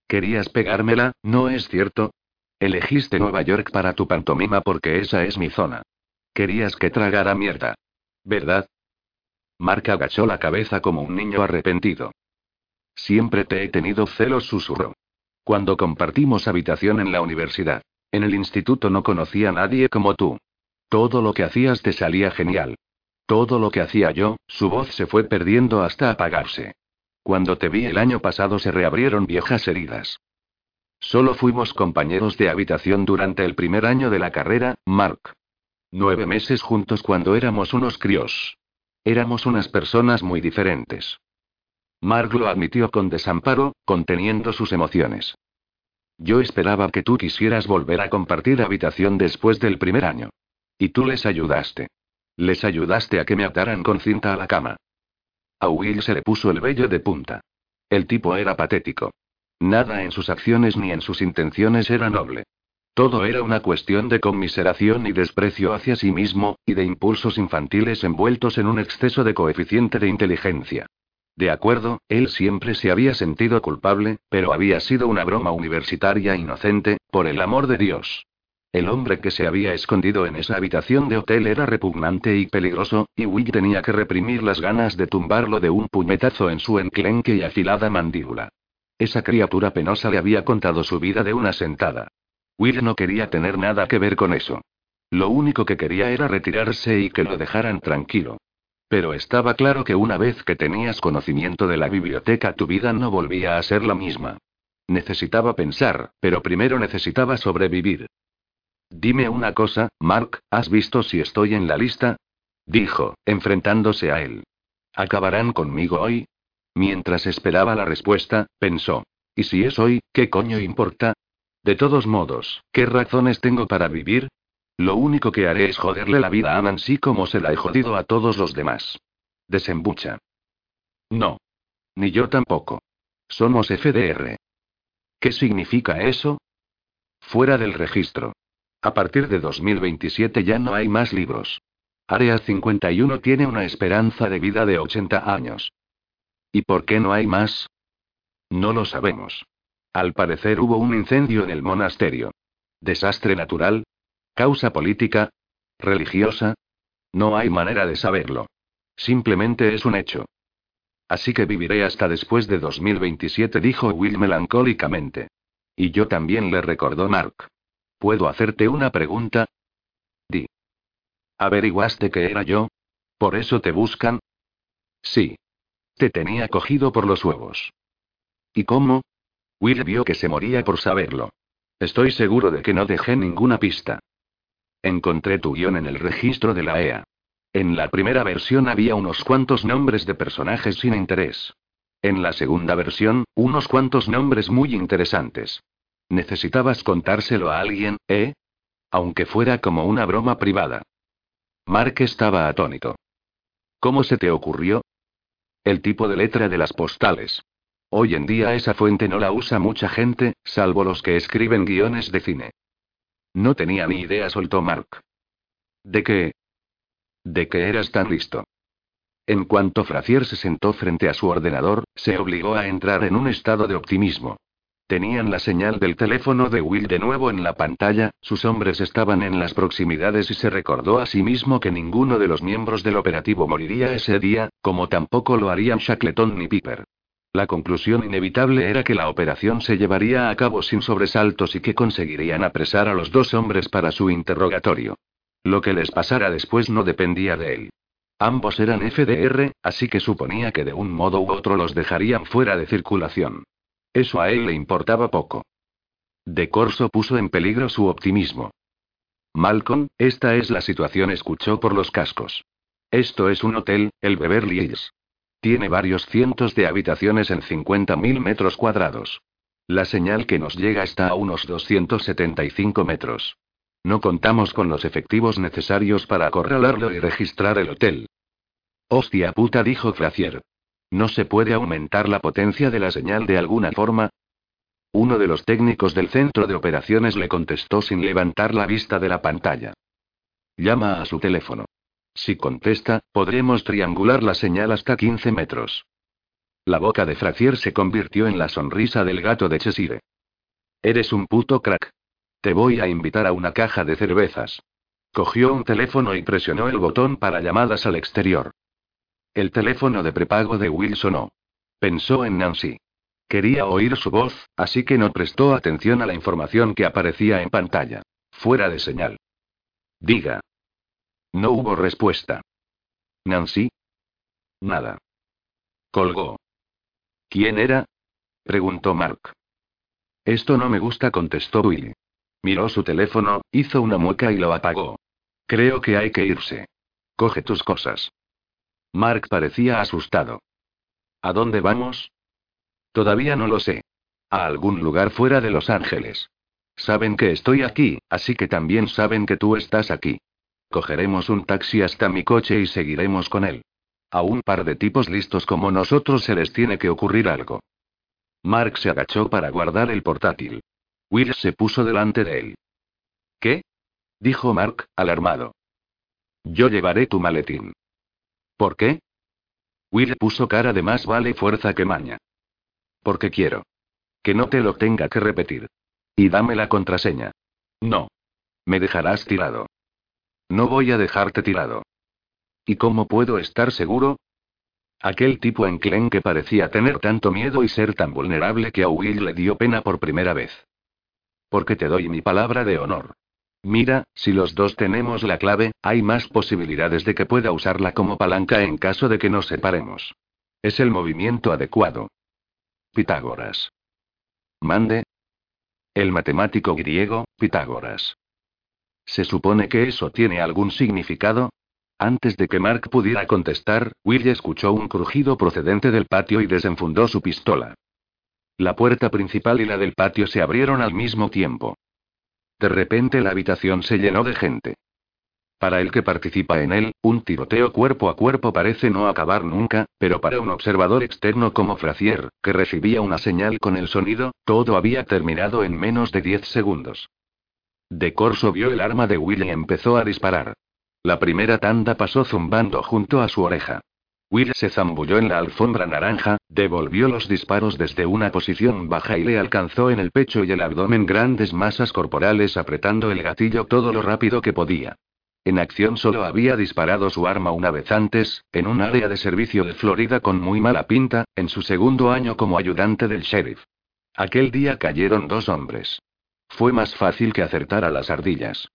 Querías pegármela, ¿no es cierto? Elegiste Nueva York para tu pantomima porque esa es mi zona. Querías que tragara mierda. ¿Verdad? Mark agachó la cabeza como un niño arrepentido. Siempre te he tenido celos, susurró. Cuando compartimos habitación en la universidad. En el instituto no conocía a nadie como tú. Todo lo que hacías te salía genial. Todo lo que hacía yo, su voz se fue perdiendo hasta apagarse. Cuando te vi el año pasado se reabrieron viejas heridas. Solo fuimos compañeros de habitación durante el primer año de la carrera, Mark. Nueve meses juntos cuando éramos unos críos. Éramos unas personas muy diferentes. Mark lo admitió con desamparo, conteniendo sus emociones. Yo esperaba que tú quisieras volver a compartir habitación después del primer año. Y tú les ayudaste. Les ayudaste a que me ataran con cinta a la cama. A Will se le puso el vello de punta. El tipo era patético. Nada en sus acciones ni en sus intenciones era noble. Todo era una cuestión de conmiseración y desprecio hacia sí mismo, y de impulsos infantiles envueltos en un exceso de coeficiente de inteligencia. De acuerdo, él siempre se había sentido culpable, pero había sido una broma universitaria inocente, por el amor de Dios. El hombre que se había escondido en esa habitación de hotel era repugnante y peligroso, y Will tenía que reprimir las ganas de tumbarlo de un puñetazo en su enclenque y afilada mandíbula. Esa criatura penosa le había contado su vida de una sentada. Will no quería tener nada que ver con eso. Lo único que quería era retirarse y que lo dejaran tranquilo. Pero estaba claro que una vez que tenías conocimiento de la biblioteca tu vida no volvía a ser la misma. Necesitaba pensar, pero primero necesitaba sobrevivir. Dime una cosa, Mark, ¿has visto si estoy en la lista? Dijo, enfrentándose a él. ¿Acabarán conmigo hoy? Mientras esperaba la respuesta, pensó. ¿Y si es hoy, qué coño importa? De todos modos, ¿qué razones tengo para vivir? Lo único que haré es joderle la vida a Nancy como se la he jodido a todos los demás. Desembucha. No. Ni yo tampoco. Somos FDR. ¿Qué significa eso? Fuera del registro. A partir de 2027 ya no hay más libros. Área 51 tiene una esperanza de vida de 80 años. ¿Y por qué no hay más? No lo sabemos. Al parecer hubo un incendio en el monasterio. ¿Desastre natural? ¿Causa política? ¿Religiosa? No hay manera de saberlo. Simplemente es un hecho. Así que viviré hasta después de 2027, dijo Will melancólicamente. Y yo también le recordó Mark. ¿Puedo hacerte una pregunta? Di. ¿Averiguaste que era yo? ¿Por eso te buscan? Sí. Te tenía cogido por los huevos. ¿Y cómo? Will vio que se moría por saberlo. Estoy seguro de que no dejé ninguna pista. Encontré tu guion en el registro de la EA. En la primera versión había unos cuantos nombres de personajes sin interés. En la segunda versión, unos cuantos nombres muy interesantes. Necesitabas contárselo a alguien, ¿eh? Aunque fuera como una broma privada. Mark estaba atónito. ¿Cómo se te ocurrió? El tipo de letra de las postales. Hoy en día esa fuente no la usa mucha gente, salvo los que escriben guiones de cine. No tenía ni idea, soltó Mark. ¿De qué? De que eras tan listo. En cuanto Frazier se sentó frente a su ordenador, se obligó a entrar en un estado de optimismo. Tenían la señal del teléfono de Will de nuevo en la pantalla, sus hombres estaban en las proximidades y se recordó a sí mismo que ninguno de los miembros del operativo moriría ese día, como tampoco lo harían Shackleton ni Piper. La conclusión inevitable era que la operación se llevaría a cabo sin sobresaltos y que conseguirían apresar a los dos hombres para su interrogatorio. Lo que les pasara después no dependía de él. Ambos eran FDR, así que suponía que de un modo u otro los dejarían fuera de circulación. Eso a él le importaba poco. De Corso puso en peligro su optimismo. Malcolm, esta es la situación, escuchó por los cascos. Esto es un hotel, el Beverly Hills. Tiene varios cientos de habitaciones en 50.000 metros cuadrados. La señal que nos llega está a unos 275 metros. No contamos con los efectivos necesarios para acorralarlo y registrar el hotel. Hostia puta, dijo Frazier. ¿No se puede aumentar la potencia de la señal de alguna forma? Uno de los técnicos del centro de operaciones le contestó sin levantar la vista de la pantalla. Llama a su teléfono. Si contesta, podremos triangular la señal hasta 15 metros. La boca de Frazier se convirtió en la sonrisa del gato de Cheshire. Eres un puto crack. Te voy a invitar a una caja de cervezas. Cogió un teléfono y presionó el botón para llamadas al exterior. El teléfono de prepago de Will sonó. Pensó en Nancy. Quería oír su voz, así que no prestó atención a la información que aparecía en pantalla. Fuera de señal. Diga. No hubo respuesta. Nancy. Nada. Colgó. ¿Quién era? preguntó Mark. Esto no me gusta, contestó Will. Miró su teléfono, hizo una mueca y lo apagó. Creo que hay que irse. Coge tus cosas. Mark parecía asustado. ¿A dónde vamos? Todavía no lo sé. A algún lugar fuera de Los Ángeles. Saben que estoy aquí, así que también saben que tú estás aquí. Cogeremos un taxi hasta mi coche y seguiremos con él. A un par de tipos listos como nosotros se les tiene que ocurrir algo. Mark se agachó para guardar el portátil. Will se puso delante de él. ¿Qué? dijo Mark, alarmado. Yo llevaré tu maletín. ¿Por qué? Will puso cara de más vale fuerza que maña. Porque quiero. Que no te lo tenga que repetir. Y dame la contraseña. No. Me dejarás tirado. No voy a dejarte tirado. ¿Y cómo puedo estar seguro? Aquel tipo en Klen que parecía tener tanto miedo y ser tan vulnerable que a Will le dio pena por primera vez. Porque te doy mi palabra de honor. Mira, si los dos tenemos la clave, hay más posibilidades de que pueda usarla como palanca en caso de que nos separemos. Es el movimiento adecuado. Pitágoras. Mande. El matemático griego, Pitágoras. ¿Se supone que eso tiene algún significado? Antes de que Mark pudiera contestar, Will escuchó un crujido procedente del patio y desenfundó su pistola. La puerta principal y la del patio se abrieron al mismo tiempo. De repente la habitación se llenó de gente. Para el que participa en él, un tiroteo cuerpo a cuerpo parece no acabar nunca, pero para un observador externo como Frazier, que recibía una señal con el sonido, todo había terminado en menos de 10 segundos. De Corso vio el arma de Will y empezó a disparar. La primera tanda pasó zumbando junto a su oreja. Will se zambulló en la alfombra naranja, devolvió los disparos desde una posición baja y le alcanzó en el pecho y el abdomen grandes masas corporales apretando el gatillo todo lo rápido que podía. En acción solo había disparado su arma una vez antes, en un área de servicio de Florida con muy mala pinta, en su segundo año como ayudante del sheriff. Aquel día cayeron dos hombres. Fue más fácil que acertar a las ardillas.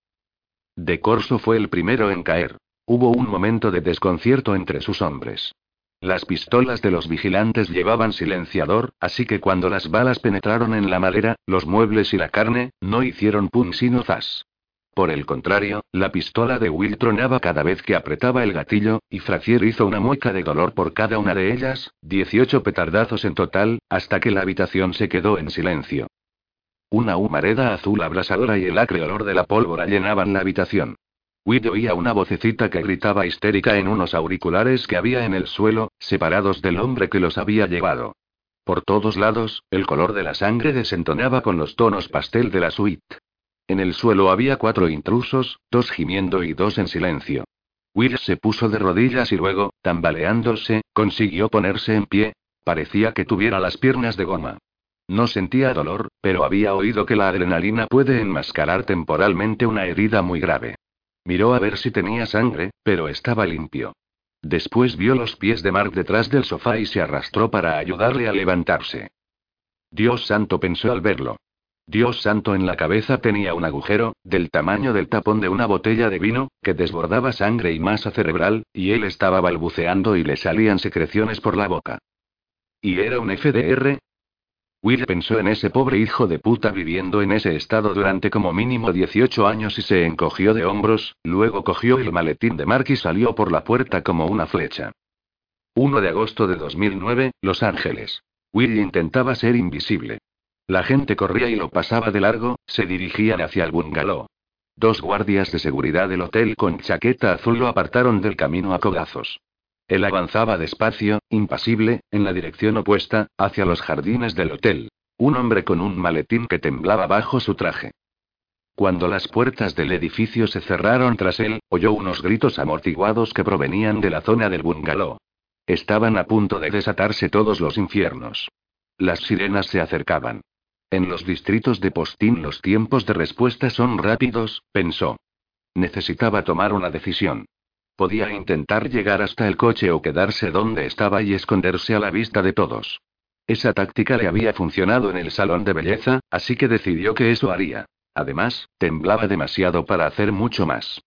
De Corso fue el primero en caer. Hubo un momento de desconcierto entre sus hombres. Las pistolas de los vigilantes llevaban silenciador, así que cuando las balas penetraron en la madera, los muebles y la carne, no hicieron pum sino zas. Por el contrario, la pistola de Will tronaba cada vez que apretaba el gatillo, y Frazier hizo una mueca de dolor por cada una de ellas, 18 petardazos en total, hasta que la habitación se quedó en silencio. Una humareda azul abrasadora y el acre olor de la pólvora llenaban la habitación. Will oía una vocecita que gritaba histérica en unos auriculares que había en el suelo, separados del hombre que los había llevado. Por todos lados, el color de la sangre desentonaba con los tonos pastel de la suite. En el suelo había cuatro intrusos, dos gimiendo y dos en silencio. Will se puso de rodillas y luego, tambaleándose, consiguió ponerse en pie. Parecía que tuviera las piernas de goma. No sentía dolor, pero había oído que la adrenalina puede enmascarar temporalmente una herida muy grave. Miró a ver si tenía sangre, pero estaba limpio. Después vio los pies de Mark detrás del sofá y se arrastró para ayudarle a levantarse. Dios santo pensó al verlo. Dios santo en la cabeza tenía un agujero, del tamaño del tapón de una botella de vino, que desbordaba sangre y masa cerebral, y él estaba balbuceando y le salían secreciones por la boca. ¿Y era un FDR? Will pensó en ese pobre hijo de puta viviendo en ese estado durante como mínimo 18 años y se encogió de hombros, luego cogió el maletín de Mark y salió por la puerta como una flecha. 1 de agosto de 2009, Los Ángeles. Will intentaba ser invisible. La gente corría y lo pasaba de largo, se dirigían hacia el bungalow. Dos guardias de seguridad del hotel con chaqueta azul lo apartaron del camino a codazos. Él avanzaba despacio, impasible, en la dirección opuesta, hacia los jardines del hotel. Un hombre con un maletín que temblaba bajo su traje. Cuando las puertas del edificio se cerraron tras él, oyó unos gritos amortiguados que provenían de la zona del bungalow. Estaban a punto de desatarse todos los infiernos. Las sirenas se acercaban. En los distritos de postín los tiempos de respuesta son rápidos, pensó. Necesitaba tomar una decisión. Podía intentar llegar hasta el coche o quedarse donde estaba y esconderse a la vista de todos. Esa táctica le había funcionado en el salón de belleza, así que decidió que eso haría. Además, temblaba demasiado para hacer mucho más.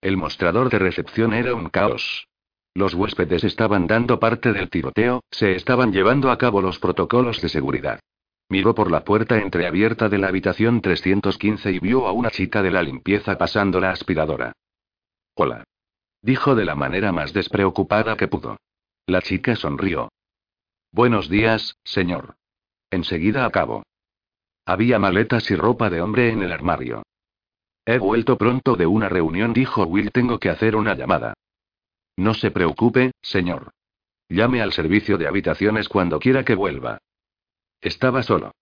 El mostrador de recepción era un caos. Los huéspedes estaban dando parte del tiroteo, se estaban llevando a cabo los protocolos de seguridad. Miró por la puerta entreabierta de la habitación 315 y vio a una chica de la limpieza pasando la aspiradora. Hola. Dijo de la manera más despreocupada que pudo. La chica sonrió. Buenos días, señor. Enseguida acabo. Había maletas y ropa de hombre en el armario. He vuelto pronto de una reunión, dijo Will. Tengo que hacer una llamada. No se preocupe, señor. Llame al servicio de habitaciones cuando quiera que vuelva. Estaba solo.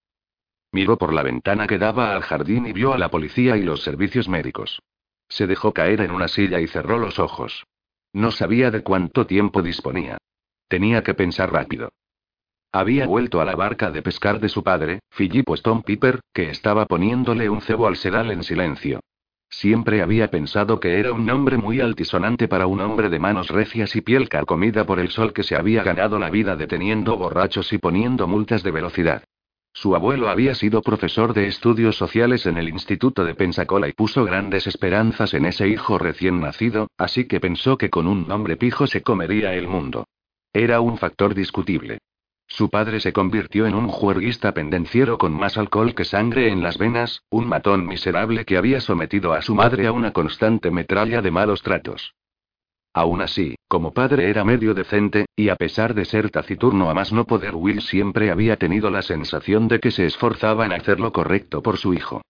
Miró por la ventana que daba al jardín y vio a la policía y los servicios médicos. Se dejó caer en una silla y cerró los ojos. No sabía de cuánto tiempo disponía. Tenía que pensar rápido. Había vuelto a la barca de pescar de su padre, Philip Stone Piper, que estaba poniéndole un cebo al sedal en silencio. Siempre había pensado que era un nombre muy altisonante para un hombre de manos recias y piel carcomida por el sol que se había ganado la vida deteniendo borrachos y poniendo multas de velocidad. Su abuelo había sido profesor de estudios sociales en el Instituto de Pensacola y puso grandes esperanzas en ese hijo recién nacido, así que pensó que con un nombre pijo se comería el mundo. Era un factor discutible. Su padre se convirtió en un juerguista pendenciero con más alcohol que sangre en las venas, un matón miserable que había sometido a su madre a una constante metralla de malos tratos. Aún así, como padre era medio decente, y a pesar de ser taciturno a más no poder, Will siempre había tenido la sensación de que se esforzaba en hacer lo correcto por su hijo.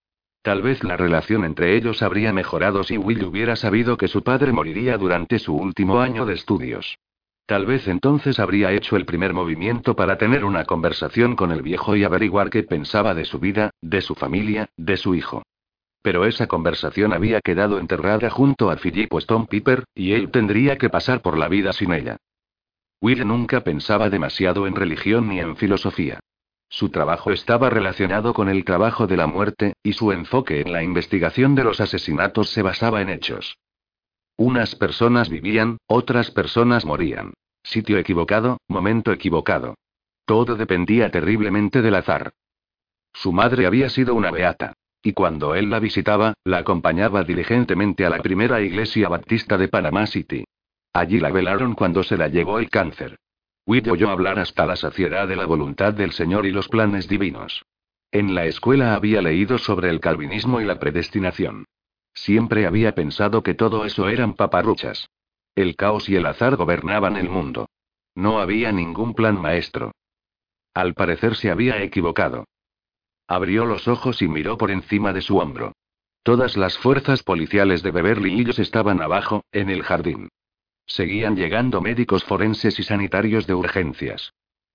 Tal vez la relación entre ellos habría mejorado si Will hubiera sabido que su padre moriría durante su último año de estudios. Tal vez entonces habría hecho el primer movimiento para tener una conversación con el viejo y averiguar qué pensaba de su vida, de su familia, de su hijo. Pero esa conversación había quedado enterrada junto a Philip Stone Piper, y él tendría que pasar por la vida sin ella. Will nunca pensaba demasiado en religión ni en filosofía. Su trabajo estaba relacionado con el trabajo de la muerte, y su enfoque en la investigación de los asesinatos se basaba en hechos. Unas personas vivían, otras personas morían. Sitio equivocado, momento equivocado. Todo dependía terriblemente del azar. Su madre había sido una beata. Y cuando él la visitaba, la acompañaba diligentemente a la primera iglesia baptista de Panama City. Allí la velaron cuando se la llevó el cáncer. Will oyó hablar hasta la saciedad de la voluntad del Señor y los planes divinos. En la escuela había leído sobre el calvinismo y la predestinación. Siempre había pensado que todo eso eran paparruchas. El caos y el azar gobernaban el mundo. No había ningún plan maestro. Al parecer se había equivocado. Abrió los ojos y miró por encima de su hombro. Todas las fuerzas policiales de Beverly Hills estaban abajo, en el jardín. Seguían llegando médicos forenses y sanitarios de urgencias.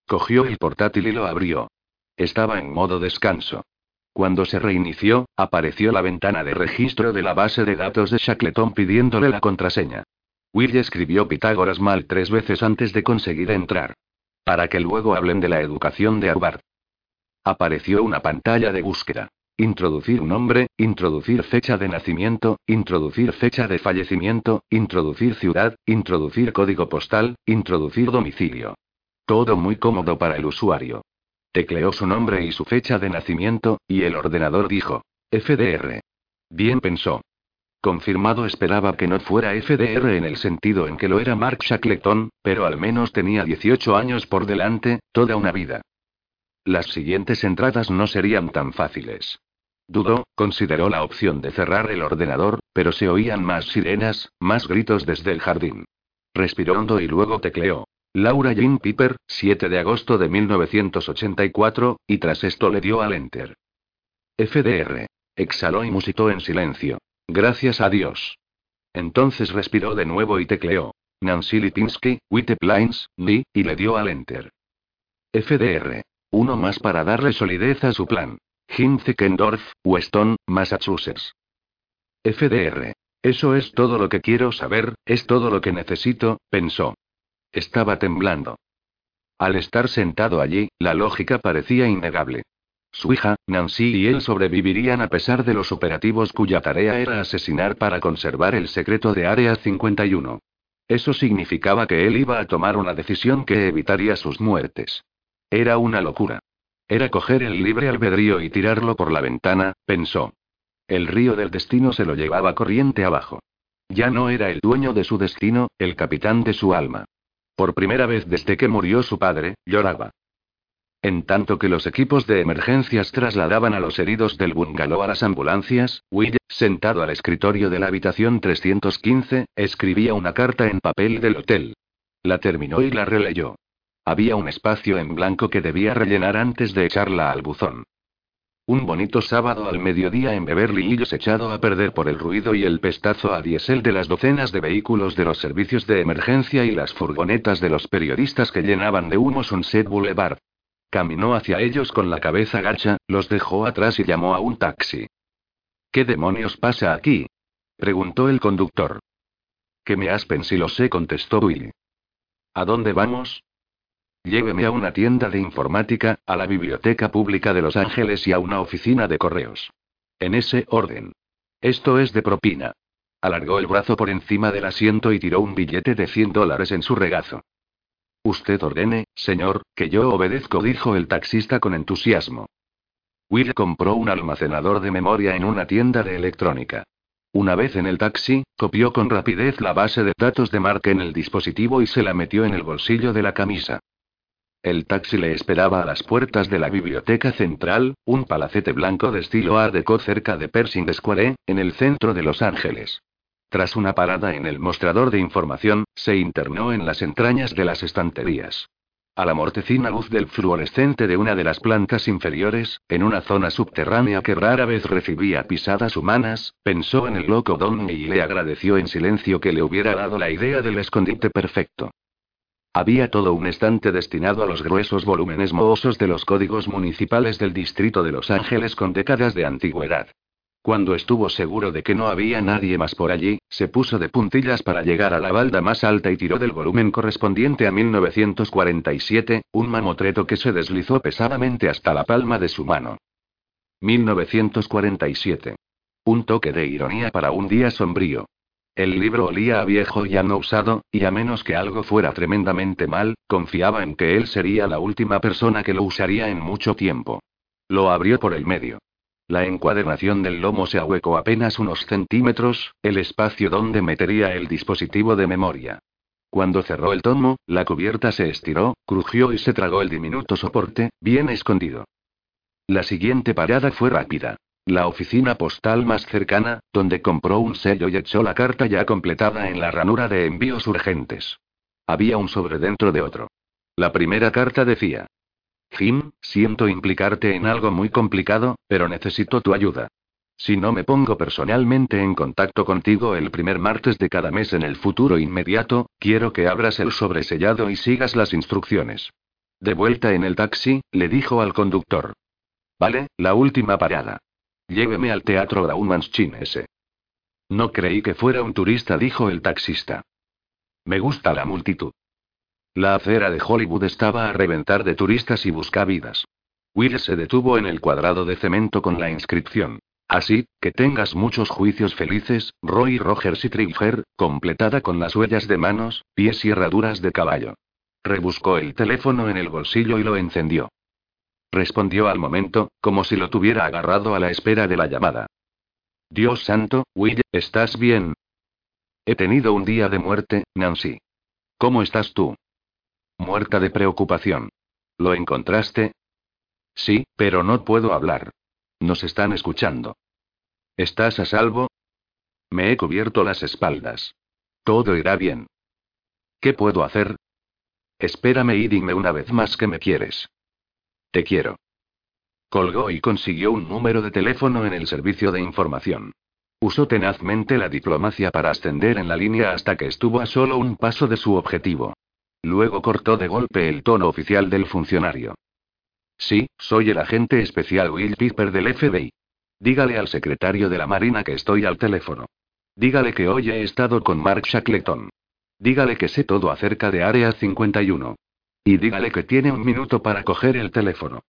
Cogió el portátil y lo abrió. Estaba en modo descanso. Cuando se reinició, apareció la ventana de registro de la base de datos de Shackleton pidiéndole la contraseña. Will escribió Pitágoras mal tres veces antes de conseguir entrar. Para que luego hablen de la educación de Harvard. Apareció una pantalla de búsqueda. Introducir nombre, introducir fecha de nacimiento, introducir fecha de fallecimiento, introducir ciudad, introducir código postal, introducir domicilio. Todo muy cómodo para el usuario. Tecleó su nombre y su fecha de nacimiento, y el ordenador dijo, FDR. Bien pensó. Confirmado esperaba que no fuera FDR en el sentido en que lo era Mark Shackleton, pero al menos tenía 18 años por delante, toda una vida. Las siguientes entradas no serían tan fáciles. Dudó, consideró la opción de cerrar el ordenador, pero se oían más sirenas, más gritos desde el jardín. Respiró hondo y luego tecleó. Laura Jean Piper, 7 de agosto de 1984, y tras esto le dio al enter. FDR. Exhaló y musitó en silencio. Gracias a Dios. Entonces respiró de nuevo y tecleó. Nancy Lipinski, Witte Plains, Ni, y le dio al enter. FDR. Uno más para darle solidez a su plan. Hinzekendorf, Weston, Massachusetts. FDR. Eso es todo lo que quiero saber, es todo lo que necesito, pensó. Estaba temblando. Al estar sentado allí, la lógica parecía innegable. Su hija, Nancy y él sobrevivirían a pesar de los operativos cuya tarea era asesinar para conservar el secreto de Área 51. Eso significaba que él iba a tomar una decisión que evitaría sus muertes. Era una locura. Era coger el libre albedrío y tirarlo por la ventana, pensó. El río del destino se lo llevaba corriente abajo. Ya no era el dueño de su destino, el capitán de su alma. Por primera vez desde que murió su padre, lloraba. En tanto que los equipos de emergencias trasladaban a los heridos del bungalow a las ambulancias, Will, sentado al escritorio de la habitación 315, escribía una carta en papel del hotel. La terminó y la releyó. Había un espacio en blanco que debía rellenar antes de echarla al buzón. Un bonito sábado al mediodía en Beverly Hills echado a perder por el ruido y el pestazo a diésel de las docenas de vehículos de los servicios de emergencia y las furgonetas de los periodistas que llenaban de humo Sunset Boulevard. Caminó hacia ellos con la cabeza gacha, los dejó atrás y llamó a un taxi. ¿Qué demonios pasa aquí? preguntó el conductor. Que me aspen si lo sé, contestó Willy. ¿A dónde vamos? Lléveme a una tienda de informática, a la biblioteca pública de Los Ángeles y a una oficina de correos. En ese orden. Esto es de propina. Alargó el brazo por encima del asiento y tiró un billete de 100 dólares en su regazo. Usted ordene, señor, que yo obedezco, dijo el taxista con entusiasmo. Will compró un almacenador de memoria en una tienda de electrónica. Una vez en el taxi, copió con rapidez la base de datos de Mark en el dispositivo y se la metió en el bolsillo de la camisa. El taxi le esperaba a las puertas de la biblioteca central, un palacete blanco de estilo Art Deco cerca de Pershing Square, en el centro de Los Ángeles. Tras una parada en el mostrador de información, se internó en las entrañas de las estanterías. A la mortecina luz del fluorescente de una de las plantas inferiores, en una zona subterránea que rara vez recibía pisadas humanas, pensó en el loco Don y le agradeció en silencio que le hubiera dado la idea del escondite perfecto. Había todo un estante destinado a los gruesos volúmenes mohosos de los códigos municipales del distrito de Los Ángeles con décadas de antigüedad. Cuando estuvo seguro de que no había nadie más por allí, se puso de puntillas para llegar a la balda más alta y tiró del volumen correspondiente a 1947, un mamotreto que se deslizó pesadamente hasta la palma de su mano. 1947. Un toque de ironía para un día sombrío. El libro olía a viejo ya no usado, y a menos que algo fuera tremendamente mal, confiaba en que él sería la última persona que lo usaría en mucho tiempo. Lo abrió por el medio. La encuadernación del lomo se ahuecó apenas unos centímetros, el espacio donde metería el dispositivo de memoria. Cuando cerró el tomo, la cubierta se estiró, crujió y se tragó el diminuto soporte, bien escondido. La siguiente parada fue rápida. La oficina postal más cercana, donde compró un sello y echó la carta ya completada en la ranura de envíos urgentes. Había un sobre dentro de otro. La primera carta decía, Jim, siento implicarte en algo muy complicado, pero necesito tu ayuda. Si no me pongo personalmente en contacto contigo el primer martes de cada mes en el futuro inmediato, quiero que abras el sobresellado y sigas las instrucciones. De vuelta en el taxi, le dijo al conductor. Vale, la última parada. Lléveme al teatro Graumanschin ese. No creí que fuera un turista, dijo el taxista. Me gusta la multitud. La acera de Hollywood estaba a reventar de turistas y buscavidas. Will se detuvo en el cuadrado de cemento con la inscripción. Así, que tengas muchos juicios felices, Roy Rogers y Trigger, completada con las huellas de manos, pies y herraduras de caballo. Rebuscó el teléfono en el bolsillo y lo encendió. Respondió al momento, como si lo tuviera agarrado a la espera de la llamada. Dios santo, Will, ¿estás bien? He tenido un día de muerte, Nancy. ¿Cómo estás tú? muerta de preocupación. ¿Lo encontraste? Sí, pero no puedo hablar. Nos están escuchando. ¿Estás a salvo? Me he cubierto las espaldas. Todo irá bien. ¿Qué puedo hacer? Espérame y dime una vez más que me quieres. Te quiero. Colgó y consiguió un número de teléfono en el servicio de información. Usó tenazmente la diplomacia para ascender en la línea hasta que estuvo a solo un paso de su objetivo. Luego cortó de golpe el tono oficial del funcionario. Sí, soy el agente especial Will Piper del FBI. Dígale al secretario de la Marina que estoy al teléfono. Dígale que hoy he estado con Mark Shackleton. Dígale que sé todo acerca de Área 51. Y dígale que tiene un minuto para coger el teléfono.